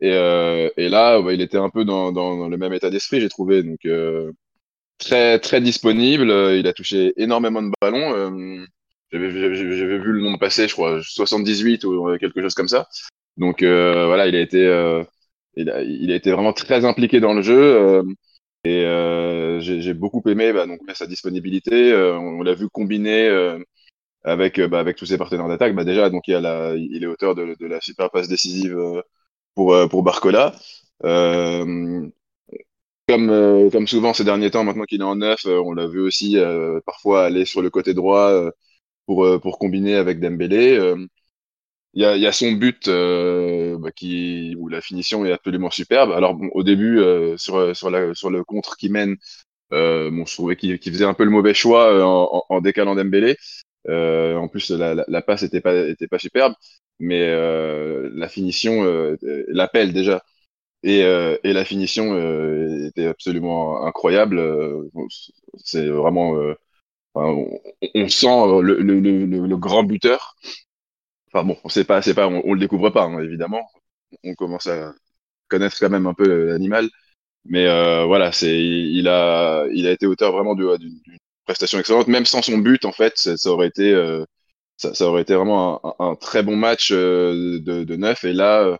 Et, et là, bah, il était un peu dans, dans, dans le même état d'esprit, j'ai trouvé. Donc, très très disponible. Euh, il a touché énormément de ballons. Euh, j'avais vu le nombre passer, je crois 78 ou quelque chose comme ça. Donc euh, voilà, il a été il a, il a, été vraiment très impliqué dans le jeu. et j'ai beaucoup aimé bah, donc, sa disponibilité. on l'a vu combiner avec, bah, avec tous ses partenaires d'attaque. Bah, déjà, donc, il, a la, il est auteur de, de la super passe décisive pour, pour Barcola. Euh, comme, euh, comme souvent ces derniers temps, maintenant qu'il est en neuf, euh, on l'a vu aussi euh, parfois aller sur le côté droit pour, pour combiner avec Dembélé. Il y a, y, a, son but bah, qui, où la finition est absolument superbe. Alors bon, au début, sur, sur, la, sur le contre qui mène, bon, je trouvais qu'il faisait un peu le mauvais choix en, en, décalant Dembélé. en plus, la, la, passe était pas, était pas superbe, mais la finition, l'appel déjà, et, euh, et la finition euh, était absolument incroyable. Euh, c'est vraiment, on, on, sent le, le, le, le, grand buteur. Enfin bon, pas, pas, on, on, le découvre pas hein, évidemment. On commence à connaître quand même un peu l'animal, mais euh, voilà, c'est, il a, il a été auteur vraiment d'une prestation excellente, même sans son but en fait, ça, aurait été, ça, ça, aurait été vraiment un, un très bon match de, de neuf. Et là,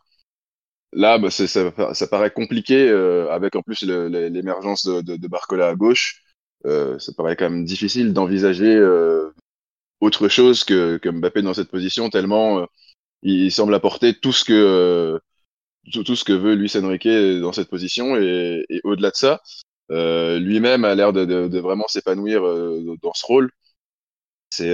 Là, bah, ça, ça, paraît compliqué euh, avec en plus l'émergence de, de, de, Barcola à gauche. Euh, ça paraît quand même difficile d'envisager euh, autre chose que, que, Mbappé dans cette position, tellement euh, il semble apporter tout ce que tout, ce que veut Luis Enrique dans cette position. Et, au-delà de ça, lui-même a l'air de, vraiment s'épanouir dans ce rôle. C'est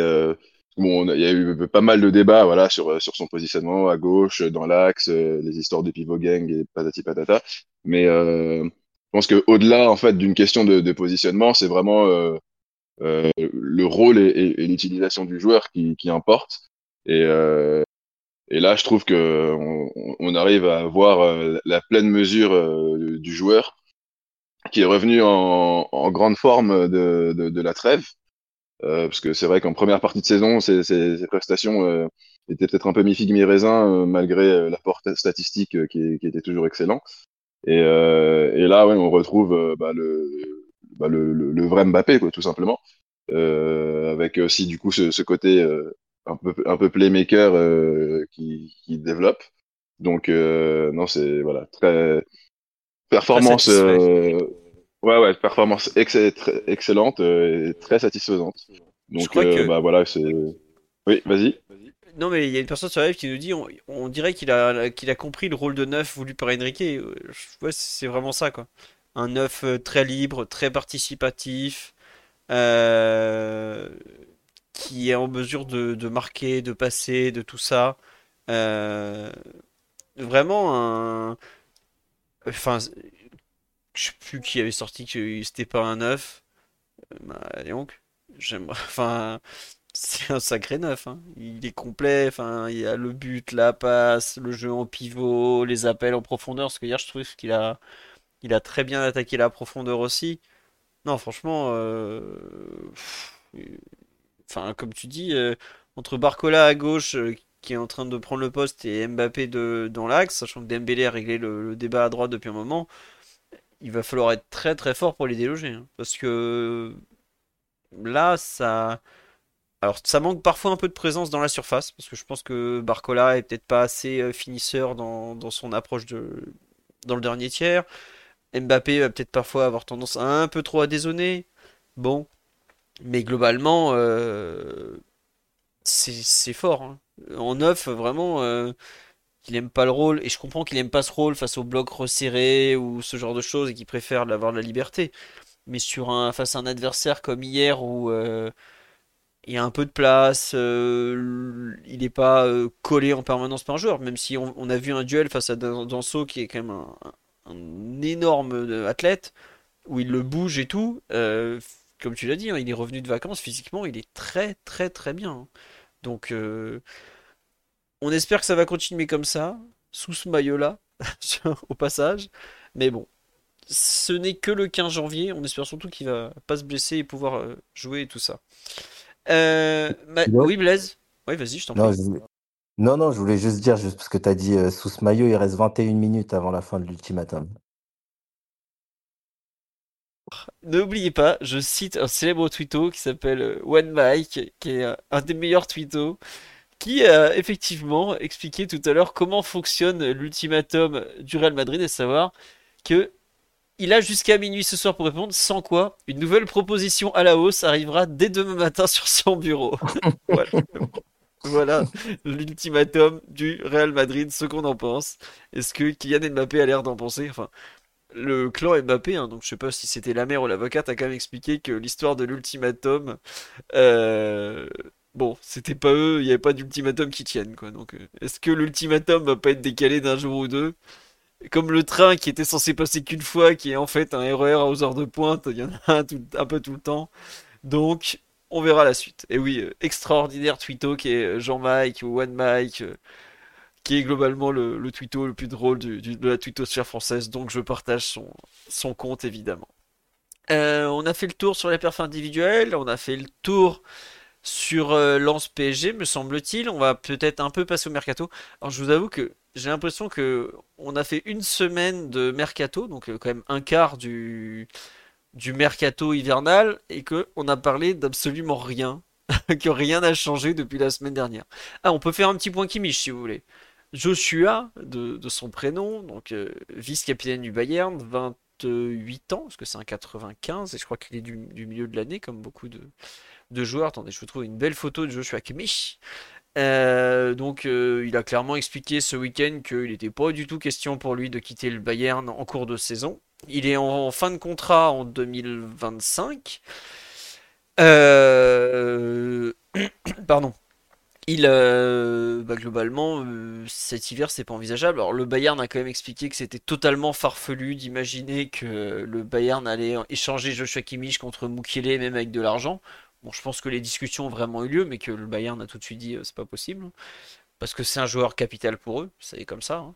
bon, il y a eu pas mal de débats, voilà, sur sur son positionnement à gauche, dans l'axe, les histoires de pivot gang et patati patata. Mais je pense que au-delà en fait d'une question de, positionnement, c'est vraiment le rôle et, l'utilisation du joueur qui, qui importe. Et, et là, je trouve que on, arrive à voir euh, la pleine mesure euh, du joueur qui est revenu en, grande forme de, de, la trêve. Euh, parce que c'est vrai qu'en première partie de saison, ses, ses, prestations étaient peut-être un peu mi-figue, mi-raisin, malgré l'apport statistique qui, qui, était toujours excellent. Et, et là, ouais, on retrouve bah, le, bah, le, le, vrai Mbappé, quoi, tout simplement. avec aussi, du coup, ce, ce côté un peu, un peu playmaker euh, qui, qui développe. Donc, euh, non, c'est voilà, très performance. Euh, ouais, ouais, performance excellente et très satisfaisante. Donc, bah voilà, c'est. Oui, vas-y. Non, mais il y a une personne sur live qui nous dit on, dirait qu'il a, qu'il a compris le rôle de neuf voulu par Enrique. Ouais, c'est vraiment ça, quoi. Un neuf très libre, très participatif. Euh, qui est en mesure de, marquer, de passer, de tout ça. Euh, vraiment un. Enfin, je sais plus qui avait sorti que c'était pas un neuf. Euh, bah, donc, j'aimerais. Enfin, c'est un sacré neuf. Hein. Il est complet. Enfin, il y a le but, la passe, le jeu en pivot, les appels en profondeur. Parce que hier, je trouve qu'il a, il a très bien attaqué la profondeur aussi. Non, franchement. Euh enfin, comme tu dis, euh, entre Barcola à gauche, qui est en train de prendre le poste, et Mbappé de, dans l'axe, sachant que Dembélé a réglé le, débat à droite depuis un moment, il va falloir être très très fort pour les déloger. Hein. parce que là, ça. Alors, ça manque parfois un peu de présence dans la surface, parce que je pense que Barcola est peut-être pas assez euh, finisseur dans, dans, son approche de, dans le dernier tiers. Mbappé va peut-être parfois avoir tendance un peu trop à dézonner. Bon, mais globalement, euh, c'est fort. Hein. En neuf, vraiment, euh, il aime pas le rôle. Et je comprends qu'il aime pas ce rôle face au bloc resserré ou ce genre de choses et qu'il préfère avoir de la liberté. Mais sur un, face à un adversaire comme hier où euh, il y a un peu de place, il n'est pas collé en permanence par un joueur. Même si on, a vu un duel face à Danso qui est quand même un, énorme athlète où il le bouge et tout comme tu l'as dit, hein, il est revenu de vacances physiquement, il est très très très bien. Hein. Donc euh, on espère que ça va continuer comme ça, sous ce maillot-là, au passage. Mais bon, ce n'est que le 15 janvier, on espère surtout qu'il va pas se blesser et pouvoir euh, jouer et tout ça. Euh, oui, Blaise Oui, vas-y, je t'en prie. Non, non, je voulais juste dire, juste parce que tu as dit sous ce maillot, il reste 21 minutes avant la fin de l'ultimatum. N'oubliez pas, je cite un célèbre tweeto qui s'appelle euh, One Mike, qui est un des meilleurs tweetos, qui a effectivement expliqué tout à l'heure comment fonctionne l'ultimatum du Real Madrid, et savoir que il a jusqu'à minuit ce soir pour répondre, sans quoi une nouvelle proposition à la hausse arrivera dès demain matin sur son bureau. voilà, l'ultimatum du Real Madrid, ce qu'on en pense. Est-ce que Kylian Mbappé a l'air d'en penser? Enfin, le clan Mbappé, hein, donc je sais pas si c'était la mère ou l'avocate, a quand même expliqué que l'histoire de l'ultimatum, euh, bon, c'était pas eux, il n'y avait pas d'ultimatum qui tienne, quoi. Donc, euh, est-ce que l'ultimatum va pas être décalé d'un jour ou deux? Comme le train qui était censé passer qu'une fois, qui est en fait un RER à aux heures de pointe, il y en a un, un peu tout le temps. Donc, on verra la suite. Et oui, euh, extraordinaire tweeto qui est Jean-Mike ou One Mike qui est globalement le, le le plus drôle de la twittosphère française, donc je partage son, compte évidemment. Euh, on a fait le tour sur les perfs individuels, on a fait le tour sur euh, Lance PSG, me semble-t-il. On va peut-être un peu passer au mercato. Alors je vous avoue que j'ai l'impression que on a fait une semaine de mercato, donc euh, quand même un quart du, mercato hivernal, et que on a parlé d'absolument rien, que rien n'a changé depuis la semaine dernière. Ah, on peut faire un petit point qui miche si vous voulez. Joshua, de, son prénom, donc euh, vice-capitaine du Bayern, 28 ans, parce que c'est un 95, et je crois qu'il est du, milieu de l'année, comme beaucoup de, joueurs. Attendez, je vous trouve une belle photo de Joshua Kimmich. Euh, donc euh, il a clairement expliqué ce week-end qu'il n'était pas du tout question pour lui de quitter le Bayern en cours de saison. Il est en fin de contrat en 2025. Euh, pardon. Il, bah, globalement, cet hiver, c'est pas envisageable. Alors, le Bayern a quand même expliqué que c'était totalement farfelu d'imaginer que le Bayern allait échanger Joshua Kimmich contre Mukiele, même avec de l'argent. Bon, je pense que les discussions ont vraiment eu lieu, mais que le Bayern a tout de suite dit c'est pas possible. Parce que c'est un joueur capital pour eux, c'est comme ça. Hein.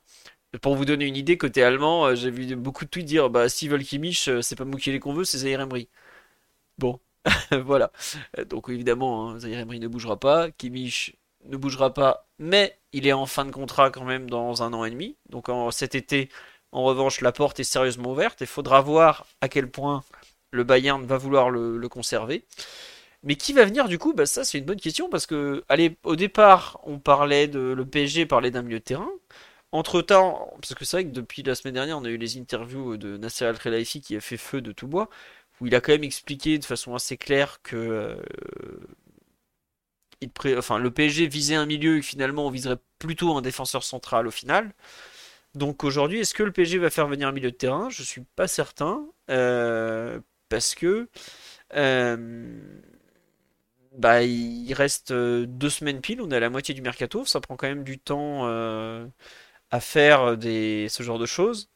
Pour vous donner une idée, côté allemand, j'ai vu beaucoup de tweets dire bah, s'ils veulent Kimmich, c'est pas Mukiele qu'on veut, c'est Zaire Emery. Bon, voilà. Donc évidemment, hein, Zaire ne bougera pas. Kimmich ne bougera pas, mais il est en fin de contrat quand même dans un an et demi. Donc en, cet été, en revanche, la porte est sérieusement ouverte. Il faudra voir à quel point le Bayern va vouloir le, conserver. Mais qui va venir du coup? Bah, Ça, c'est une bonne question parce que, allez, au départ, on parlait de. Le PSG parlait d'un milieu de terrain. Entre temps, parce que c'est vrai que depuis la semaine dernière, on a eu les interviews de Nasser Al-Khelaifi qui a fait feu de tout bois, où il a quand même expliqué de façon assez claire que euh, enfin, le PSG visait un milieu et finalement on viserait plutôt un défenseur central au final. Donc aujourd'hui, est-ce que le PSG va faire venir un milieu de terrain? Je suis pas certain. Euh, parce que euh, bah, il reste euh, deux semaines pile, on est à la moitié du mercato, ça prend quand même du temps à faire des, ce genre de choses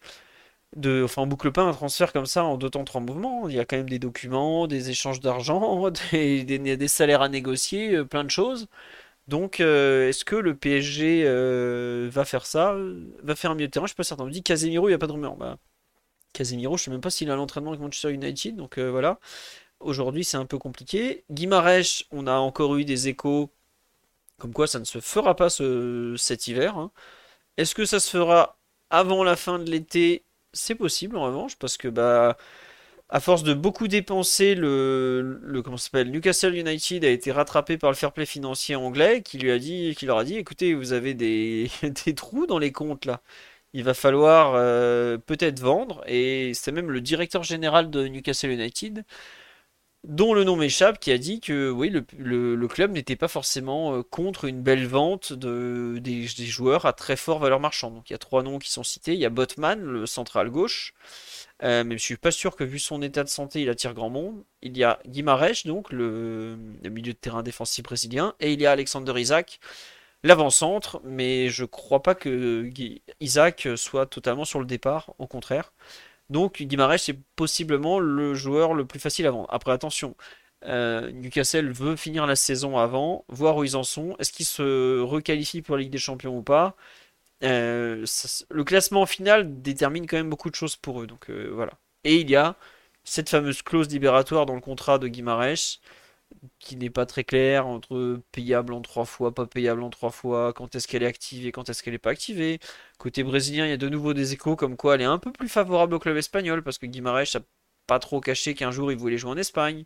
de, enfin, on boucle pas un transfert comme ça en deux temps, trois mouvements. Il y a quand même des documents, des échanges d'argent, des, salaires à négocier, euh, plein de choses. Donc, euh, est-ce que le PSG euh, va faire ça Va faire un milieu de terrain? Je suis pas certain. On me dit Casemiro, il n'y a pas de rumeur. Bah, Casemiro, je sais même pas s'il a l'entraînement avec Manchester United. Donc voilà. Aujourd'hui, c'est un peu compliqué. Guimarèche, on a encore eu des échos comme quoi ça ne se fera pas ce, cet hiver. Hein. Est-ce que ça se fera avant la fin de l'été? C'est possible en revanche, parce que bah, à force de beaucoup dépenser, le, le comment s'appelle, Newcastle United a été rattrapé par le fair play financier anglais, qui lui a dit, qui leur a dit, écoutez, vous avez des, des trous dans les comptes là. Il va falloir euh, peut-être vendre, et c'est même le directeur général de Newcastle United dont le nom m'échappe, qui a dit que oui, le, club n'était pas forcément euh, contre une belle vente de, des, joueurs à très fort valeur marchande. Donc il y a trois noms qui sont cités. Il y a Botman, le central gauche, euh, mais je suis pas sûr que vu son état de santé, il attire grand monde. Il y a Guimarães, donc le, milieu de terrain défensif brésilien, et il y a Alexander Isaac, l'avant-centre, mais je crois pas que Isaac soit totalement sur le départ, au contraire. Donc Guimarães c'est possiblement le joueur le plus facile à vendre. Après attention, euh, Newcastle veut finir la saison avant, voir où ils en sont. Est-ce qu'ils se requalifient pour la Ligue des Champions ou pas? Euh, Le classement final détermine quand même beaucoup de choses pour eux. Donc euh, voilà. Et il y a cette fameuse clause libératoire dans le contrat de Guimarães qui n'est pas très clair entre payable en trois fois, pas payable en trois fois, quand est-ce qu'elle est activée, quand est-ce qu'elle n'est pas activée. Côté brésilien, il y a de nouveau des échos comme quoi elle est un peu plus favorable au club espagnol parce que Guimarães n'a pas trop caché qu'un jour il voulait jouer en Espagne.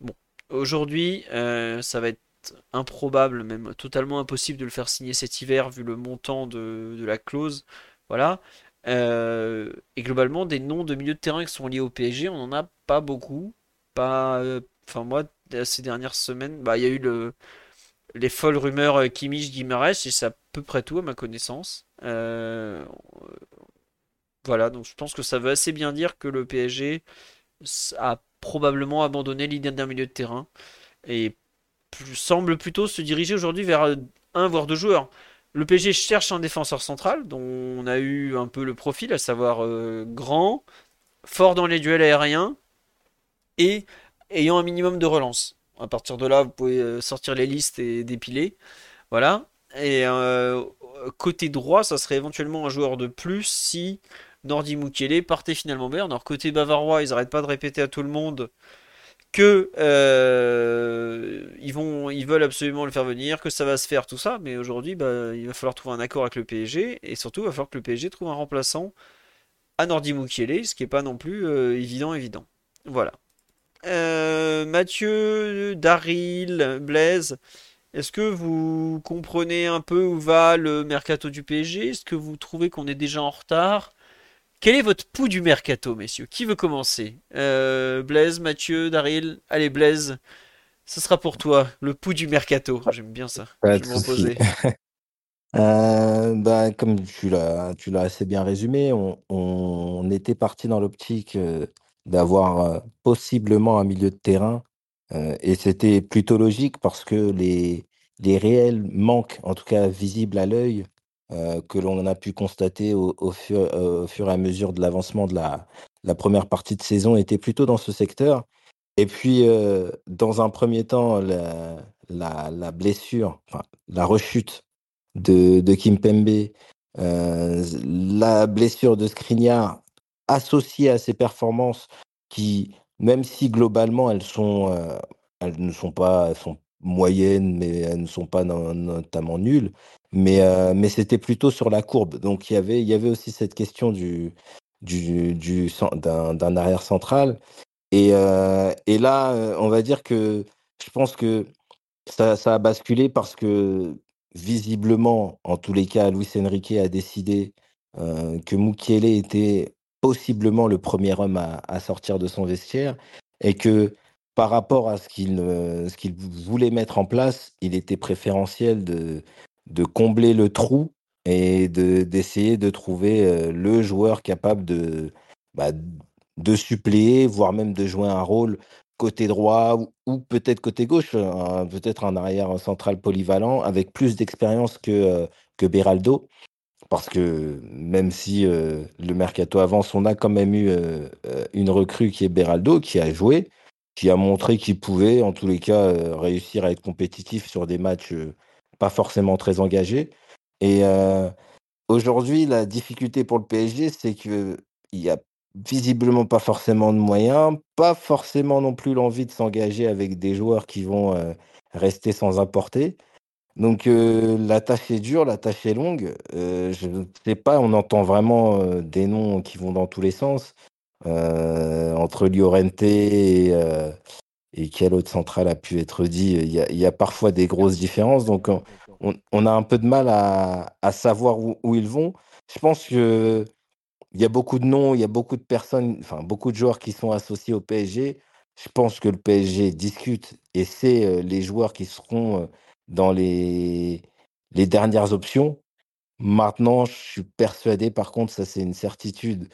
Bon, aujourd'hui, euh, ça va être improbable, même totalement impossible de le faire signer cet hiver vu le montant de, la clause. Voilà. Euh, et globalement, des noms de milieu de terrain qui sont liés au PSG, on n'en a pas beaucoup. Pas, euh, enfin moi, ces dernières semaines, bah, il y a eu le, les folles rumeurs euh, Kimmich, Guimarães, et c'est à peu près tout à ma connaissance. Euh, voilà, donc je pense que ça veut assez bien dire que le PSG a probablement abandonné l'idée d'un milieu de terrain et semble plutôt se diriger aujourd'hui vers euh, un voire deux joueurs. Le PSG cherche un défenseur central dont on a eu un peu le profil, à savoir grand, fort dans les duels aériens et ayant un minimum de relance. À partir de là, vous pouvez euh, sortir les listes et dépiler. Voilà. Et euh, côté droit, ça serait éventuellement un joueur de plus si Nordi Mukele partait finalement bien. Alors côté bavarois, ils n'arrêtent pas de répéter à tout le monde que euh, ils vont, veulent absolument le faire venir, que ça va se faire, tout ça. Mais aujourd'hui, bah, il va falloir trouver un accord avec le PSG et surtout, il va falloir que le PSG trouve un remplaçant à Nordi Mukele, ce qui n'est pas non plus évident, évident. Voilà. Euh, Mathieu, Daryl, Blaise, est-ce que vous comprenez un peu où va le mercato du PSG Est-ce que vous trouvez qu'on est déjà en retard? Quel est votre pouls du mercato, messieurs? Qui veut commencer? Euh, Blaise, Mathieu, Daryl? Allez, Blaise, ce sera pour toi, le pouls du mercato. J'aime bien ça. Pas Je vais. Euh, bah, comme tu l'as, tu l'as assez bien résumé, on, on était parti dans l'optique d'avoir euh, possiblement un milieu de terrain euh, et c'était plutôt logique parce que les, les réels manques, en tout cas visibles à l'œil, euh, que l'on a pu constater au, au fur, euh, au fur et à mesure de l'avancement de la, la première partie de saison, étaient plutôt dans ce secteur. Et puis, euh, dans un premier temps, la, la, la blessure, enfin, la rechute de, de Kimpembe, euh, la blessure de Skriniar associée à ses performances qui, même si globalement elles sont, euh, elles ne sont pas, moyennes, mais elles ne sont pas no- notamment nulles, mais, euh, mais c'était plutôt sur la courbe. Donc il y avait, il y avait aussi cette question du, du, du, d'un, d'un arrière central. Et, euh, et là, on va dire que je pense que ça, ça a basculé parce que visiblement, en tous les cas, Luis Enrique a décidé que Mukiele était possiblement le premier homme à, sortir de son vestiaire et que par rapport à ce qu'il euh, voulait mettre en place, il était préférentiel de, combler le trou et de, d'essayer de trouver euh, le joueur capable de, bah, de suppléer, voire même de jouer un rôle côté droit ou, peut-être côté gauche, peut-être un arrière central polyvalent avec plus d'expérience que, euh, que Beraldo. Parce que même si euh, le mercato avance, on a quand même eu euh, euh, une recrue qui est Beraldo, qui a joué, qui a montré qu'il pouvait, en tous les cas, réussir à être compétitif sur des matchs pas forcément très engagés. Et aujourd'hui, la difficulté pour le PSG, c'est que il y a visiblement pas forcément de moyens, pas forcément non plus l'envie de s'engager avec des joueurs qui vont rester sans apporter. Donc euh, la tâche est dure, la tâche est longue. Euh, je ne sais pas, on entend vraiment euh, des noms qui vont dans tous les sens. Entre Llorente et, euh, et quel autre central a pu être dit, il y a, parfois des grosses différences. Donc on, a un peu de mal à, savoir où, où ils vont. Je pense que il y a beaucoup de noms, il y a beaucoup de personnes, enfin beaucoup de joueurs qui sont associés au PSG. Je pense que le PSG discute et c'est les joueurs qui seront dans les, les dernières options. Maintenant, je suis persuadé, par contre, ça c'est une certitude,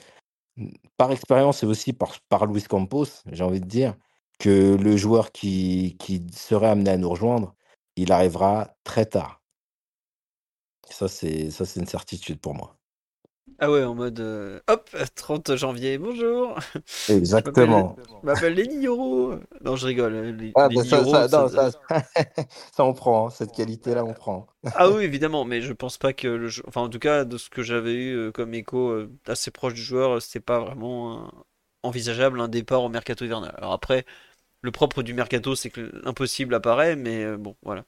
par expérience et aussi par, par Luis Campos, j'ai envie de dire, que le joueur qui, qui serait amené à nous rejoindre, il arrivera très tard. Ça, c'est une certitude pour moi. Ah ouais, en mode euh, hop, 30 janvier, bonjour. Exactement. je m'appelle Lenny Yoro. Non, je rigole. euh, Les, Ah, bah ça, Yoro, ça, ça- non, ça, ça, on prend, hein, cette qualité-là, on prend. Ah oui, évidemment, mais je pense pas que le jeu... Enfin, en tout cas, de ce que j'avais eu euh, comme écho euh, assez proche du joueur, c'était pas vraiment envisageable un départ au mercato hivernal. Alors après, le propre du mercato, c'est que l'impossible apparaît, mais bon, voilà.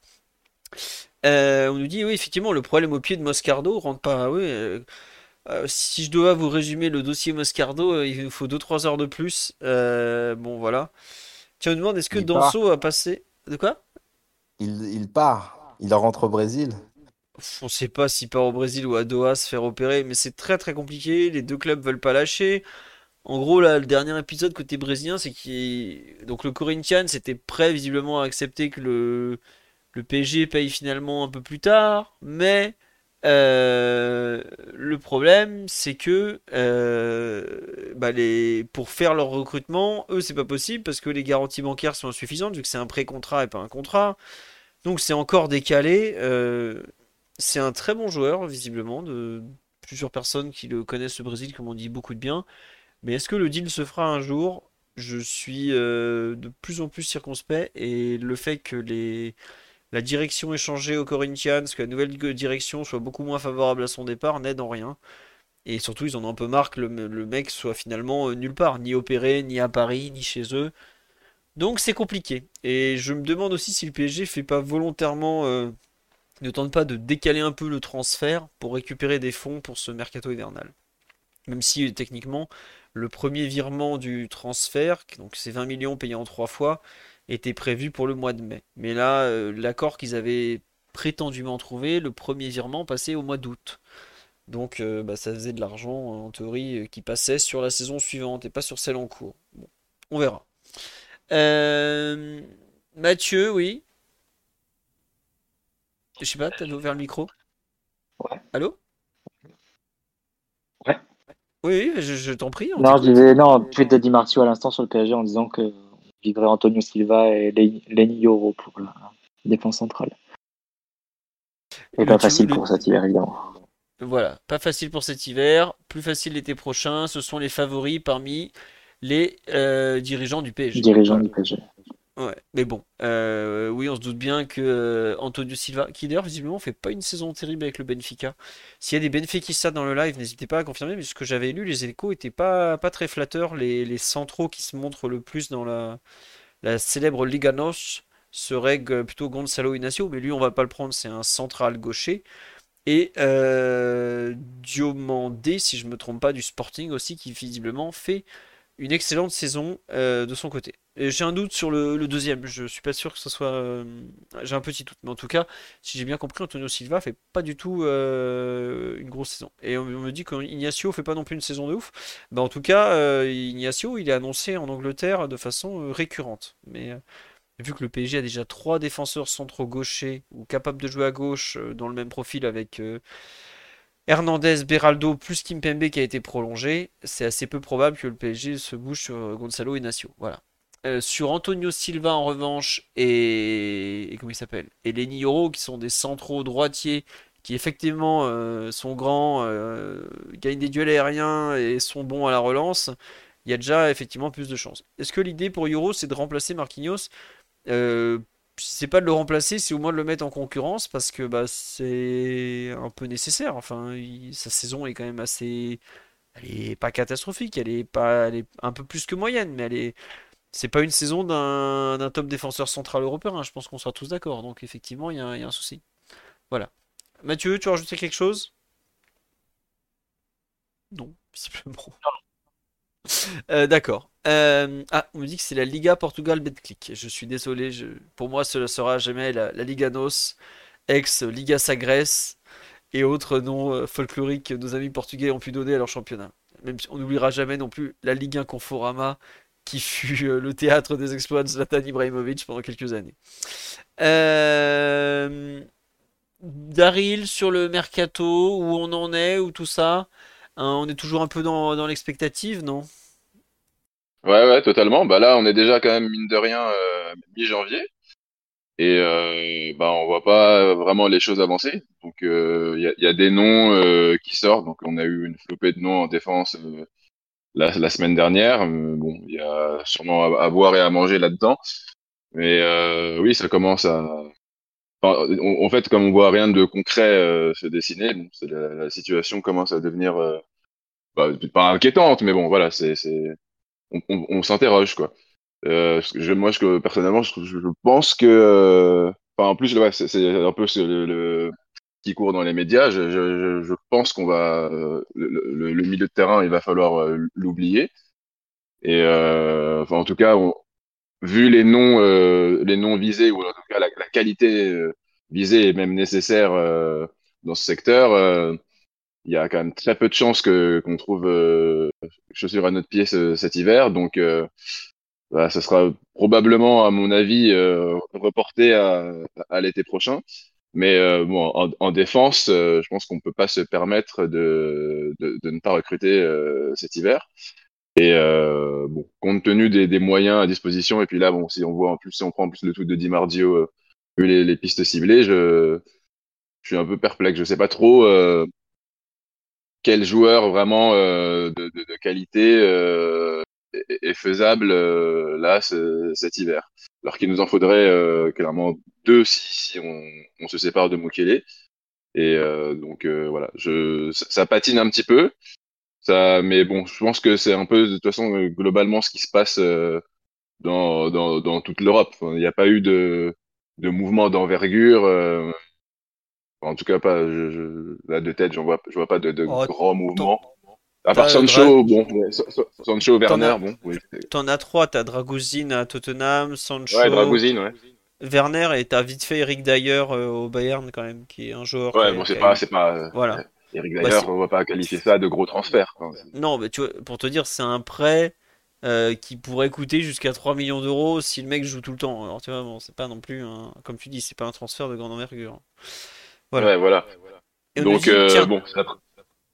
Euh, on nous dit, oui, effectivement, le problème au pied de Moscardo rentre pas. Oui, euh, euh, si je dois vous résumer le dossier Moscardo, euh, il nous faut deux trois heures de plus. Euh, bon, voilà. Tiens, on demande, est-ce que Il part, Danso a passé... De quoi? il, il part, il rentre au Brésil. On sait pas s'il part au Brésil ou à Doha se faire opérer, mais c'est très très compliqué. Les deux clubs veulent pas lâcher. En gros, là, le dernier épisode côté brésilien, c'est qu'il. Donc, le Corinthians était prêt visiblement à accepter que le, le PSG paye finalement un peu plus tard, mais euh, le problème, c'est que euh, bah, les... pour faire leur recrutement, eux, c'est pas possible parce que les garanties bancaires sont insuffisantes vu que c'est un pré-contrat et pas un contrat. Donc, c'est encore décalé. Euh, c'est un très bon joueur, visiblement, de plusieurs personnes qui le connaissent au Brésil, comme on dit beaucoup de bien. Mais est-ce que le deal se fera un jour? Je suis de plus en plus circonspect et le fait que les, la direction ait changé au Corinthians, que la nouvelle direction soit beaucoup moins favorable à son départ, n'aide en rien. Et surtout, ils en ont un peu marre que le, mec soit finalement euh, nulle part, ni opéré, ni à Paris, ni chez eux. Donc c'est compliqué. Et je me demande aussi si le PSG fait pas volontairement, euh, ne tente pas de décaler un peu le transfert pour récupérer des fonds pour ce mercato hivernal. Même si techniquement, le premier virement du transfert, donc c'est 20 millions payés en trois fois, était prévu pour le mois de mai. Mais là, euh, l'accord qu'ils avaient prétendument trouvé, le premier virement passait au mois d'août. Donc euh, bah, ça faisait de l'argent en théorie euh, qui passait sur la saison suivante et pas sur celle en cours. Bon, on verra. Euh, Mathieu, oui. Je sais pas, t'as ouvert le micro? Ouais. Allô? Ouais. Oui, je, je t'en prie. on Non, je disais, non, tweet de Di Marzio à l'instant sur le PSG en disant que vivrait Antonio Silva et Len- Lenny Yoro pour la défense centrale. Et pas facile le- pour cet hiver, évidemment. Voilà, pas facile pour cet hiver, plus facile l'été prochain. Ce sont les favoris parmi les euh, dirigeants du PSG. Dirigeant Voilà. du PSG. Ouais, mais bon, euh, oui, on se doute bien que euh, Antonio Silva, qui d'ailleurs visiblement fait pas une saison terrible avec le Benfica. S'il y a des Benfiquistas dans le live, n'hésitez pas à confirmer, mais ce que j'avais lu, les échos étaient pas, pas très flatteurs. Les, les centraux qui se montrent le plus dans la, la célèbre Liga NOS seraient g- plutôt Gonzalo Inacio, mais lui, on va pas le prendre, c'est un central gaucher. Et euh, Diomandé, si je me trompe pas, du Sporting aussi, qui visiblement fait une excellente saison euh, de son côté. J'ai un doute sur le, deuxième, je suis pas sûr que ce soit. euh, J'ai un petit doute, mais en tout cas, si j'ai bien compris, Antonio Silva fait pas du tout euh, une grosse saison. Et on, me dit qu'Ignacio fait pas non plus une saison de ouf. Bah, en tout cas, Ignacio, il est annoncé en Angleterre de façon récurrente. Mais vu que le PSG a déjà trois défenseurs centraux gauchers ou capables de jouer à gauche dans le même profil avec Hernandez, Beraldo plus Kimpembe qui a été prolongé, c'est assez peu probable que le PSG se bouge sur euh, Gonzalo Inacio. Voilà. Euh, sur Antonio Silva en revanche et, comment il s'appelle? Et Lenny Yoro qui sont des centraux droitiers qui effectivement euh, sont grands, gagnent des duels aériens et sont bons à la relance, il y a déjà effectivement plus de chances. Est-ce que l'idée pour Yoro c'est de remplacer Marquinhos? C'est pas de le remplacer, c'est au moins de le mettre en concurrence parce que bah, c'est un peu nécessaire. Enfin, sa saison est quand même assez. Elle est pas catastrophique, elle est pas, elle est un peu plus que moyenne, mais elle est. C'est pas une saison d'un top défenseur central européen, hein, je pense qu'on sera tous d'accord. Donc effectivement, il y a, un il y a un souci. Voilà. Mathieu, tu veux rajouter quelque chose? Non, visiblement. Euh, d'accord. Euh, ah, on me dit que c'est la Liga Portugal Betclic. Je suis désolé, pour moi, cela sera jamais la, Liga NOS, ex-Liga Sagres et autres noms euh, folkloriques que nos amis portugais ont pu donner à leur championnat. Même si on n'oubliera jamais non plus la Ligue 1 Conforama qui fut le théâtre des exploits de Zlatan Ibrahimovic pendant quelques années. Daryl sur le mercato, où on en est, où tout ça? Hein, on est toujours un peu dans, dans l'expectative, non? Ouais, ouais, totalement. Bah là, on est déjà quand même, mine de rien, euh, mi-janvier. Et euh, bah, on voit pas vraiment les choses avancer. Donc, euh, il y a, il y a des noms euh, qui sortent. Donc, on a eu une flopée de noms en défense euh, la, semaine dernière. Euh, bon, il y a sûrement à, à boire et à manger là-dedans. Mais euh, oui, ça commence à... en fait, comme on voit rien de concret euh, se dessiner, bon, la, la situation commence à devenir... euh, bah, pas inquiétante, mais bon, voilà, c'est, on, on, on s'interroge, quoi. Euh, je, moi, je, personnellement, je, je pense que, euh, enfin, en plus, ouais, c'est un peu ce- le, le qui court dans les médias. Je, je, je pense qu'on va, euh, le, le, milieu de terrain, il va falloir euh, l'oublier. Et enfin, en tout cas, on, vu les noms, euh, les noms visés ou en tout cas la, qualité euh, visée et même nécessaire euh, dans ce secteur. euh, il y a quand même très peu de chances que qu'on trouve euh, chaussures à notre pied ce- cet hiver. Donc, bah, ça sera probablement, à mon avis, reporté à, à l'été prochain. Mais euh, bon, en, en défense, euh, je pense qu'on peut pas se permettre de, de, de ne pas recruter euh, cet hiver. Et euh, bon, compte tenu des, des moyens à disposition, et puis là, bon, si on voit en plus, si on prend en plus le truc de Di Marzio, euh, vu les, les pistes ciblées, je, je suis un peu perplexe. Je sais pas trop. euh, quel joueur vraiment euh, de, de, de qualité euh, est, est faisable euh, là ce- cet hiver. Alors qu'il nous en faudrait clairement deux si, si on, on se sépare de Mukele. Et donc voilà, je, ça patine un petit peu. Ça, mais bon, je pense que c'est un peu de toute façon euh, globalement ce qui se passe euh, dans, dans, dans toute l'Europe. Il n'y a pas eu de, de mouvement d'envergure. euh, en tout cas, pas. Je, je, là, de tête, j'en vois, je vois pas de, de Oh, grands mouvements. À part Sancho, bon, Sancho, Werner, bon, oui. t'en as trois, t'as Dragosin à Tottenham, Sancho, Ouais, Dragousine, ouais. Werner et t'as vite fait Eric Dyer euh, au Bayern quand même, qui est un joueur Ouais, bon, c'est pas, c'est pas. euh, Voilà. Eric Bah, d'ailleurs, c'est- on va pas qualifier ça de gros transfert. Non, mais tu vois, pour te dire, c'est un prêt euh, qui pourrait coûter jusqu'à 3 millions d'euros si le mec joue tout le temps. Alors tu vois, bon, c'est pas non plus, un, comme tu dis, c'est pas un transfert de grande envergure. Voilà. Ouais, voilà. Donc, bon,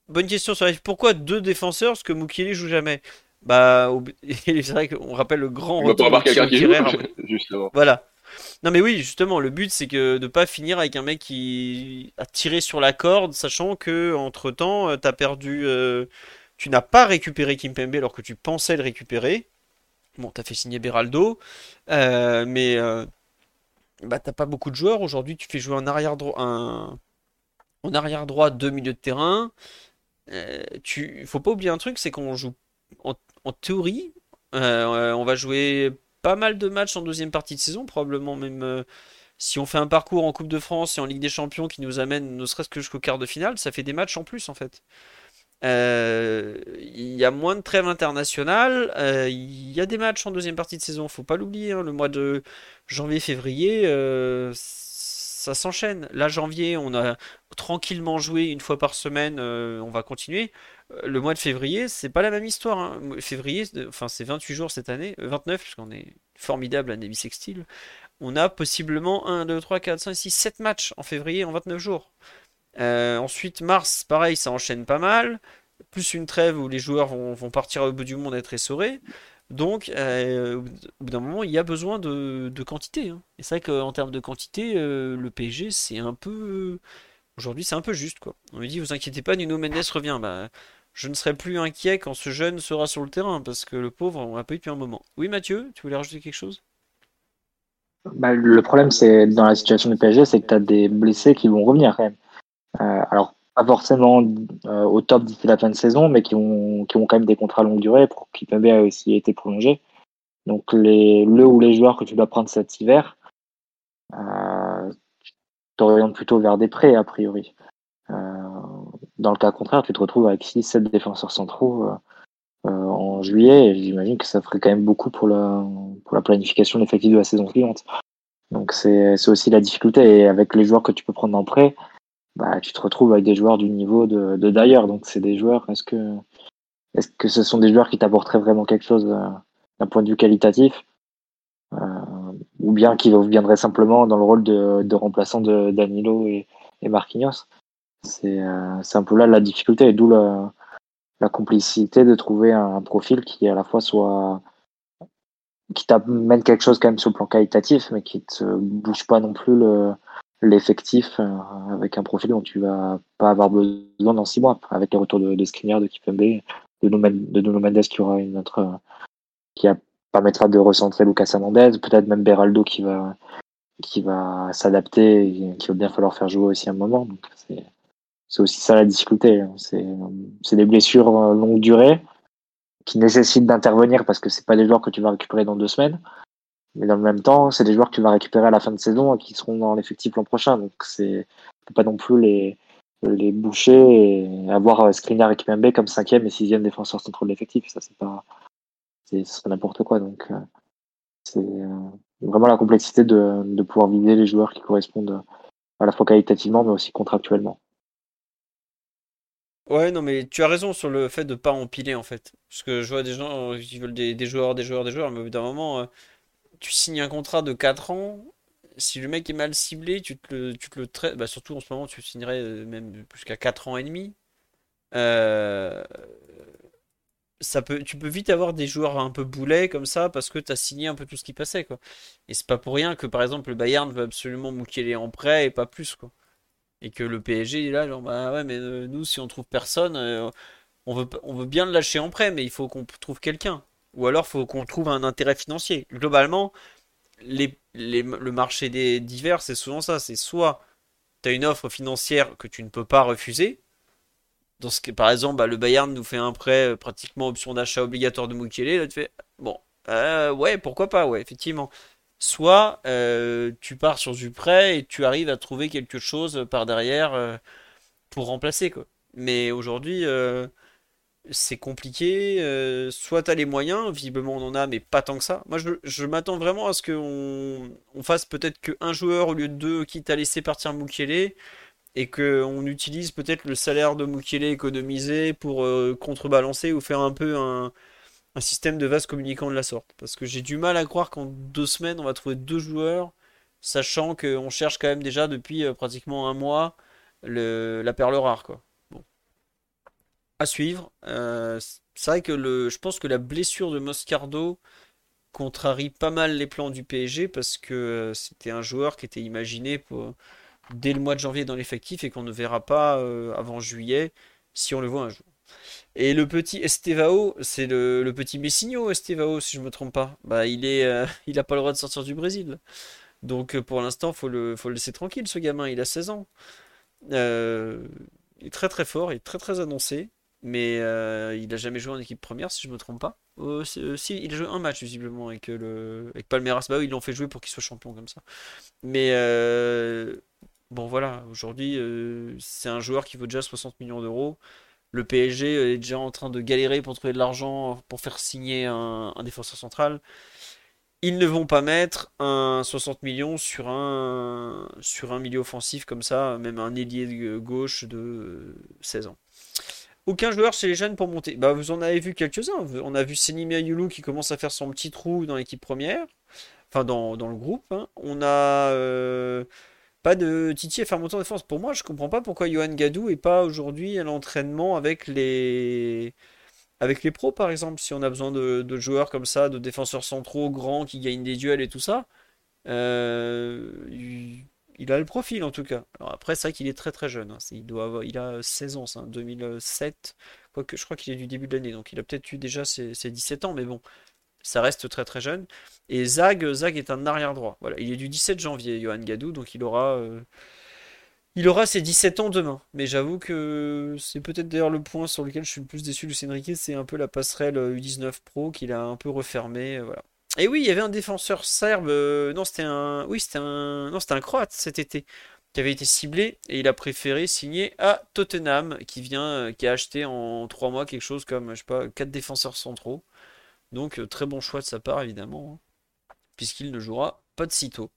Bonne question sur Pourquoi deux défenseurs Parce que Mukele joue jamais? Bah, c'est vrai qu'on rappelle le grand retour. On avoir quelqu'un qui joue, justement. Voilà. Non mais oui, justement, le but c'est que de pas finir avec un mec qui a tiré sur la corde, sachant que entre temps, euh, t'as perdu, euh, tu n'as pas récupéré Kimpembe alors que tu pensais le récupérer. Bon, t'as fait signer Beraldo, euh, mais bah t'as pas beaucoup de joueurs. Aujourd'hui, tu fais jouer un arrière droit, un en arrière droit, deux milieux de terrain. tu, faut pas oublier un truc, c'est qu'on joue en, en théorie, on va jouer pas mal de matchs en deuxième partie de saison, probablement même euh, si on fait un parcours en Coupe de France et en Ligue des Champions qui nous amène ne serait-ce que jusqu'au quart de finale, ça fait des matchs en plus en fait. Euh, il y a moins de trêve internationale, euh, il y a des matchs en deuxième partie de saison, faut pas l'oublier, hein. le mois de janvier-février, ça s'enchaîne. Là, janvier, on a tranquillement joué une fois par semaine, on va continuer. Euh, le mois de février, c'est pas la même histoire. Hein. Février, enfin c'est 28 jours cette année, 29 euh, puisqu'on est formidable à Navy Sextile. On a possiblement 1, 2, 3, 4, 5, 6, 7 matchs en février en 29 jours. Euh, ensuite, mars, pareil, ça enchaîne pas mal. Plus une trêve où les joueurs vont, partir au bout du monde être essorés. Donc, au bout d'un moment, il y a besoin de, quantité. Hein. Et c'est vrai qu'en termes de quantité, le PSG, c'est un peu. Aujourd'hui, c'est un peu juste, quoi. On me dit, vous inquiétez pas, Nuno Mendes revient. Bah, je ne serai plus inquiet quand ce jeune sera sur le terrain, parce que le pauvre, on l'a pas eu depuis un moment. Oui, Mathieu, tu voulais rajouter quelque chose? Bah, Le problème, c'est dans la situation du PSG, c'est que tu as des blessés qui vont revenir quand même. Euh, alors, pas forcément euh, au top d'ici la fin de saison, mais qui ont, qui ont quand même des contrats longue durée pour qui peuvent aussi été prolongés. Donc, les, le ou les joueurs que tu dois prendre cet hiver, euh, t'orientes plutôt vers des prêts, a priori. Euh, dans le cas contraire, tu te retrouves avec 6-7 défenseurs centraux euh, euh, en juillet, et j'imagine que ça ferait quand même beaucoup pour la, planification de l'effectif de la saison suivante. Donc c'est aussi la difficulté, et avec les joueurs que tu peux prendre en prêt, bah, tu te retrouves avec des joueurs du niveau de, d'ailleurs. Donc c'est des joueurs, est-ce que, est-ce que ce sont des joueurs qui t'apporteraient vraiment quelque chose d'un point de vue qualitatif? Ou bien qui viendraient simplement dans le rôle de, de remplaçant de Danilo et, et Marquinhos euh, c'est un peu là la difficulté, et d'où la, la, complicité de trouver un, profil qui à la fois soit qui t'amène quelque chose quand même sur le plan qualitatif, mais qui te bouge pas non plus le l'effectif euh, avec un profil dont tu vas pas avoir besoin dans six mois, avec le retour de, de Skriniar, de Kipembe, de Nuno Mendes qui aura une autre qui permettra de recentrer Lucas Hernandez, peut-être même Beraldo qui va qui va s'adapter et qui va bien falloir faire jouer aussi un moment. C'est c'est aussi ça la difficulté. Hein. C'est des blessures euh, longue durée qui nécessitent d'intervenir parce que c'est pas des joueurs que tu vas récupérer dans deux semaines. Mais dans le même temps, c'est des joueurs que tu vas récupérer à la fin de saison et qui seront dans l'effectif l'an prochain. Donc c'est pas non plus les, les boucher et avoir euh, Skriniar et Kipembe comme cinquième et sixième défenseur central de l'effectif. Ça, c'est pas, ce serait n'importe quoi. Donc, euh, c'est vraiment la complexité de, de pouvoir viser les joueurs qui correspondent à la fois qualitativement mais aussi contractuellement. Ouais, non, mais tu as raison sur le fait de pas empiler en fait. Parce que je vois des gens euh, qui veulent des, joueurs, des joueurs, des joueurs, mais au bout d'un moment, euh, tu signes un contrat de 4 ans. Si le mec est mal ciblé, tu te le, tu le traites. Bah, surtout en ce moment, tu signerais euh, même jusqu'à 4 ans et demi. Tu peux vite avoir des joueurs un peu boulets comme ça parce que tu as signé un peu tout ce qui passait. Quoi. Et c'est pas pour rien que par exemple le Bayern veut absolument les en prêt et pas plus. Quoi et que le PSG est là, genre bah ouais, mais euh, nous, si on trouve personne, euh, on, veut, bien le lâcher en prêt, mais il faut qu'on trouve quelqu'un. Ou alors, faut qu'on trouve un intérêt financier. Globalement, le marché des divers, c'est souvent ça. C'est soit tu as une offre financière que tu ne peux pas refuser. Par exemple, bah, le Bayern nous fait un prêt euh, pratiquement option d'achat obligatoire de Mukele. Là, tu fais bon, ouais, pourquoi pas, ouais, effectivement soit euh, tu pars sur du prêt et tu arrives à trouver quelque chose par derrière euh, pour remplacer. Mais aujourd'hui euh, c'est compliqué, soit tu les moyens, visiblement on en a mais pas tant que ça. Moi je, m'attends vraiment à ce qu'on on fasse peut-être qu'un joueur au lieu de deux quitte à laisser partir Mukele et qu'on utilise peut-être le salaire de Mukele économisé pour contrebalancer ou faire un peu un un système de vase communicant de la sorte. Parce que j'ai du mal à croire qu'en deux semaines, on va trouver deux joueurs, sachant qu'on cherche quand même déjà depuis euh, pratiquement un mois la perle rare. Quoi. Bon. À suivre. Euh, c'est vrai que le, je pense que la blessure de Moscardo contrarie pas mal les plans du PSG parce que euh, c'était un joueur qui était imaginé pour, dès le mois de janvier dans l'effectif et qu'on ne verra pas avant juillet si on le voit un jour. Et le petit Estevao, c'est le, petit Messigno Estevao, si je me trompe pas. Bah, il est, euh, pas le droit de sortir du Brésil. Donc euh, pour l'instant, faut le, faut le laisser tranquille, ce gamin. Il a 16 ans. Euh, il est très très fort, il est très très annoncé, mais il a jamais joué en équipe première, si je me trompe pas. si, il a joué un match visiblement avec le, avec Palmeiras. Bah ils l'ont fait jouer pour qu'il soit champion comme ça. Mais bon voilà, aujourd'hui c'est un joueur qui vaut déjà 60 millions d'euros. Le PSG est déjà en train de galérer pour trouver de l'argent pour faire signer un, défenseur central. Ils ne vont pas mettre un 60 millions sur un, milieu offensif comme ça, même un ailier gauche de 16 ans. Aucun joueur chez les jeunes pour monter. Bah, vous en avez vu quelques-uns. On a vu Senimi Yulu qui commence à faire son petit trou dans l'équipe première. Enfin, dans, le groupe. Hein. On a euh, pas de Titi à faire monter en défense. Pour moi, je comprends pas pourquoi Johan Gadou est pas aujourd'hui à l'entraînement avec les avec les pros, par exemple. Si on a besoin de, joueurs comme ça, de défenseurs centraux grands qui gagnent des duels et tout ça, euh, il, a le profil en tout cas. Alors après, c'est vrai qu'il est très très jeune. Hein. Il doit il a 16 ans, c'est 2007. Quoique, je crois qu'il est du début de l'année, donc il a peut-être eu déjà ses, ses 17 ans, mais bon ça reste très très jeune. Et Zag, Zag est un arrière droit. Voilà, il est du 17 janvier, Johan Gadou, donc il aura, euh, il aura ses 17 ans demain. Mais j'avoue que c'est peut-être d'ailleurs le point sur lequel je suis le plus déçu de Enrique, c'est un peu la passerelle U19 Pro qu'il a un peu refermée. Euh, voilà. Et oui, il y avait un défenseur serbe, euh, non c'était un, oui un, non un croate cet été qui avait été ciblé et il a préféré signer à Tottenham qui vient, qui a acheté en 3 mois quelque chose comme je sais pas 4 défenseurs centraux. Donc euh, très bon choix de sa part évidemment, hein, puisqu'il ne jouera pas de sitôt.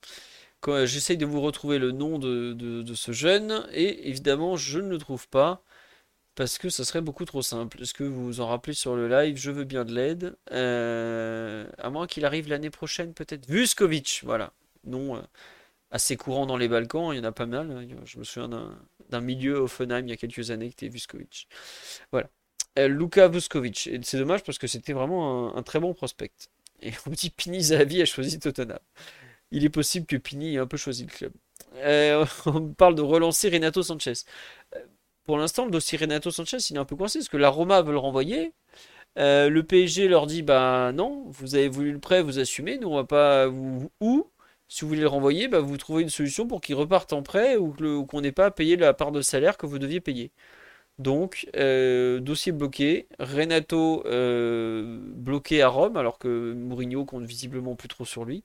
Euh, j'essaye de vous retrouver le nom de, ce jeune, et évidemment je ne le trouve pas, parce que ça serait beaucoup trop simple. Est-ce que vous vous en rappelez sur le live? Je veux bien de l'aide. Euh, à moins qu'il arrive l'année prochaine peut-être. Vuskovic, voilà. Non, assez courant dans les Balkans, il y en a pas mal. Hein. Je me souviens d'un milieu Offenheim il y a quelques années qui était Vuskovic. Voilà. Euh, Luka Vuskovic. Et c'est dommage parce que c'était vraiment un, très bon prospect. Et on dit Pini Zahavi a choisi Tottenham. Il est possible que Pini ait un peu choisi le club. Euh, on parle de relancer Renato Sanchez. Euh, pour l'instant, le dossier Renato Sanchez, il est un peu coincé parce que la Roma veut le renvoyer. le PSG leur dit bah non, vous avez voulu le prêt, vous assumez, nous on va pas vous ou si vous voulez le renvoyer, bah, vous trouvez une solution pour qu'il reparte en prêt ou qu'on n'ait pas à payer la part de salaire que vous deviez payer. Donc, euh, dossier bloqué. Renato euh, bloqué à Rome, alors que Mourinho compte visiblement plus trop sur lui.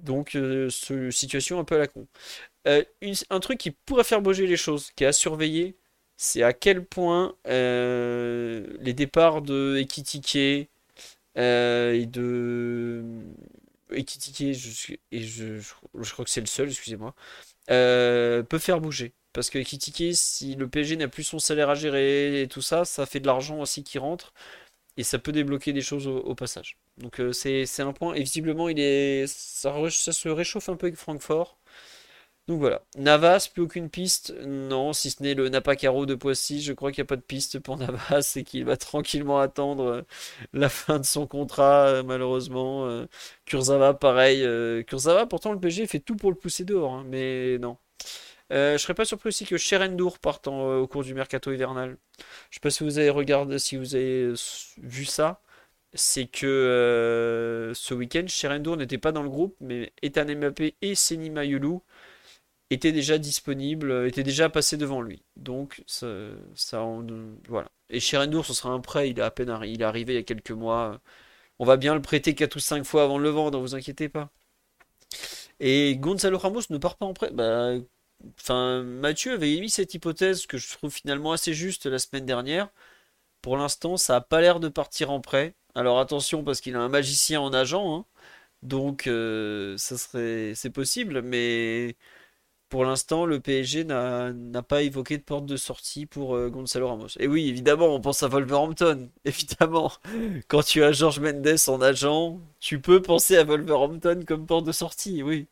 Donc, euh, situation un peu à la con. un truc qui pourrait faire bouger les choses, qui est à surveiller, c'est à quel point les départs de Ekitike et de. Ekitike, et je, je, crois que c'est le seul, excusez-moi, peut faire bouger. Parce que Kitike, si le PSG n'a plus son salaire à gérer et tout ça, ça fait de l'argent aussi qui rentre. Et ça peut débloquer des choses au, passage. Donc euh, c'est un point. Et visiblement, il est, ça, se réchauffe un peu avec Francfort. Donc voilà. Navas, plus aucune piste. Non, si ce n'est le Napacaro de Poissy. Je crois qu'il n'y a pas de piste pour Navas et qu'il va tranquillement attendre euh, la fin de son contrat, euh, malheureusement. Kurzawa, pareil. Kurzawa, pourtant, le PSG fait tout pour le pousser dehors. Hein, mais non. Euh, je serais pas surpris aussi que Sherendour parte euh, au cours du mercato hivernal. Je sais pas si vous avez regardé, si vous avez vu ça. C'est que euh, ce week-end, Sherendour n'était pas dans le groupe, mais Ethan Mbappé et Seni Mayulu étaient déjà disponibles, étaient déjà passés devant lui. Donc ça, voilà. Et Sherendour, ce sera un prêt. Il est à peine il est arrivé il y a quelques mois. On va bien le prêter 4 ou 5 fois avant de le vendre, ne vous inquiétez pas. Et Gonzalo Ramos ne part pas en prêt. Bah, Enfin, Mathieu avait émis cette hypothèse que je trouve finalement assez juste la semaine dernière. Pour l'instant, ça n'a pas l'air de partir en prêt. Alors attention parce qu'il a un magicien en agent, hein. donc euh, ça serait, c'est possible, mais pour l'instant, le PSG n'a pas évoqué de porte de sortie pour euh, Gonzalo Ramos. Et oui, évidemment, on pense à Wolverhampton. Évidemment, quand tu as George Mendes en agent, tu peux penser à Wolverhampton comme porte de sortie, oui.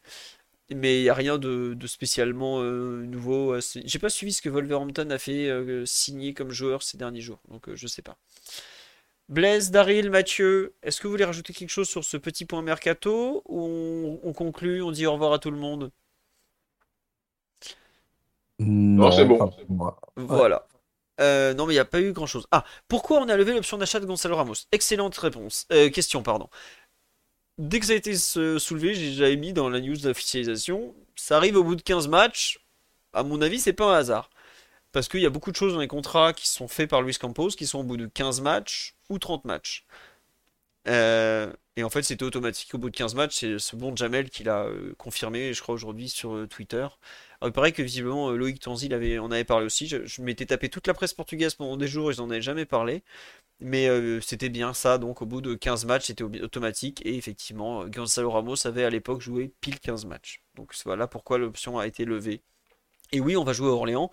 Mais il n'y a rien de, spécialement euh, nouveau. J'ai pas suivi ce que Wolverhampton a fait euh, signer comme joueur ces derniers jours, donc je sais pas. Blaise, Daryl, Mathieu, est-ce que vous voulez rajouter quelque chose sur ce petit point mercato ou on conclut, on dit au revoir à tout le monde? Non, c'est bon. Voilà. Euh, non, mais il n'y a pas eu grand chose. Ah, pourquoi on a levé l'option d'achat de Gonzalo Ramos? Excellente réponse. Euh, question, pardon. Dès que ça a été soulevé, j'ai déjà mis dans la news d'officialisation. Ça arrive au bout de 15 matchs. À mon avis, c'est pas un hasard. Parce qu'il y a beaucoup de choses dans les contrats qui sont faits par Luis Campos qui sont au bout de 15 matchs ou 30 matchs. Euh, et en fait, c'était automatique au bout de 15 matchs. C'est ce bon Jamel qui l'a confirmé, je crois, aujourd'hui sur Twitter il paraît que visiblement euh, Loïc Tanzi avait, en avait parlé aussi. Je, m'étais tapé toute la presse portugaise pendant des jours, ils n'en avaient jamais parlé. Mais euh, c'était bien ça, donc au bout de 15 matchs, c'était automatique. Et effectivement, Gonzalo Ramos avait à l'époque joué pile 15 matchs. Donc voilà pourquoi l'option a été levée. Et oui, on va jouer à Orléans.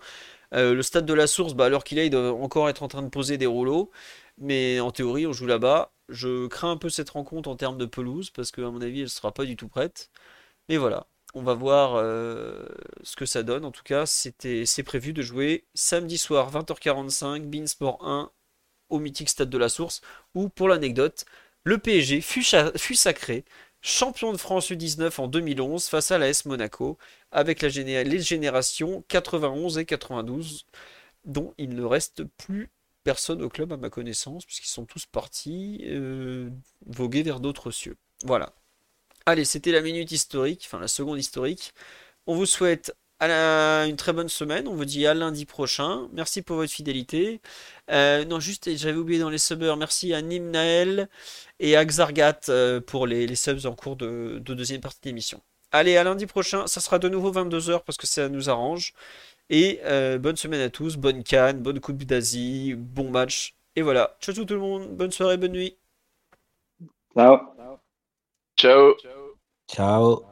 Euh, le stade de la source, bah, alors qu'il est, il doit encore être en train de poser des rouleaux. Mais en théorie, on joue là-bas. Je crains un peu cette rencontre en termes de pelouse, parce qu'à mon avis, elle ne sera pas du tout prête. Mais voilà, on va voir euh, ce que ça donne. En tout cas, c'est prévu de jouer samedi soir 20h45, Beansport 1 au mythique Stade de la Source, où pour l'anecdote, le PSG fut, sacré champion de France U19 en 2011 face à l'AS Monaco, avec la les générations 91 et 92, dont il ne reste plus personne au club à ma connaissance, puisqu'ils sont tous partis euh, voguer vers d'autres cieux. Voilà. Allez, c'était la minute historique, enfin la seconde historique. On vous souhaite une très bonne semaine. On vous dit à lundi prochain. Merci pour votre fidélité. Euh, non, juste, j'avais oublié dans les subbers. Merci à Nimnael et à Xargat euh, pour les, subs en cours de, deuxième partie d'émission. Allez, à lundi prochain. Ça sera de nouveau 22h parce que ça nous arrange. Et euh, bonne semaine à tous. Bonne canne, bonne Coupe d'Asie, bon match. Et voilà. Ciao tout le monde. Bonne soirée, bonne nuit. Ciao. Ciao. Ciao.